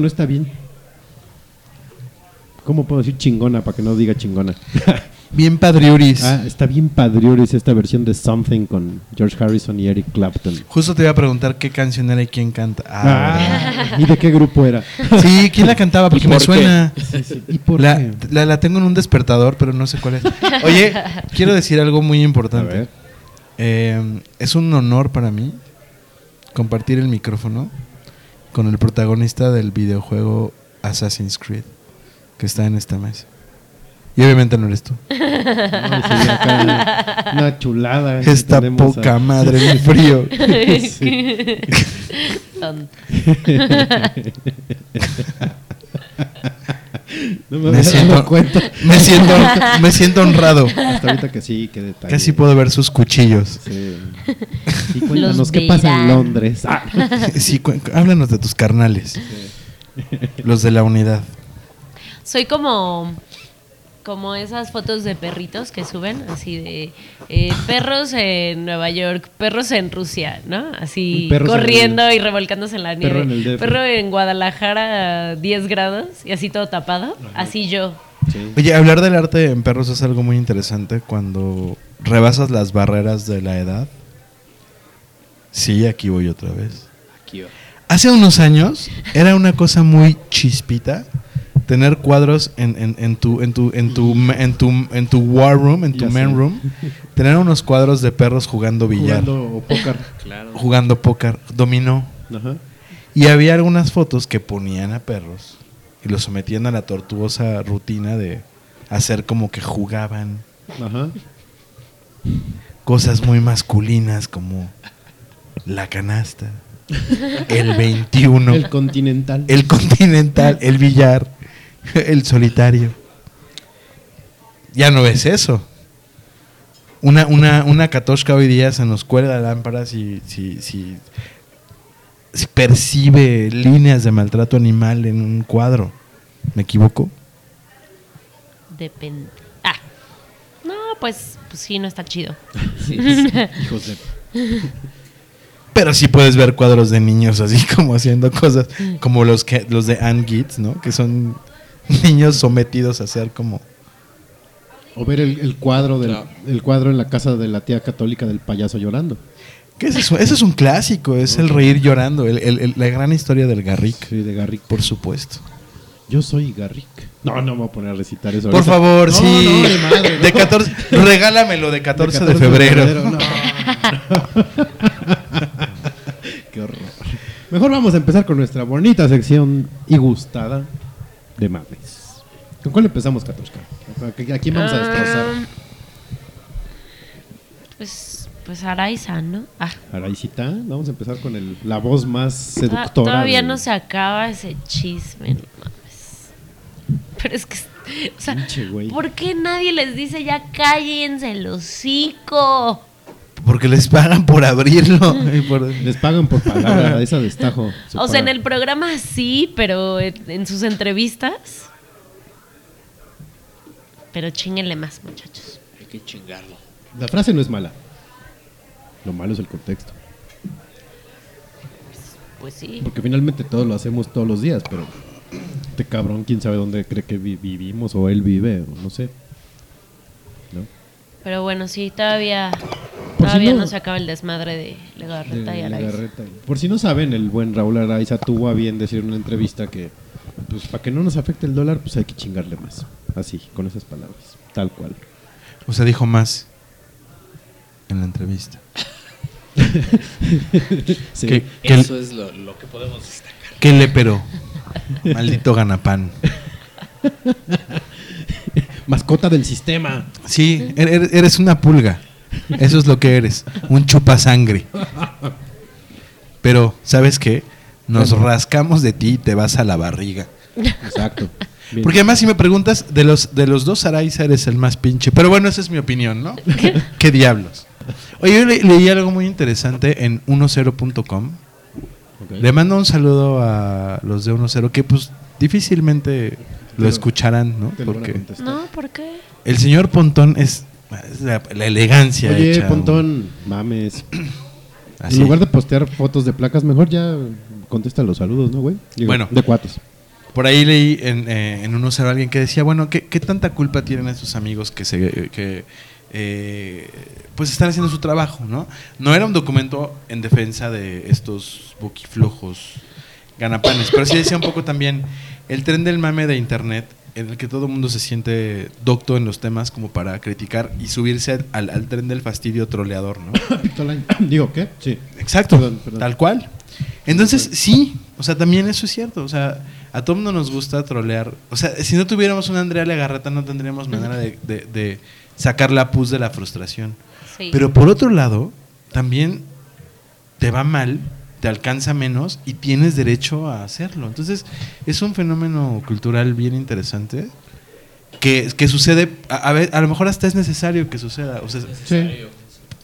No está bien? ¿Cómo puedo decir chingona para que no diga chingona? Bien padriuris. ah, está bien padriuris esta versión de Something con George Harrison y Eric Clapton. Justo te iba a preguntar qué canción era y quién canta. Ah, Ah, ¿Y de qué grupo era? Sí, ¿quién la cantaba? Porque me qué? suena. ¿Y por La, qué? la, la tengo en un despertador, pero no sé cuál es. Oye, quiero decir algo muy importante. Eh, es un honor para mí compartir el micrófono con el protagonista del videojuego Assassin's Creed que está en esta mesa. Y obviamente no eres tú. No, sí, acá una chulada. que Esta poca a- madre de frío. No Me me, siento- cuenta. Me siento, me siento honrado. Hasta ahorita que sí, qué detalle. Casi puedo ver sus cuchillos. Sí. Y cuéntanos Los qué pasa en. Londres. Ah. Sí, háblanos de tus carnales. Los de la unidad. Soy como como esas fotos de perritos que suben, así de eh, perros en Nueva York, perros en Rusia, ¿no? Así Perros corriendo y revolcándose en la nieve. Perro en el DF. Perro en Guadalajara a 10 grados y así todo tapado. Así yo. Sí. Oye, hablar del arte en perros es algo muy interesante cuando rebasas las barreras de la edad. Sí, aquí voy otra vez. Hace unos años era una cosa muy chispita tener cuadros en, en- en tu en tu en tu en tu en tu war room, en tu Ya men sé. room, tener unos cuadros de perros jugando billar, Jugando póker. jugando póker, dominó. Ajá. Y había algunas fotos que ponían a perros y los sometían a la tortuosa rutina de hacer como que jugaban Ajá. cosas muy masculinas como la canasta, el 21, El continental. el continental, el billar, el solitario. Ya no ves eso. Una, una, una katoshka hoy día se nos cuelga lámparas si, si, si, si percibe líneas de maltrato animal en un cuadro. ¿Me equivoco? Depende. Ah. No, pues, pues sí, no está chido. Hijos de. Pero sí puedes ver cuadros de niños así como haciendo cosas como los que los de Anne Gitz, ¿no? Que son niños sometidos a ser como O ver el, el cuadro del, Claro. el cuadro en la casa de la tía católica del payaso llorando. ¿Qué es eso? Eso es un clásico, es el reír llorando, el- el- el- la gran historia del Garrick, Sí, de Garrick. por supuesto. Yo soy Garrick. No, no me voy a poner a recitar eso. Por ahorita. favor, No, sí. no, de madre, no. De 14, regálamelo de 14 de, 14 febrero. no. Qué horror. Mejor vamos a empezar con nuestra bonita sección y gustada de mames. ¿Con cuál empezamos, Katoshka? ¿A quién vamos a destrozar? Ah, pues, pues Araiza, ¿no? Ah, Araisita, vamos a empezar con el, la voz más to- seductora. todavía de- no se acaba ese chisme, no mames. Pero es que, o sea, Pinche. ¿por qué nadie les dice ya cállense el hocico? Porque les pagan por abrirlo. y por- Les pagan por palabra, esa destajo. se O sea, en el programa sí, pero en, en sus entrevistas. Pero chinguenle más, muchachos. Hay que chingarlo. La frase no es mala. Lo malo es el contexto. Pues sí. Porque finalmente todos lo hacemos todos los días, pero este cabrón, quién sabe dónde cree que vi- vivimos o él vive, o no sé. ¿No? Pero bueno, sí, todavía, Por si todavía no- no, se acaba el desmadre de Legarreta y Araiza. Legarreta. Por si no saben, el buen Raúl Araiza tuvo a bien decir en una entrevista que, pues, para que no nos afecte el dólar, pues hay que chingarle más. Así, con esas palabras. Tal cual. O sea, dijo más en la entrevista. Sí. Que, que, Eso es lo, lo que podemos destacar. que lepero. Maldito ganapán. Mascota del sistema. Sí, er- er- eres una pulga. Eso es lo que eres. Un chupasangre. Pero, ¿sabes qué? Nos rascamos de ti y te vas a la barriga. Exacto. Bien. Porque además, si me preguntas, de los, de los dos Araiza eres el más pinche. Pero bueno, esa es mi opinión, ¿no? ¿Qué diablos? Oye, yo le- leí algo muy interesante en 10.com. Ok. Le mando un saludo a los de 10, que pues difícilmente lo lo- escucharán, ¿no? Porque. No, ¿por qué? el señor Pontón es, es la, la elegancia Oye, hecha, Pontón, mames. así. En lugar de postear fotos de placas, mejor ya contesta los saludos, ¿no, güey? Digo, Bueno. De cuates. Por ahí leí en, eh, en un usuario alguien que decía, bueno, ¿qué, qué tanta culpa tienen estos amigos que se que eh, pues están haciendo su trabajo, ¿no? No era un documento en defensa de estos boquiflojos ganapanes, pero sí decía un poco también el tren del mame de internet en el que todo el mundo se siente docto en los temas como para criticar y subirse al- al, tren del fastidio troleador, ¿no? Digo, ¿qué? Sí. Exacto, Perdón, perdón. tal cual. Entonces, sí, o sea, también eso es cierto. O sea, a todo mundo nos gusta trolear. O sea, si no tuviéramos una Andrea Legarreta, no tendríamos manera de, de- de sacar la pus de la frustración. Sí. Pero por otro lado, también te va mal, te alcanza menos y tienes derecho a hacerlo. Entonces, es un fenómeno cultural bien interesante que, que sucede, a, a ver, a lo mejor hasta es necesario que suceda. O sea, Sí.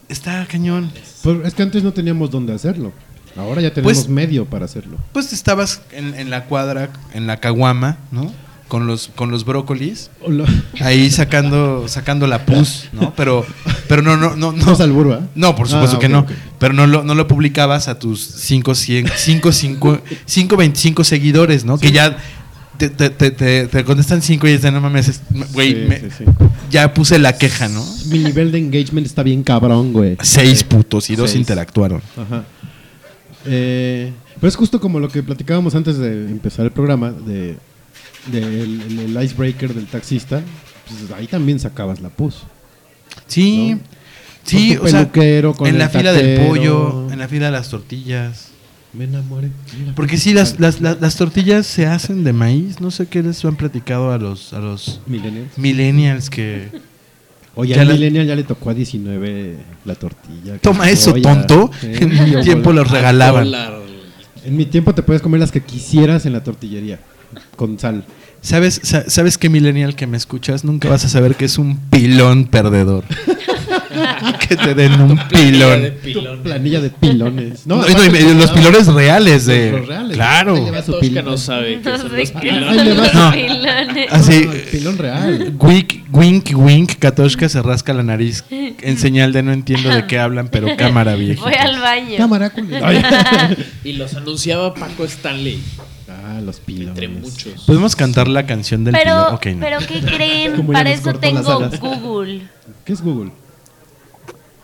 está cañón. Pues es que antes no teníamos dónde hacerlo. Ahora ya tenemos Pues- medio para hacerlo. Pues estabas en, en la cuadra, en la caguama, ¿no? Con los, con los brócolis, ahí sacando, sacando la pus, ¿no? Pero, pero no, no, no, No no. es albur, ¿verdad? No, por supuesto Ah, que no. Pero no lo, no lo publicabas a tus 5, 100, 5, 5, 5, 25 seguidores, ¿no? Que ya te, te, te, te- te contestan 5 y dicen, no mames, es- güey, sí, sí. ya puse la queja, ¿no? Mi nivel de engagement está bien cabrón, güey. Seis putos y dos Seis. interactuaron. Ajá. Eh, pero es justo como lo que platicábamos antes de empezar el programa, de, de el, el- el icebreaker del taxista. Pues ahí también sacabas la pus. Sí, ¿No? sí, Con tu o sea, peluquero, con en la fila del taquero. pollo, en la fila de las tortillas. Me enamoré. Mira. Porque sí, las, las, las, las tortillas se hacen de maíz. No sé qué les han platicado a los, a los Millennials. millennials que... Oye, Ya al la- Millennial ya le tocó a 19 la tortilla. Toma eso, joya. tonto. Sí, En mi tiempo los regalaban. En mi tiempo te puedes comer las que quisieras en la tortillería. Con sal. ¿Sabes, sa- ¿Sabes qué millennial que me escuchas? Nunca vas a saber que es un pilón perdedor. que te den un De pilón. pilón. Planilla de pilones. No, No, y no, y aparte- los pilones reales de... Los reales. Claro. Ahí le va su Tosca pilón. no sabe son los qué pilones. Ahí le va. No. pilones. Así, No, el pilón real. wink, wink, wink, Katoshka se rasca la nariz en señal de no entiendo de qué hablan, pero cámara vieja. Voy al baño. Cámara, culero. Ay. Y los anunciaba Paco Stanley. Ah, los pilones. Entre muchos. ¿Podemos cantar la canción del Pero, pilón? Ok, no. pero ¿qué creen? Para eso tengo. Google. ¿Qué es Google?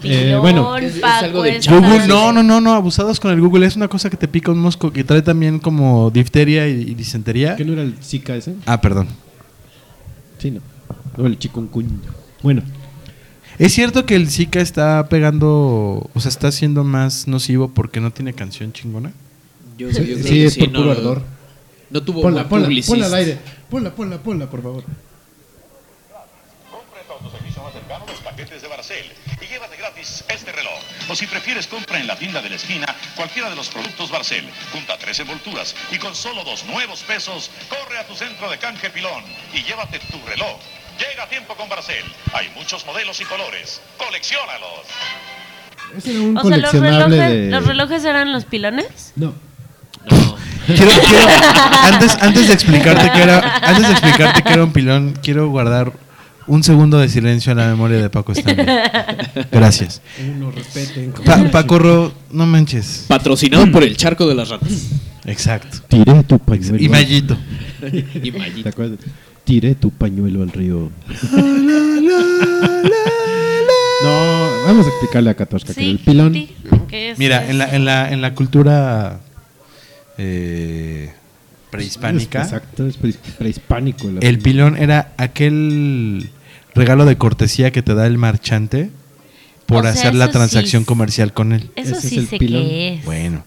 Pilón, Eh, bueno. Es- es Paco, algo de es chavos. Google, no, no, no, no, abusados con el Google. Es una cosa que te pica un mosco que trae también como difteria y, y disentería. ¿Qué no era el Zika ese? Ah, perdón. Sí, no. No, el chikungunya. Bueno, Es cierto que el Zika está pegando, o sea, está siendo más nocivo porque no tiene canción chingona. Yo, yo creo sí, que es por no, puro ardor. No tuvo Ponla, ponla, ponla al aire. Ponla, ponla, ponla, por favor. Compra en tu autoservicio más cercano los paquetes de Barcel y llévate gratis este reloj. O si prefieres, compra en la tienda de la esquina cualquiera de los productos Barcel. Junta tres envolturas y con solo dos nuevos pesos, corre a tu centro de canje pilón y llévate tu reloj. Llega a tiempo con Barcel. Hay muchos modelos y colores. ¡Colecciónalos! Ese era un O sea, los relojes, de... ¿los relojes eran los pilones? No. No. Quiero, quiero- antes, antes de explicarte que era, antes de explicarte que era un pilón, quiero guardar un segundo de silencio en la memoria de Paco Stanley. Gracias. Uno, respeten. Pa- Paco Ro, no manches. Patrocinado por el charco de las ratas. Exacto. Tiré tu pañuelo. Y Mayito. Y ¿Te Mayito. acuerdas? Tiré tu pañuelo al río. No, vamos a explicarle a Katoshka que el pilón... sí, ¿qué es Mira, en la, en la, en la cultura eh, prehispánica, Exacto, es pre- prehispánico. el pilón era aquel regalo de cortesía que te da el marchante por O sea, hacer la sí transacción comercial con él. Eso ese es sí el sé pilón. es. Bueno,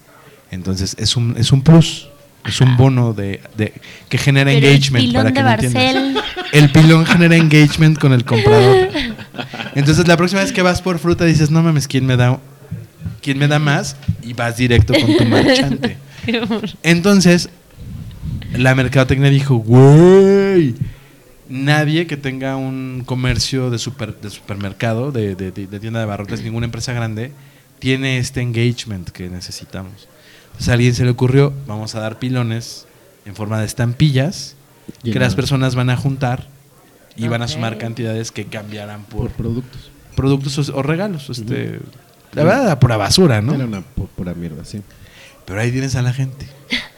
entonces es un, es un plus, es un bono de, de- que genera Pero engagement. el pilón para que de me entiendas. Barcel. El pilón genera engagement con el comprador. Entonces la próxima vez que vas por fruta dices, no mames, ¿quién me da, quién me da más? Y vas directo con tu marchante. Entonces, la mercadotecnia dijo, güey, nadie que tenga un comercio de, super, de supermercado, de, de- de- de tienda de barrotes, ninguna empresa grande, tiene este engagement que necesitamos. Entonces a alguien se le ocurrió, vamos a dar pilones en forma de estampillas que las personas van a juntar y van a sumar cantidades que cambiarán por, Por productos. productos o, o regalos. Este, La verdad, era pura basura, ¿no? Era una pu- pura mierda, sí. Pero ahí tienes a la gente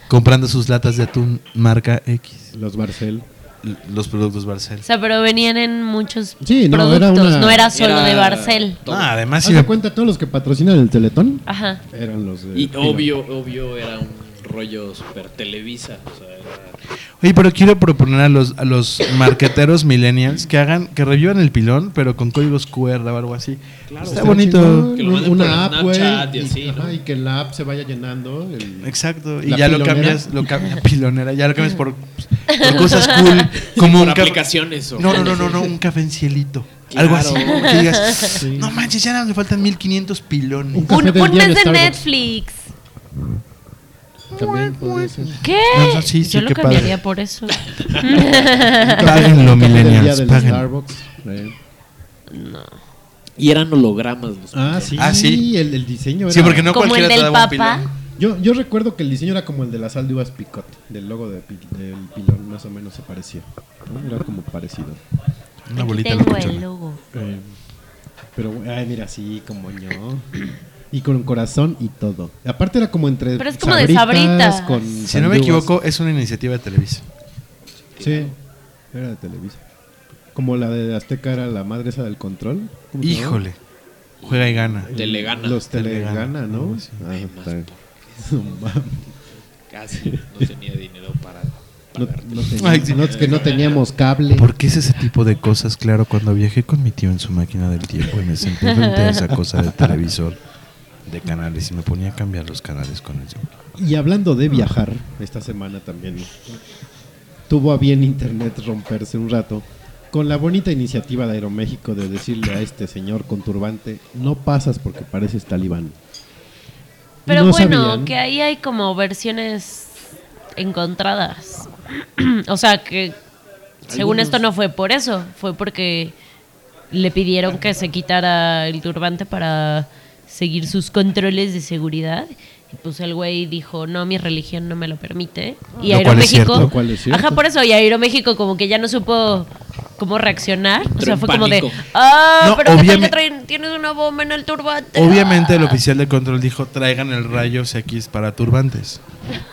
comprando sus latas de atún marca X. Los Barcel. L- Los productos Barcel. O sea, pero venían en muchos Sí, no, productos, era una- no era solo Era de Barcel. Ah, además, ¿Haz si me- cuenta todos los que patrocinan el Teletón? Ajá. Eran los de Y obvio, obvio era un rollo super Televisa. O sea, era... Oye, pero quiero proponer a los, a los marqueteros millennials que hagan, que revivan el pilón, pero con códigos QR o algo así. Está Está bonito. chingón, Que lo manden una por app. Snapchat y y- así, ¿no? ajá, y que la app se vaya llenando. el- Exacto. Y ya lo cambias, lo cambias, pilonera, ya lo cambias por, por cosas cool, como por un aplicaciones. O No, no, no, no, no, un café en cielito. Algo así. Claro. Que digas, Sí. no manches, ya le faltan 1500 pilones. Un Un, un mes de Starbucks. Netflix. También podría ser. ¿Qué? No, no, sí, sí, Yo lo qué cambiaría padre. por eso. Páguenlo, millennials, páguenlo. Starbucks. eh. Y eran hologramas los Ah, sí. Ah, sí. El, el diseño era... Sí, porque no Como el cualquiera te del daba un Papa. pilón. Yo, yo recuerdo que el diseño era como el de la sal de uvas picot, del logo de pi- del pilón, más o menos se parecía. ¿no? Era como parecido. Una Aquí bolita tengo el logo. Eh, pero, ay, mira, sí, como yo. Y con corazón y todo. Aparte era como entre. Pero es como de Sabritas. Con Si no me equivoco, es una iniciativa de Televisa. Sí, era de Televisa. Como la de Azteca era la madre esa del control. Híjole. Juega y gana. Telegana. Los Telegana, ¿no? sí. Ah, Ay, mames. Casi no tenía dinero para No, no tenía- Ay, sí. no, es que no teníamos cable. ¿Por qué es ese tipo de cosas? Claro, cuando viajé con mi tío en su máquina del tiempo y me senté frente a esa cosa de televisor de canales y me ponía a cambiar los canales con eso. Y hablando de viajar, esta semana también tuvo a bien Internet romperse un rato con la bonita iniciativa de Aeroméxico de decirle a este señor con turbante, no pasas porque pareces talibán. Pero No bueno, sabían. que ahí hay como versiones encontradas. o sea, que según esto no fue por eso, fue porque le pidieron que se quitara el turbante para seguir sus controles de seguridad. Y pues el güey dijo, no, mi religión no me lo permite. Y Lo cual es cierto. Aeroméxico... Lo cual es cierto. Ajá, por eso, y Aeroméxico como que ya no supo cómo reaccionar. O sea, fue como de, ah, No, pero ¿qué tal que tienes una bomba en el turbante? Obviamente el oficial de control dijo, traigan el rayo si aquí es para turbantes.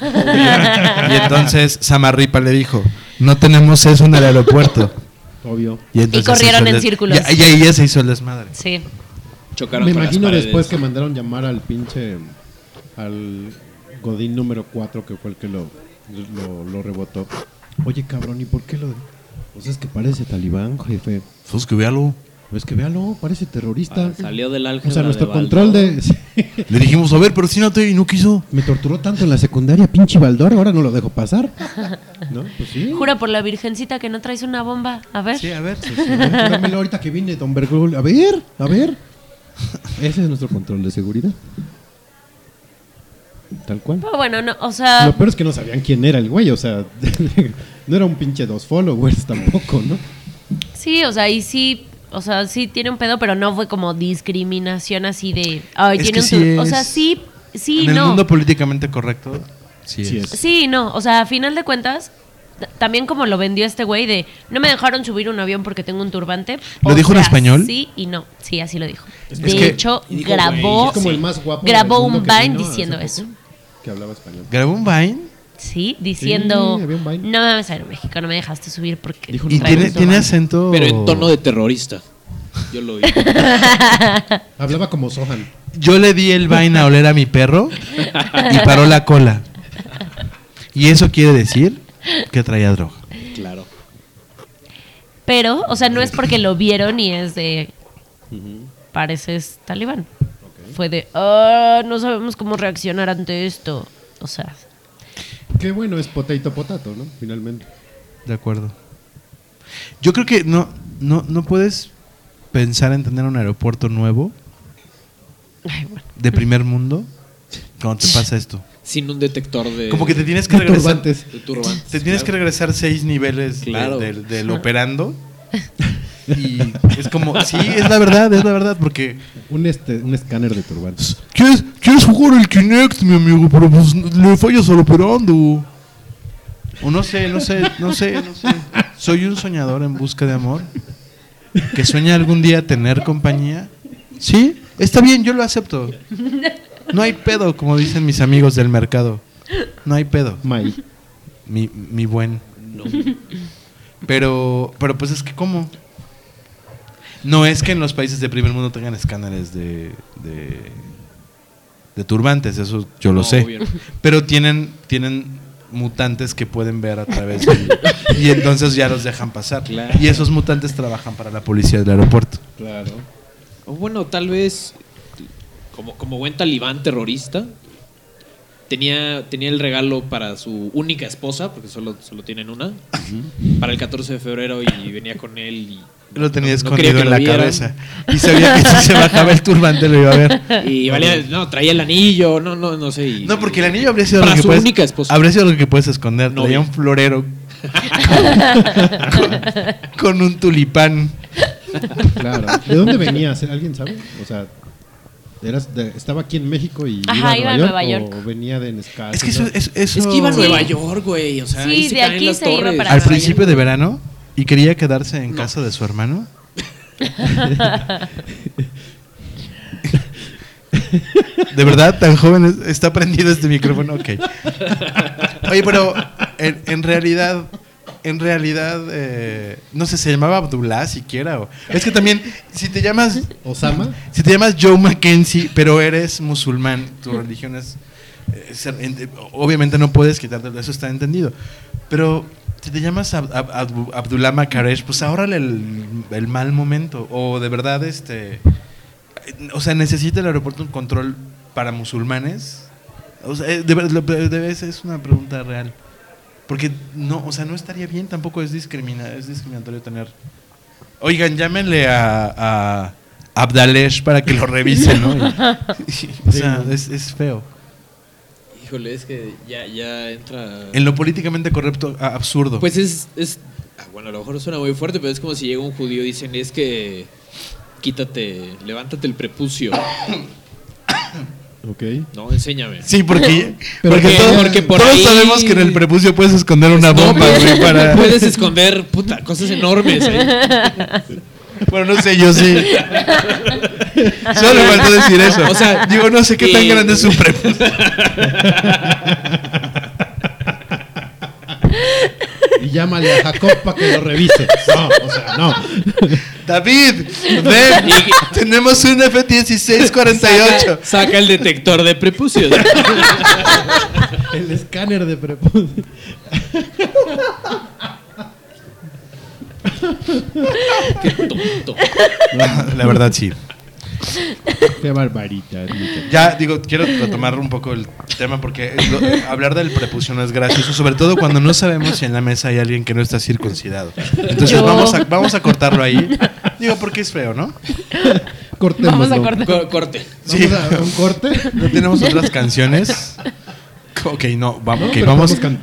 y entonces Samarripa le dijo, no tenemos eso en el aeropuerto. Obvio. Y, entonces se corrieron en círculos. Y, y ahí ya se hizo el desmadre. Sí. Chocaron Me con las imagino paredes. después que mandaron llamar al pinche al Godín número 4 que fue el que lo, lo, lo rebotó. Oye, cabrón, ¿y por qué lo...? Pues es que parece talibán, jefe. Pues que véalo. Es que véalo, parece terrorista. Ah, Salió del álgebra O sea, nuestro de control de... Le dijimos, a ver, pero y no quiso. Me torturó tanto en la secundaria, pinche Baldor, ahora no lo dejo pasar. ¿No? Pues sí. Jura por la virgencita que no traes una bomba. A ver. Sí, a ver. Sí, a ver, júramelo ahorita que vine, Don Bergul. A ver, a ver. Ese es nuestro control de seguridad. Tal cual. Pero bueno, no, o sea, Lo peor es que no sabían quién era el güey, o sea, no era un pinche dos followers tampoco, ¿no? sí, o sea, y sí, o sea, sí tiene un pedo, pero no fue como discriminación así de, ay, Es tiene que un sí tur- o sea, sí, sí, en el no. mundo políticamente correcto, sí, Sí es. es. Sí, no, o sea, a final de cuentas, también como lo vendió este güey de, no me dejaron subir un avión porque tengo un turbante. ¿Lo o dijo en español? Sí y no, sí, así lo dijo. Es de que- hecho, grabó, Es como el más guapo. grabó un Vine diciendo eso. Que hablaba español. ¿Grabó un Vine? Sí, diciendo, Sí, un no mames a Aeroméxico, no me dejaste subir porque... Dijo, Y tiene, tiene acento... Pero en tono de terrorista. Yo lo vi. Hablaba como Sohan. Yo le di el Vine a oler a mi perro y paró la cola. Y eso quiere decir que traía droga. claro. Pero, o sea, no es porque lo vieron y es de. Pareces talibán. Fue de. "Ah, no sabemos cómo reaccionar ante esto. O sea, Qué bueno es potato potato, ¿no? Finalmente. De acuerdo. Yo creo que no, no, no puedes pensar en tener un aeropuerto nuevo ay, bueno. de primer mundo cuando te pasa esto. Sin un detector de. Como que te tienes que De regresar. turbantes. de turbantes. Te tienes que regresar seis niveles de- Claro. del, del operando. Y es como, sí, es la verdad, es la verdad, porque Un, este, un escáner de turbantes. ¿Quieres, quieres jugar el Kinect, mi amigo, pero pues le fallas al operando. O no sé, no sé, no sé, no sé. Soy un soñador en busca de amor que sueña algún día tener compañía. Sí, está bien, yo lo acepto. No hay pedo, como dicen mis amigos del mercado. No hay pedo. May. Mi, mi buen. Pero, pero pues es que ¿cómo? No es que en los países de primer mundo tengan escáneres de, de, de turbantes, eso yo lo No, sé. obvio no. Pero tienen, tienen mutantes que pueden ver a través del... y entonces ya los dejan pasar. Claro. Y esos mutantes trabajan para la policía del aeropuerto. Claro. O bueno, tal vez como, como buen talibán terrorista, tenía, tenía el regalo para su única esposa, porque solo, solo tienen una, para el 14 de febrero y venía con él y... Lo tenía no- no escondido que en la vieran. cabeza. Y sabía que si se bajaba el turbante lo iba a ver. Y valía, no, traía el anillo, no, no, no sé. y- No, porque el anillo habría sido Para lo que su puedes, única esposa. habría sido lo que puedes esconder. Novia. Traía un florero con, con un tulipán. Claro. ¿De dónde venías? ¿Alguien sabe? O sea, eras de- ¿estaba aquí en México y Ajá, iba a iba a Nueva Nueva York? York. ¿O venía de Nescafé? Es que eso, eso, eso- Es que iba a Sí. Nueva York, güey. O sea, Sí, ahí se de caen aquí las se iba para al Nueva principio York. de verano y quería quedarse en casa de su hermano. De verdad, tan joven es- está prendido este micrófono, ok. Oye, pero en, en realidad, en realidad, eh, no sé, se llamaba Abdullah siquiera. O, es que también, si te llamas, ¿Osama? si te llamas Joe Mackenzie, pero eres musulmán, tu religión es, eh, obviamente no puedes quitarte, eso está entendido. Pero si te llamas Ab- Ab- Ab- Abdullah Makaresh, pues ahórrale el, el mal momento. O de verdad, este, o sea, necesita el aeropuerto un control para musulmanes. O sea, eh, de, de- de- es una pregunta real. Porque no, o sea, no estaría bien, tampoco es discrimina, es discriminatorio tener. Oigan, llámenle a, a Abdalesh para que lo revise, ¿no? Y- o sea, es, es feo. Híjole, es que ya, ya entra... En lo políticamente correcto, a- absurdo. Pues es, es... ah, Bueno, a lo mejor suena muy fuerte, pero es como si llega un judío y dicen, es que quítate, levántate el prepucio. Ok. No, enséñame. sí, porque, Pero porque, que- todo- porque por todos ahí- sabemos que en el prepucio puedes esconder una No, bomba, puedes- güey, para... Puedes esconder, puta, cosas enormes. ¿eh? Bueno, no sé, yo sí. Solo me faltó decir eso. O sea, digo, no sé qué tan grande es su prepucio. Y llámale a Jacob para que lo revise. No, o sea, no. David, ven, tenemos un F-1648. Saca el detector de prepucios. El escáner de prepucio. Qué tonto. La verdad, sí. Qué barbarita. Ya, digo, quiero retomar un poco el tema porque lo- hablar del prepucio no es gracioso, sobre todo cuando no sabemos si en la mesa hay alguien que no está circuncidado. Entonces Yo. vamos a, vamos a cortarlo ahí. Digo, porque es feo, ¿no? Cortémoslo. Vamos a cortar. Co- corte. Sí. Vamos a un corte. ¿No tenemos otras canciones? Ok, no, vamos,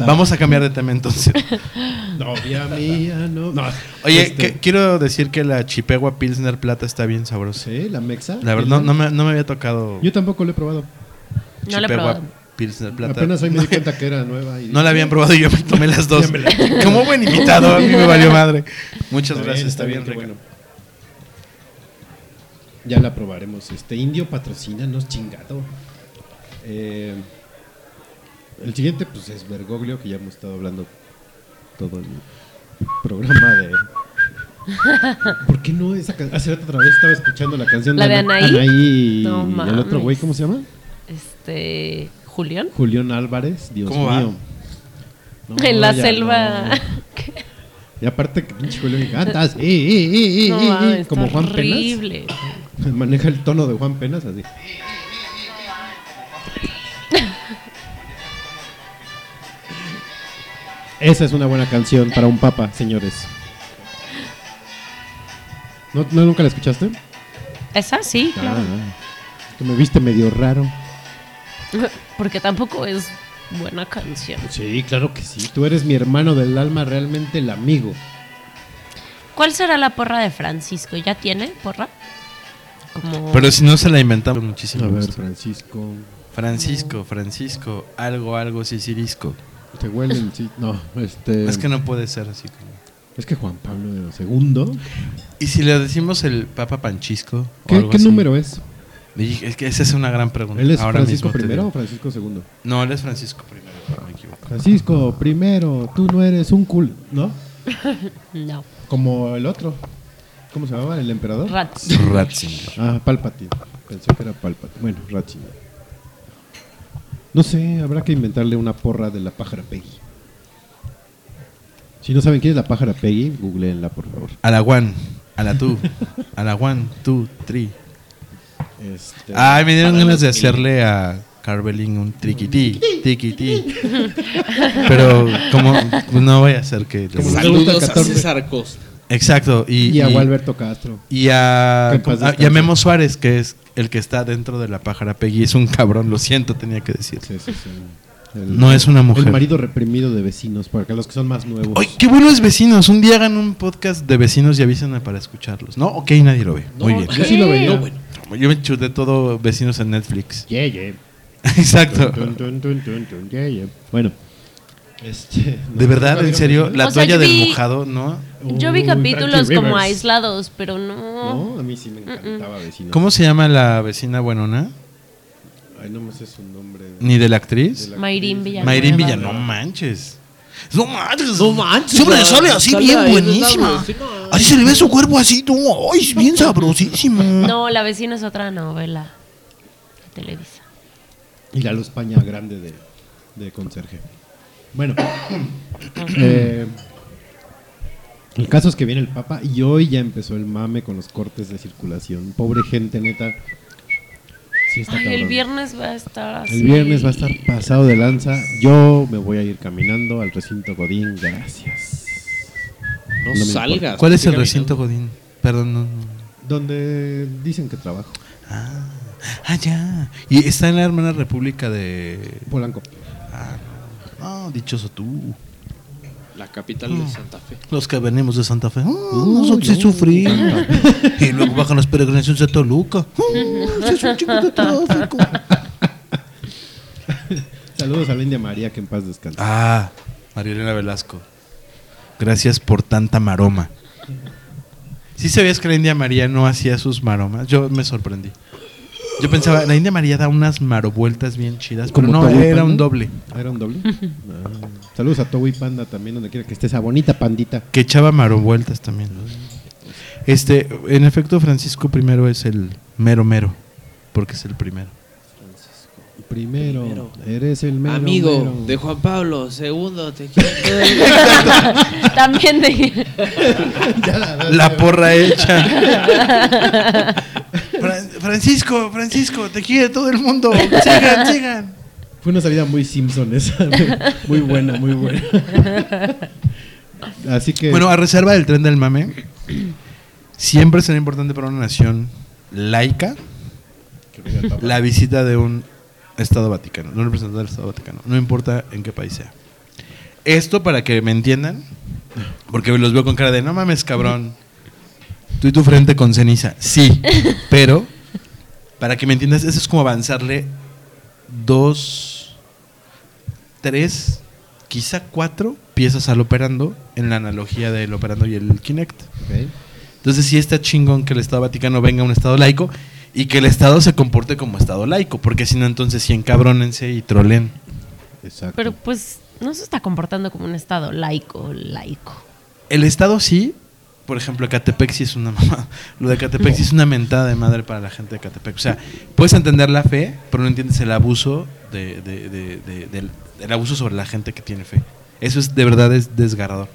vamos, a cambiar de tema entonces. Novia mía, no. no. Oye, Este, que- quiero decir que la Chipegua Pilsner Plata está bien sabrosa. Sí, la mexa. La verdad, no, no me, no me había tocado Yo tampoco lo he probado. No lo he Chipegua probado. Pilsner Plata. Apenas hoy me di cuenta que era nueva. Y No la habían probado y yo me tomé las dos. Como buen invitado, a mí me valió madre. Muchas Está gracias, bien, está bien, bueno. Ya la probaremos. Este indio patrocínanos chingado. Eh, el siguiente pues es Bergoglio, que ya hemos estado hablando todo el programa de. ¿Por qué no esa can- Hace rato otra vez estaba escuchando la canción ¿La de Ana- Anaí? Anaí y No el otro güey. ¿cómo se llama? Este. Julián. Julián Álvarez, Dios ¿Cómo va? mío. No, en la ya selva. no. Y aparte que pinche Julián canta así, eh, eh, eh, eh, No, eh, está como Juan horrible. Penas. Maneja el tono de Juan Penas así. Esa es una buena canción para un papa, señores. ¿No, no nunca la escuchaste? Esa sí, Ah, claro. Es que me viste medio raro. Porque tampoco es buena canción. Sí, claro que sí. Tú eres mi hermano del alma, realmente el amigo. ¿Cuál será la porra de Francisco? ¿Ya tiene porra? Como... Pero si no se la inventamos muchísimo. A ver, gusto. Francisco. Francisco, Francisco, algo, algo, sicirisco. Te huelen, sí. No, este. Es que no puede ser así como. Es que Juan Pablo II. ¿Y si le decimos el Papa Panchisco? o ¿Qué, algo qué así? número es? Es que esa es una gran pregunta. ¿Él es Ahora Francisco digo. o Francisco segundo? No, él es Francisco me equivoco. Francisco primero, tú no eres un cool, ¿no? No. Como el otro. ¿Cómo se llamaba? ¿El emperador? Rats. Ratzinger. Ah, Palpatine. Pensé que era Palpatine. Bueno, Ratzinger. No sé, habrá que inventarle una porra de la pájara Peggy. Si no saben quién es la pájara Peggy, googleenla, por favor. A la one, a la two, a la one, two, three. Este, Ay, me dieron ganas de hacerle a Carveling un triquití, tiquití. Pero como pues, no voy a hacer que... Como no le gusta el Saludos a 14. César Costa. Exacto. Y, y a y- Gualberto Castro. y a, a- y a. Memo Suárez, que es el que está dentro de la pájara Peggy. Es un cabrón, lo siento, tenía que decir. Sí, sí, sí. No es una mujer. El marido reprimido de vecinos, para que los que son más nuevos. Oye, qué buenos vecinos. Un día hagan un podcast de vecinos y avísenme para escucharlos. ¿No? Ok, nadie lo ve. Muy bien. Yo sí lo veía. No, bueno. Yo me chuté todo vecinos en Netflix. Yeah, yeah. Exacto. Tun, tun, yeah, yeah. Bueno. Este, De verdad, en serio, la O sea, toalla del vi- mojado, ¿no? Yo vi Uy, capítulos como aislados, pero no. No, a mí sí me encantaba vecinos. ¿Cómo se llama la vecina buenona? Ay, no me sé su nombre. ¿Ni de la actriz? Mayrín Villanueva. Mayrín Villa, no manches. No manches. No manches, Siempre sale así sale bien ahí, buenísima. Así se le ve su cuerpo así, no, ay, es bien sabrosísimo. No, La vecina es otra novela de Televisa. Y la luz paña grande de, de conserje. Bueno, eh, el caso es que viene el Papa y hoy ya empezó el mame con los cortes de circulación. Pobre gente, neta. Sí está Ay, el viernes va a estar así. El viernes va a estar pasado de lanza. Yo me voy a ir caminando al recinto Godín. Gracias. No, salgas. ¿Cuál es el recinto. Godín? Perdón, no, no. Donde dicen que trabajo. Ah, ah, ya. Y está en la hermana república de. Polanco. Ah, no. Ah, dichoso tú. La capital de Santa Fe. Los que venimos de Santa Fe. Ah, nosotros sí sufrimos. y luego bajan las peregrinaciones de Toluca. Ah, sí es un chingo de tráfico. Saludos a la India María, que en paz descanse. Ah, María Elena Velasco. Gracias por tanta maroma. ¿Sí sabías que la India María no hacía sus maromas? Yo me sorprendí. Yo pensaba, la India María da unas marovueltas bien chidas, pero no, era Panda. un doble. Ah, ¿Era un doble? Ah. Saludos a Toby Panda también, donde quiera que esté esa bonita pandita. Que echaba marovueltas también. Este, en efecto, Francisco primero es el mero mero, porque es el primero. Primero, eres el mero, Amigo mero. de Juan Pablo, segundo, te quiero. También de. La porra hecha. Fran- Francisco, Francisco, te quiere todo el mundo. Sigan, sigan. Fue una salida muy Simpson esa. muy buena, muy buena. Así que. Bueno, a reserva del tren del mame, siempre será importante para una nación laica la visita de un Estado Vaticano, no un representante del Estado Vaticano, no importa en qué país sea. Esto para que me entiendan, porque los veo con cara de no mames, cabrón. Tú y tu frente con ceniza. Sí, pero para que me entiendas, eso es como avanzarle dos, tres, quizá cuatro piezas al operando en la analogía del operando y el Kinect. Entonces sí está chingón que el Estado Vaticano venga a un Estado laico y que el Estado se comporte como Estado laico, porque si no entonces sí encabrónense y trolen. Exacto. Pero pues no se está comportando como un estado laico, laico. El Estado sí, por ejemplo, Catepec sí es una mamá. Lo de Catepec sí es una mentada de madre para la gente de Catepec. O sea, puedes entender la fe, pero no entiendes el abuso de, de- de- de- del, abuso sobre la gente que tiene fe. Eso es de verdad es desgarrador.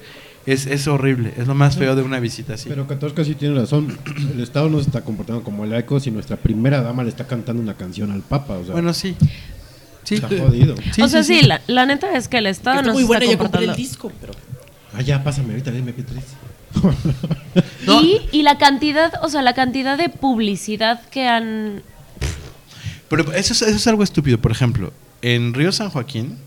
Es, es horrible, es lo más feo de una visita así. Pero Catorca sí tiene razón. El Estado no se está comportando como laico si nuestra primera dama le está cantando una canción al Papa. O sea, bueno, sí. Sí. está jodido. Sí, o sea, sí. La, la neta es que el estado Está no muy se buena, está ya compré el comportando. disco, pero. Ah, ya, pásame ahorita el MP3. Y, y la cantidad, o sea, la cantidad de publicidad que han. Pero eso es, eso es algo estúpido. Por ejemplo, en Río San Joaquín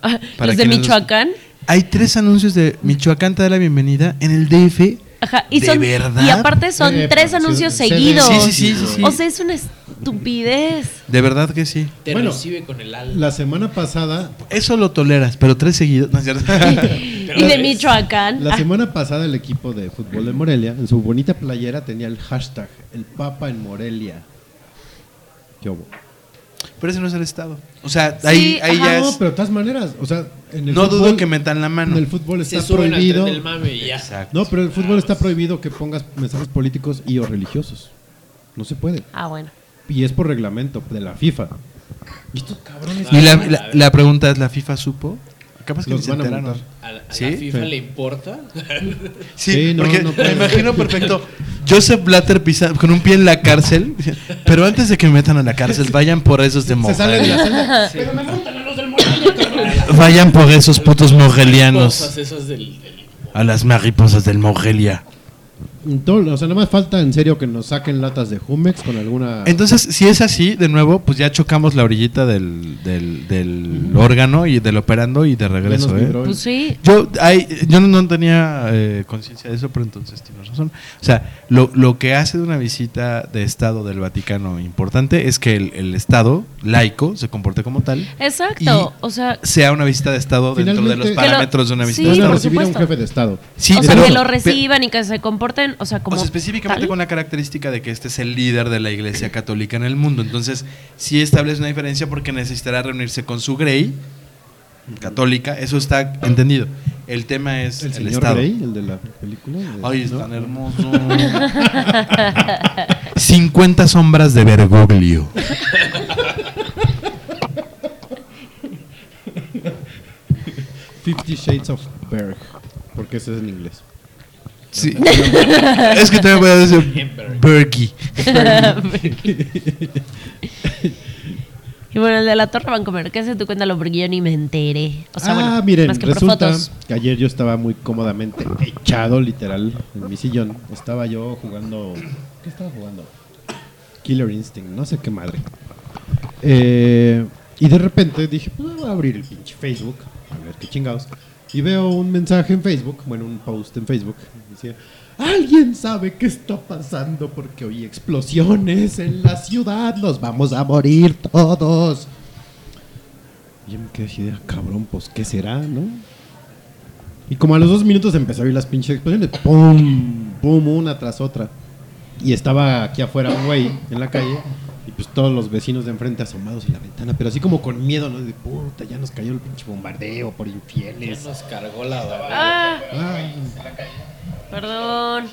Para los de Michoacán. hay tres anuncios de Michoacán te da la bienvenida en el DF. Ajá, y ¿De son, verdad? Y aparte son Eh, tres anuncios seguidos. sí, sí, sí, sí, sí. O sea, es una estupidez. De verdad que sí. Te Bueno, recibe con el alma. La semana pasada, Eso lo toleras, pero tres seguidos. No es cierto. y de Michoacán. la semana pasada el equipo de fútbol de Morelia, en su bonita playera tenía el hashtag El Papa en Morelia. ¿Qué hubo? Pero ese no es el Estado. O sea, Sí, ahí, ahí ajá. ya No, es. pero de todas maneras, o sea, en el No fútbol, dudo que metan la mano. En el fútbol Se está prohibido. del mame y ya. Exacto. No, pero en el fútbol está prohibido que pongas mensajes políticos y o religiosos. No se puede. Ah, bueno. Y es por reglamento de la FIFA. Y estos cabrones Y la, la- la pregunta es: ¿la FIFA supo? Capaz que Los ni se van a enteraron. ¿A, la- a ¿Sí? la FIFA Sí. le importa? Sí, Sí, no, porque no me imagino perfecto. Joseph Blatter pisa- con un pie en la cárcel. Pero antes de que me metan a la cárcel, vayan por esos de se sale de la Morelia. celda. Vayan por esos putos mogelianos. Del, del- A las mariposas del Morelia. Todo- o sea, nada más falta en serio que nos saquen latas de Jumex con alguna. Entonces, si es así, de nuevo, pues ya chocamos la orillita del, del, del órgano y del operando y de regreso, ¿eh? Pues sí. Yo, hay, yo no, tenía eh, conciencia de eso, pero entonces tienes razón. O sea, lo, lo que hace de una visita de Estado del Vaticano importante es que el, el Estado laico se comporte como tal, Exacto. o sea, sea una visita de Estado dentro de los parámetros de una visita de Estado. recibir a un jefe de Estado. Sí, o sea pero- que lo reciban y que se comporten, o sea, como. o sea, específicamente tal. con la característica de que este es el líder de la iglesia católica en el mundo. Entonces, sí establece una diferencia porque necesitará reunirse con su grey católica. Eso está entendido. El tema es El el, señor Estado. Grey, el de la película. de- Ay, es ¿no? tan hermoso. 50 sombras de Bergoglio. Fifty Shades of Berg. Porque ese es en inglés. Sí. es que también voy a decir Bergy. Y bueno, el de la Torre Vancomer, ¿qué se tú cuéntalo? Porque yo ni me enteré. O sea, ah, bueno, miren, más que por resulta fotos. que ayer yo estaba muy cómodamente echado, literal, en mi sillón. Estaba yo jugando. ¿Qué estaba jugando? Killer Instinct, no sé qué madre. Eh, y de repente dije, pues voy a abrir el pinche Facebook, a ver qué chingados. Y veo un mensaje en Facebook, bueno, un post en Facebook. ¿Alguien sabe qué está pasando? Porque oí explosiones en la ciudad, nos vamos a morir todos. Y yo me quedé así "Ah, cabrón, pues, ¿qué será, no? Y como a los dos minutos empecé a oír las pinches explosiones, pum, pum, una tras otra. Y estaba aquí afuera un güey en la calle, pues todos los vecinos de enfrente asomados en la ventana, pero así como con miedo, ¿no? De puta, ya nos cayó el pinche bombardeo por Ya infieles. nos cargó la. Ah, Ay. perdón.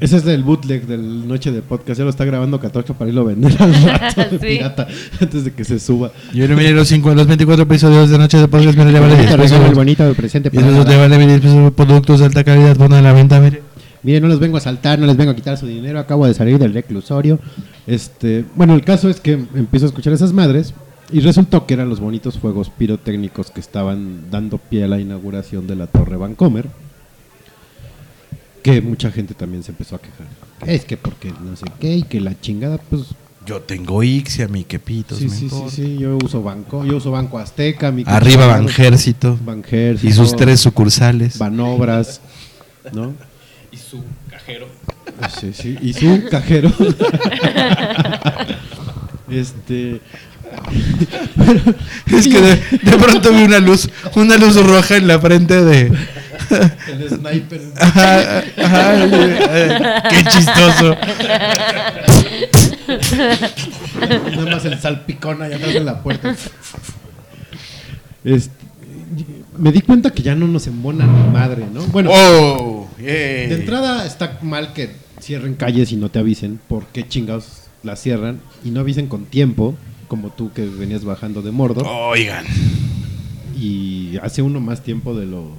Ese es el bootleg del Noche de Podcast, ya lo está grabando Catorca para irlo a vender al rato de Sí. pirata, antes de que se suba. Yo no miré los, cinco, los 24 episodios de Noche de Podcast, mire, le vale 10 pesos. el bonito presente Y eso le vale 10 pesos productos de alta calidad, ponen a la venta, mire. Mire, no les vengo a saltar, no les vengo a quitar su dinero, acabo de salir del reclusorio. Este, bueno, el caso es que empiezo a escuchar esas madres y resultó que eran los bonitos fuegos pirotécnicos que estaban dando pie a la inauguración de la Torre Vancomer. Que mucha gente también se empezó a quejar. Es que porque no sé qué y que la chingada, pues Yo tengo Ixia, mi quepitos, sí, me sí, sí, sí, yo uso banco, yo uso Banco Azteca, mi Arriba Banjército. Banjército, Y sus tres sucursales. Banobras, ¿no? Y su cajero. Sí, sí, y su cajero. este. Es que de, de pronto vi una luz, una luz roja en la frente de. El sniper. Ajá, ajá, eh, qué chistoso. Nada más el salpicón allá atrás de la puerta. Este, me di cuenta que ya no nos embona ni madre, ¿no? Bueno, Oh, de entrada está mal que cierren calles y no te avisen. ¿Por qué chingados las cierran? Y no avisen con tiempo, como tú que venías bajando de Mordor. Oigan. Y hace uno más tiempo de lo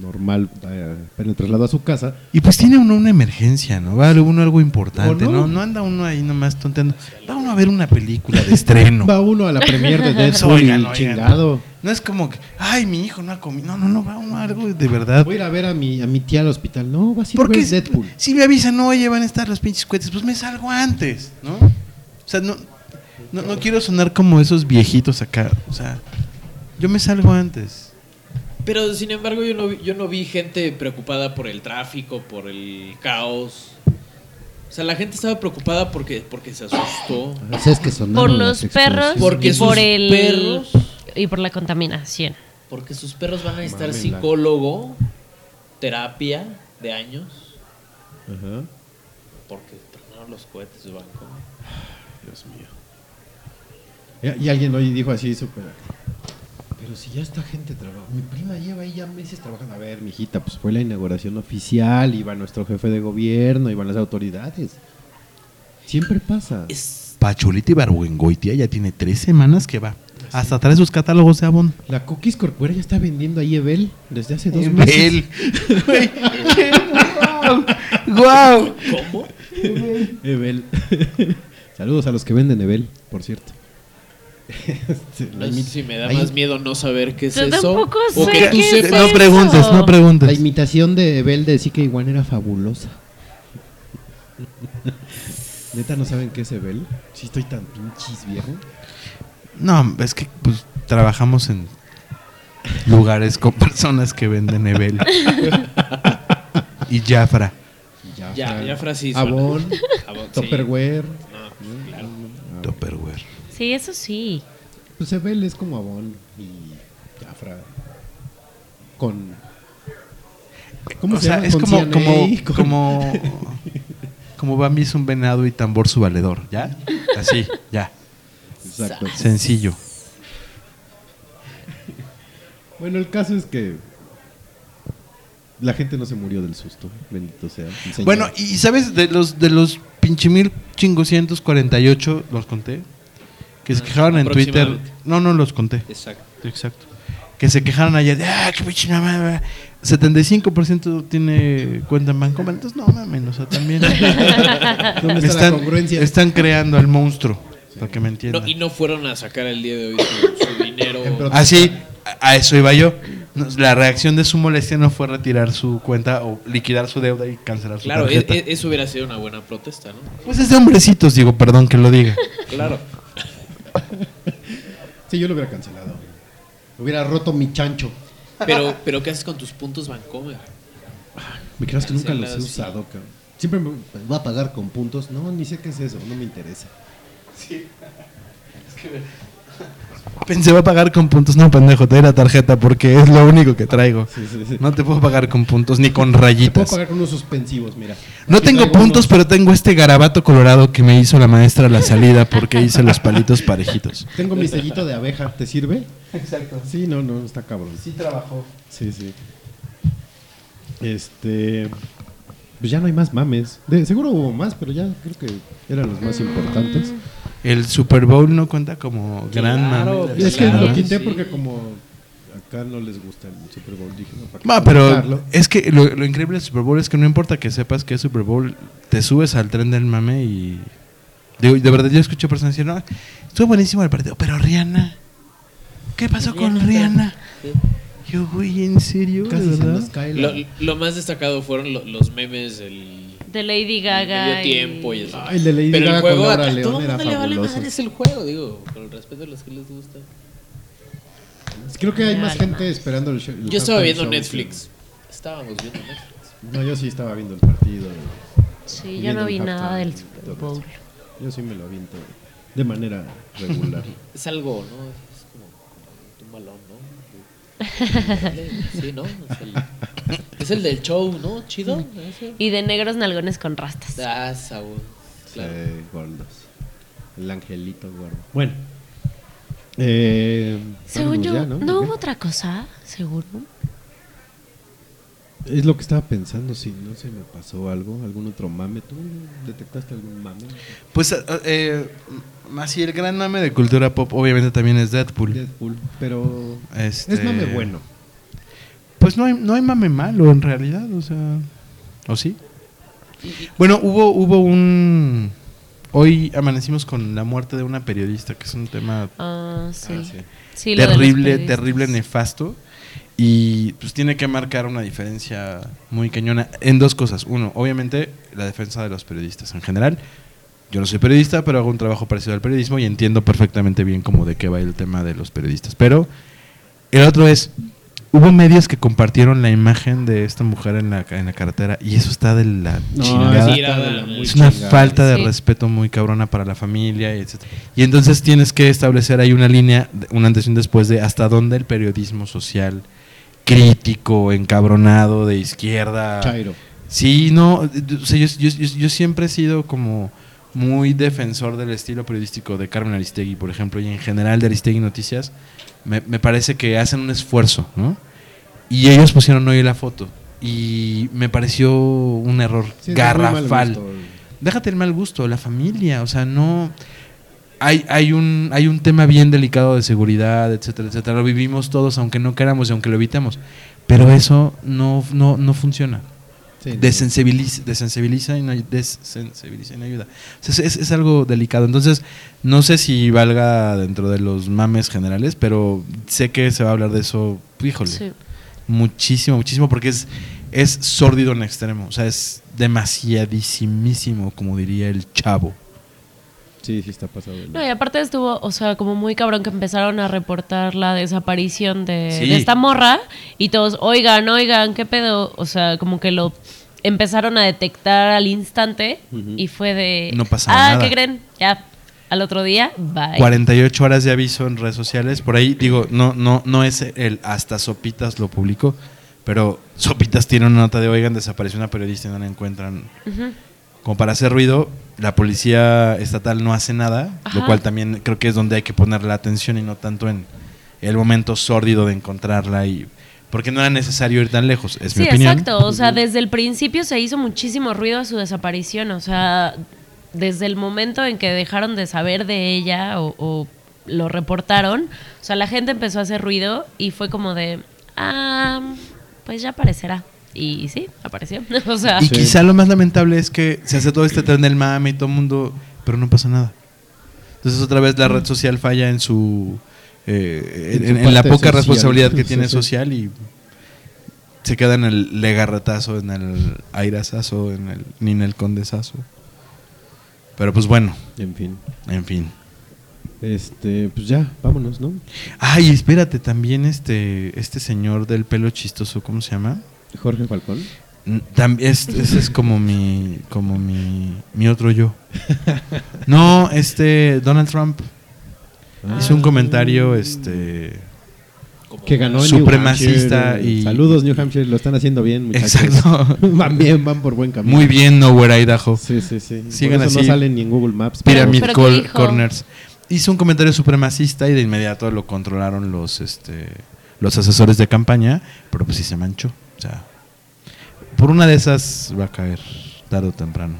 normal eh, en el traslado a su casa. Y pues tiene uno una emergencia, ¿no? Va uno algo importante, ¿O no? no? no? anda uno ahí nomás tonteando. Va uno a ver una película de estreno. Va uno a la premier de Deadpool Oigan, y oigan. chingado. No es como que, ay, mi hijo no ha comido. No, no, no, va uno a algo de verdad. Voy a ir a ver a mi, a mi tía al hospital. No, vas a ir a Porque ver Deadpool. si me avisan, no, oye, van a estar los pinches cohetes, pues me salgo antes, ¿no? O sea, no, no, no quiero sonar como esos viejitos acá. O sea, yo me salgo antes. Pero sin embargo yo no, vi, yo no vi gente preocupada por el tráfico, por el caos. O sea, la gente estaba preocupada porque, porque se asustó. Pues es que Por los perros. Porque y por el perros- y por la contaminación. Porque sus perros van a necesitar Mamela. psicólogo, terapia de años. Ajá. Porque tronaron los cohetes de banco. Dios mío. Y, y alguien hoy dijo así, súper. Pero si ya esta gente trabaja. Mi prima lleva ahí ya meses trabajando. A ver, mijita, pues fue la inauguración oficial. Iba nuestro jefe de gobierno, iban las autoridades. Siempre pasa. Pachulita Ibargüengoitia ya tiene tres semanas que va. Hasta trae sus catálogos de Avon. La Cookies Corcuera ya está vendiendo ahí Evel desde hace dos meses. Qué ¡Guau! ¿Cómo? Evel. Saludos a los que venden Evel, por cierto. Este, la No sé imi- si me da la más im- miedo no saber qué es Yo eso. tampoco o sé que tú qué es sepas. No preguntes, no La preguntes. imitación de Evel de CK One era fabulosa. Neta, ¿no saben qué es Evel? Si estoy tan pinchis viejo. No, es que pues trabajamos en lugares con personas que venden Evel. y Jafra. Ya, suena. Avon, Avon, sí. Tupperware. No, claro. Tupperware. Sí, eso sí. Pues Evel es como Avon y Jafra. Con. ¿Cómo o se sea, llama? es Con como, CNA, como, con- como, como Bambi es un venado y tambor su valedor, ¿ya? Así, ya. Exacto. Sencillo. Bueno, el caso es que. La gente no se murió del susto. Bendito sea. Bueno, y sabes, de los de los pinche mil chingoscientos cuarenta y ocho, los conté, que se Ah, quejaron en Twitter. No, no los conté. Exacto. Exacto. Que se quejaron ayer de, ah, qué pinche mamá. 75% tiene cuenta en Bancomer. Entonces, no mames, o sea, también. ¿Dónde está la están, congruencia? están creando al monstruo, para que me entiendan. No, y no fueron a sacar el día de hoy su, su dinero. Así, a a eso iba yo. No, La reacción de su molestia no fue retirar su cuenta o liquidar su deuda y cancelar su Claro, e- tarjeta. e- eso hubiera sido una buena protesta, ¿no? Pues es de hombrecitos, digo, perdón que lo diga. Claro. Sí, yo lo hubiera cancelado. Hubiera roto mi chancho. Pero, pero ¿qué haces con tus puntos Vancomer? Me creas que nunca los he sí. usado, cabrón. Siempre me va a pagar con puntos. No, ni sé qué es eso, no me interesa. Pensé, va a pagar con puntos. No, pendejo, te doy la tarjeta porque es lo único que traigo. Sí, sí, sí. No te puedo pagar con puntos ni con Te puedo rayitas. pagar con unos suspensivos, mira. No Aquí tengo puntos, unos- pero tengo este garabato colorado que me hizo la maestra a la salida porque hice los palitos parejitos. Tengo mi sellito de abeja, ¿te sirve? Exacto. Sí, no, no, está cabrón. Sí trabajó. Sí, sí. Este. Pues ya no hay más mames. De, seguro hubo más, pero ya creo que eran los más importantes. El Super Bowl no cuenta como gran Claro, mame. Es que Claro, lo quité sí. porque como acá no les gusta el Super Bowl, dije, no, ¿para pero es que lo, lo increíble del Super Bowl es que no importa que sepas que es Super Bowl, te subes al tren del mame y. Digo, de verdad, yo escuché personas decir, no, estuvo buenísimo el partido, pero Rihanna. ¿Qué pasó con Rihanna? Yo, güey, ¿en serio? ¿De Casi se verdad? nos cae la... Lo, lo más destacado fueron lo- los memes del De Lady Gaga. medio tiempo y eso. Ay, el de Lady Pero Gaga el juego con a, Laura a León todo era mundo le vale fabuloso. madre es el juego, digo, con el respeto a los que les gusta. Creo que hay más gente esperando el show. el Yo estaba halftime viendo show Netflix. Estábamos viendo Netflix. que- No, yo sí estaba viendo el partido. Sí, y yo viendo no el vi nada del y Super Bowl. Yo sí me lo aviento de manera regular. Es algo, ¿no? Es como, como un balón, ¿no? Sí, ¿no? Es el, es el del show, ¿no? Chido. Y de negros nalgones con rastas. Ah, Saúl. Claro. Sí, gordos. El angelito gordo. Bueno. Eh, Según yo, ya, ¿no, ¿no? Hubo otra cosa? Seguro. Es lo que estaba pensando, si no se me pasó algo, algún otro mame. ¿Tú detectaste algún mame? Pues, eh, eh, más y el gran mame de cultura pop, obviamente también es Deadpool. Deadpool, pero Este- es mame bueno. Pues no hay, no hay mame malo en realidad, o sea. ¿O sí? Bueno, hubo, hubo un. Hoy amanecimos con la muerte de una periodista, que es un tema Ah, sí. Ah, sí. Terrible, terrible, nefasto. Y pues tiene que marcar una diferencia muy cañona en dos cosas. Uno, obviamente, la defensa de los periodistas en general. Yo no soy periodista, pero hago un trabajo parecido al periodismo y entiendo perfectamente bien cómo de qué va el tema de los periodistas. Pero el otro es, hubo medios que compartieron la imagen de esta mujer en la, en la carretera y eso está de la No, chingada. Es una chingada. falta de Sí. respeto muy cabrona para la familia, y etc. Y entonces tienes que establecer ahí una línea, un antes y un después de hasta dónde el periodismo social crítico, encabronado, de izquierda. Chairo. Sí, no, o sea, yo, yo- yo- yo siempre he sido como muy defensor del estilo periodístico de Carmen Aristegui, por ejemplo, y en general de Aristegui Noticias, me, me parece que hacen un esfuerzo, ¿no? Y ellos pusieron hoy la foto y me pareció un error Sí, garrafal. Déjate el mal gusto, la familia, o sea, no hay, hay un hay un tema bien delicado de seguridad, etcétera, etcétera. Lo vivimos todos aunque no queramos y aunque lo evitemos, pero eso no no no funciona. Sí. Desensibiliza, desensibiliza y desensibiliza y no ayuda. Es, es- es algo delicado. Entonces, no sé si valga dentro de los mames generales, pero sé que se va a hablar de eso, híjole, Sí. muchísimo, muchísimo, porque es, es sórdido en extremo. O sea, es demasiadísimísimo, como diría el chavo. Sí, sí está pasado. No, y aparte estuvo, o sea, como muy cabrón que empezaron a reportar la desaparición de, Sí. de esta morra y todos, oigan, oigan, ¿qué pedo? O sea, como que lo empezaron a detectar al instante y fue de... No pasaba ah, nada. ¿qué creen? Ya, al otro día, bye. 48 horas de aviso en redes sociales. Por ahí, digo, no, no, no es el hasta Sopitas lo publicó, pero Sopitas tiene una nota de, oigan, desapareció una periodista y no la encuentran. Ujú. Como para hacer ruido, la policía estatal no hace nada, lo cual también creo que es donde hay que poner la atención y no tanto en el momento sórdido de encontrarla y porque no era necesario ir tan lejos, es mi Sí, opinión. exacto. O sea, desde el principio se hizo muchísimo ruido a su desaparición. O sea, desde el momento en que dejaron de saber de ella o, o lo reportaron, o sea, la gente empezó a hacer ruido y fue como de, ah, pues ya aparecerá. Y sí, apareció. o sea, Y quizá lo más lamentable es que se hace todo este tren del mame y todo el mundo, pero no pasa nada. Entonces otra vez la red social falla en su eh, En en, en la poca social. responsabilidad que tiene sí. social y se queda en el legarretazo, en el airazazo, en el ninel condesazo. Pero pues bueno, En fin. en fin. Este, pues ya, vámonos, ¿no? Ay, espérate, también este este señor del pelo chistoso, ¿cómo se llama? Jorge Falcón. También es, ese es como mi como mi, mi otro yo. No, este Donald Trump hizo un comentario este Que ganó en Supremacista New Hampshire. y- Saludos, New Hampshire. Lo están haciendo bien, muchachos. Exacto. van bien, van por buen camino. muy bien Nowhere Idaho. Sí, sí, sí. Sigan por eso así. no salen ni en Google Maps. Pyramid. Corners. Hizo un comentario supremacista y de inmediato lo controlaron los este los asesores de campaña, pero pues sí se manchó. O sea, por una de esas va a caer tarde o temprano.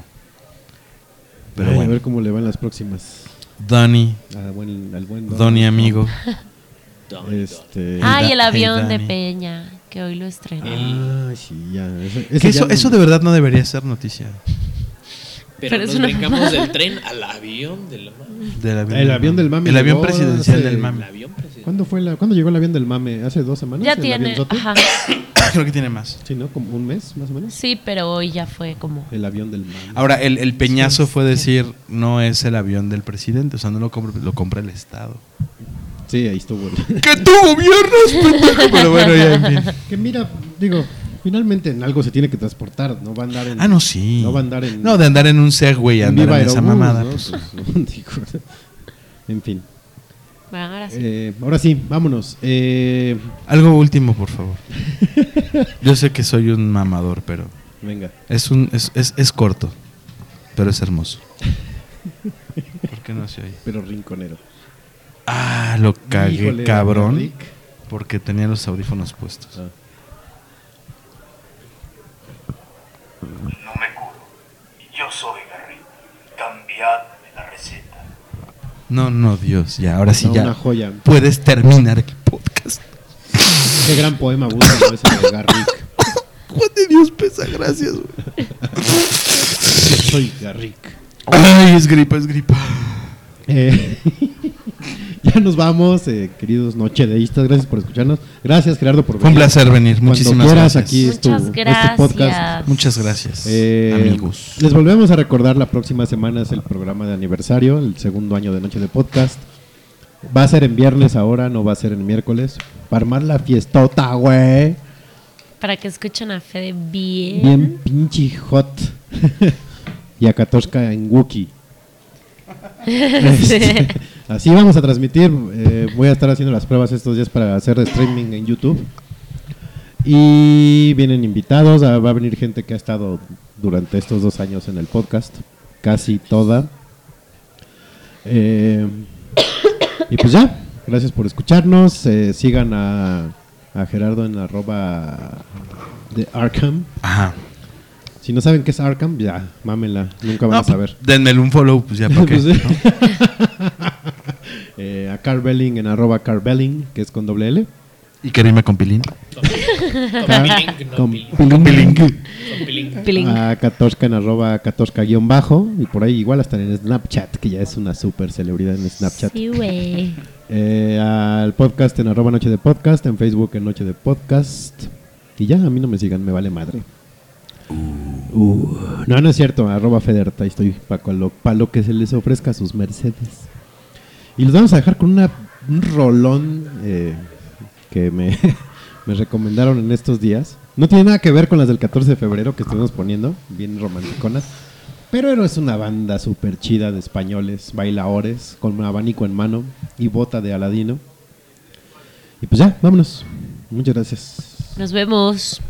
Pero Ay, A bueno, ver cómo le van las próximas. Donnie, Al buen, al buen Donnie amigo. Este. ah, y el avión de. Peña, que hoy lo estrenó. Ah, sí, ya. Ese- ese Que eso, ya eso no- de verdad no debería ser noticia. Pero, Pero nos una brincamos del tren al avión de la mano. Del avión El avión del mame El avión llegó presidencial hace- del El mame. avión. ¿Cuándo, fue la, ¿Cuándo llegó el avión del mame? ¿Hace dos semanas? Ya tiene, ajá. Creo que tiene más. Sí, ¿no? Como un mes, más o menos. Sí, pero hoy ya fue como... El avión del mame. Ahora, el, el peñazo fue decir, no es el avión del presidente, o sea, no lo compra, lo compra el Estado. Sí, ahí estuvo. el- ¡Que tú gobiernas, pendejo! Pero bueno, ya, en fin. que mira, digo, finalmente en algo se tiene que transportar. No va a andar en. Ah, no, sí. No va a andar en. No, de andar en un Segway y en andar Viva en esa mamada. ¿no? pues. En fin. Bueno, ahora sí. Eh, ahora sí, vámonos. Eh, Algo último, por favor. Yo sé que soy un mamador, pero venga. es, un, es, es, es corto, pero es hermoso. ¿Por qué no se oye? Pero rinconero. Ah, lo cagué, Híjole, cabrón, Rick. porque tenía los audífonos puestos. Ah. No me curo. Yo soy Garry. Cambiadme la receta. No, no, Dios, ya, ahora sí No, ya. una joya. Puedes terminar el podcast. Qué gran poema búscalo ese de Garrick. Juan de Dios pesa, gracias. güey. Soy Garrick. Ay, es gripa, es gripa. Eh, ya nos vamos, eh, queridos nochedeístas. Gracias por escucharnos. Gracias, Gerardo, por Fue un venir. placer venir, Cuando muchísimas quieras, gracias. aquí es tu, Muchas es tu gracias. podcast. Muchas gracias, Eh, amigos. Les volvemos a recordar la próxima semana es el programa de aniversario, el segundo año de Noche de Podcast. Va a ser en viernes ahora, no va a ser en miércoles. Para armar la fiestota, güey. Para que escuchen a Fede bien. Bien pinche hot. y a Katoshka en Wookiee. Este, así vamos a transmitir. eh, voy a estar haciendo las pruebas estos días para hacer streaming en YouTube. Y vienen invitados. ah, Va a venir gente que ha estado durante estos dos años en el podcast. Casi toda. Eh, y pues ya, gracias por escucharnos. Eh, sigan a, Gerardo en arroba de Arkham. Ajá. Si no saben qué es Arkham, ya, mámenla, nunca van No, a saber. pues, denmele un follow, pues ya, ¿para qué? Pues. Eh, a Carbelling en arroba Carbelling, que es con doble L. Y que rime con pilín. Con Con pilín. Pilín. A Katoshka en arroba Katoshka guion bajo. Y por ahí igual hasta en Snapchat, que ya es una super celebridad en Snapchat. Sí, güey. Eh, al podcast en arroba Noche de Podcast, en Facebook en Noche de Podcast. Y ya, a mí no me sigan, me vale madre. Uh, no, no es cierto, arroba Federta, estoy para lo, que se les ofrezca a sus mercedes. Y los vamos a dejar con una, un rolón eh, que me, me recomendaron en estos días. No tiene nada que ver con las del 14 de febrero que estuvimos poniendo, bien romanticonas. Pero es una banda súper chida de españoles, bailaores, con un abanico en mano y bota de Aladino. Y pues ya, vámonos. Muchas gracias. Nos vemos.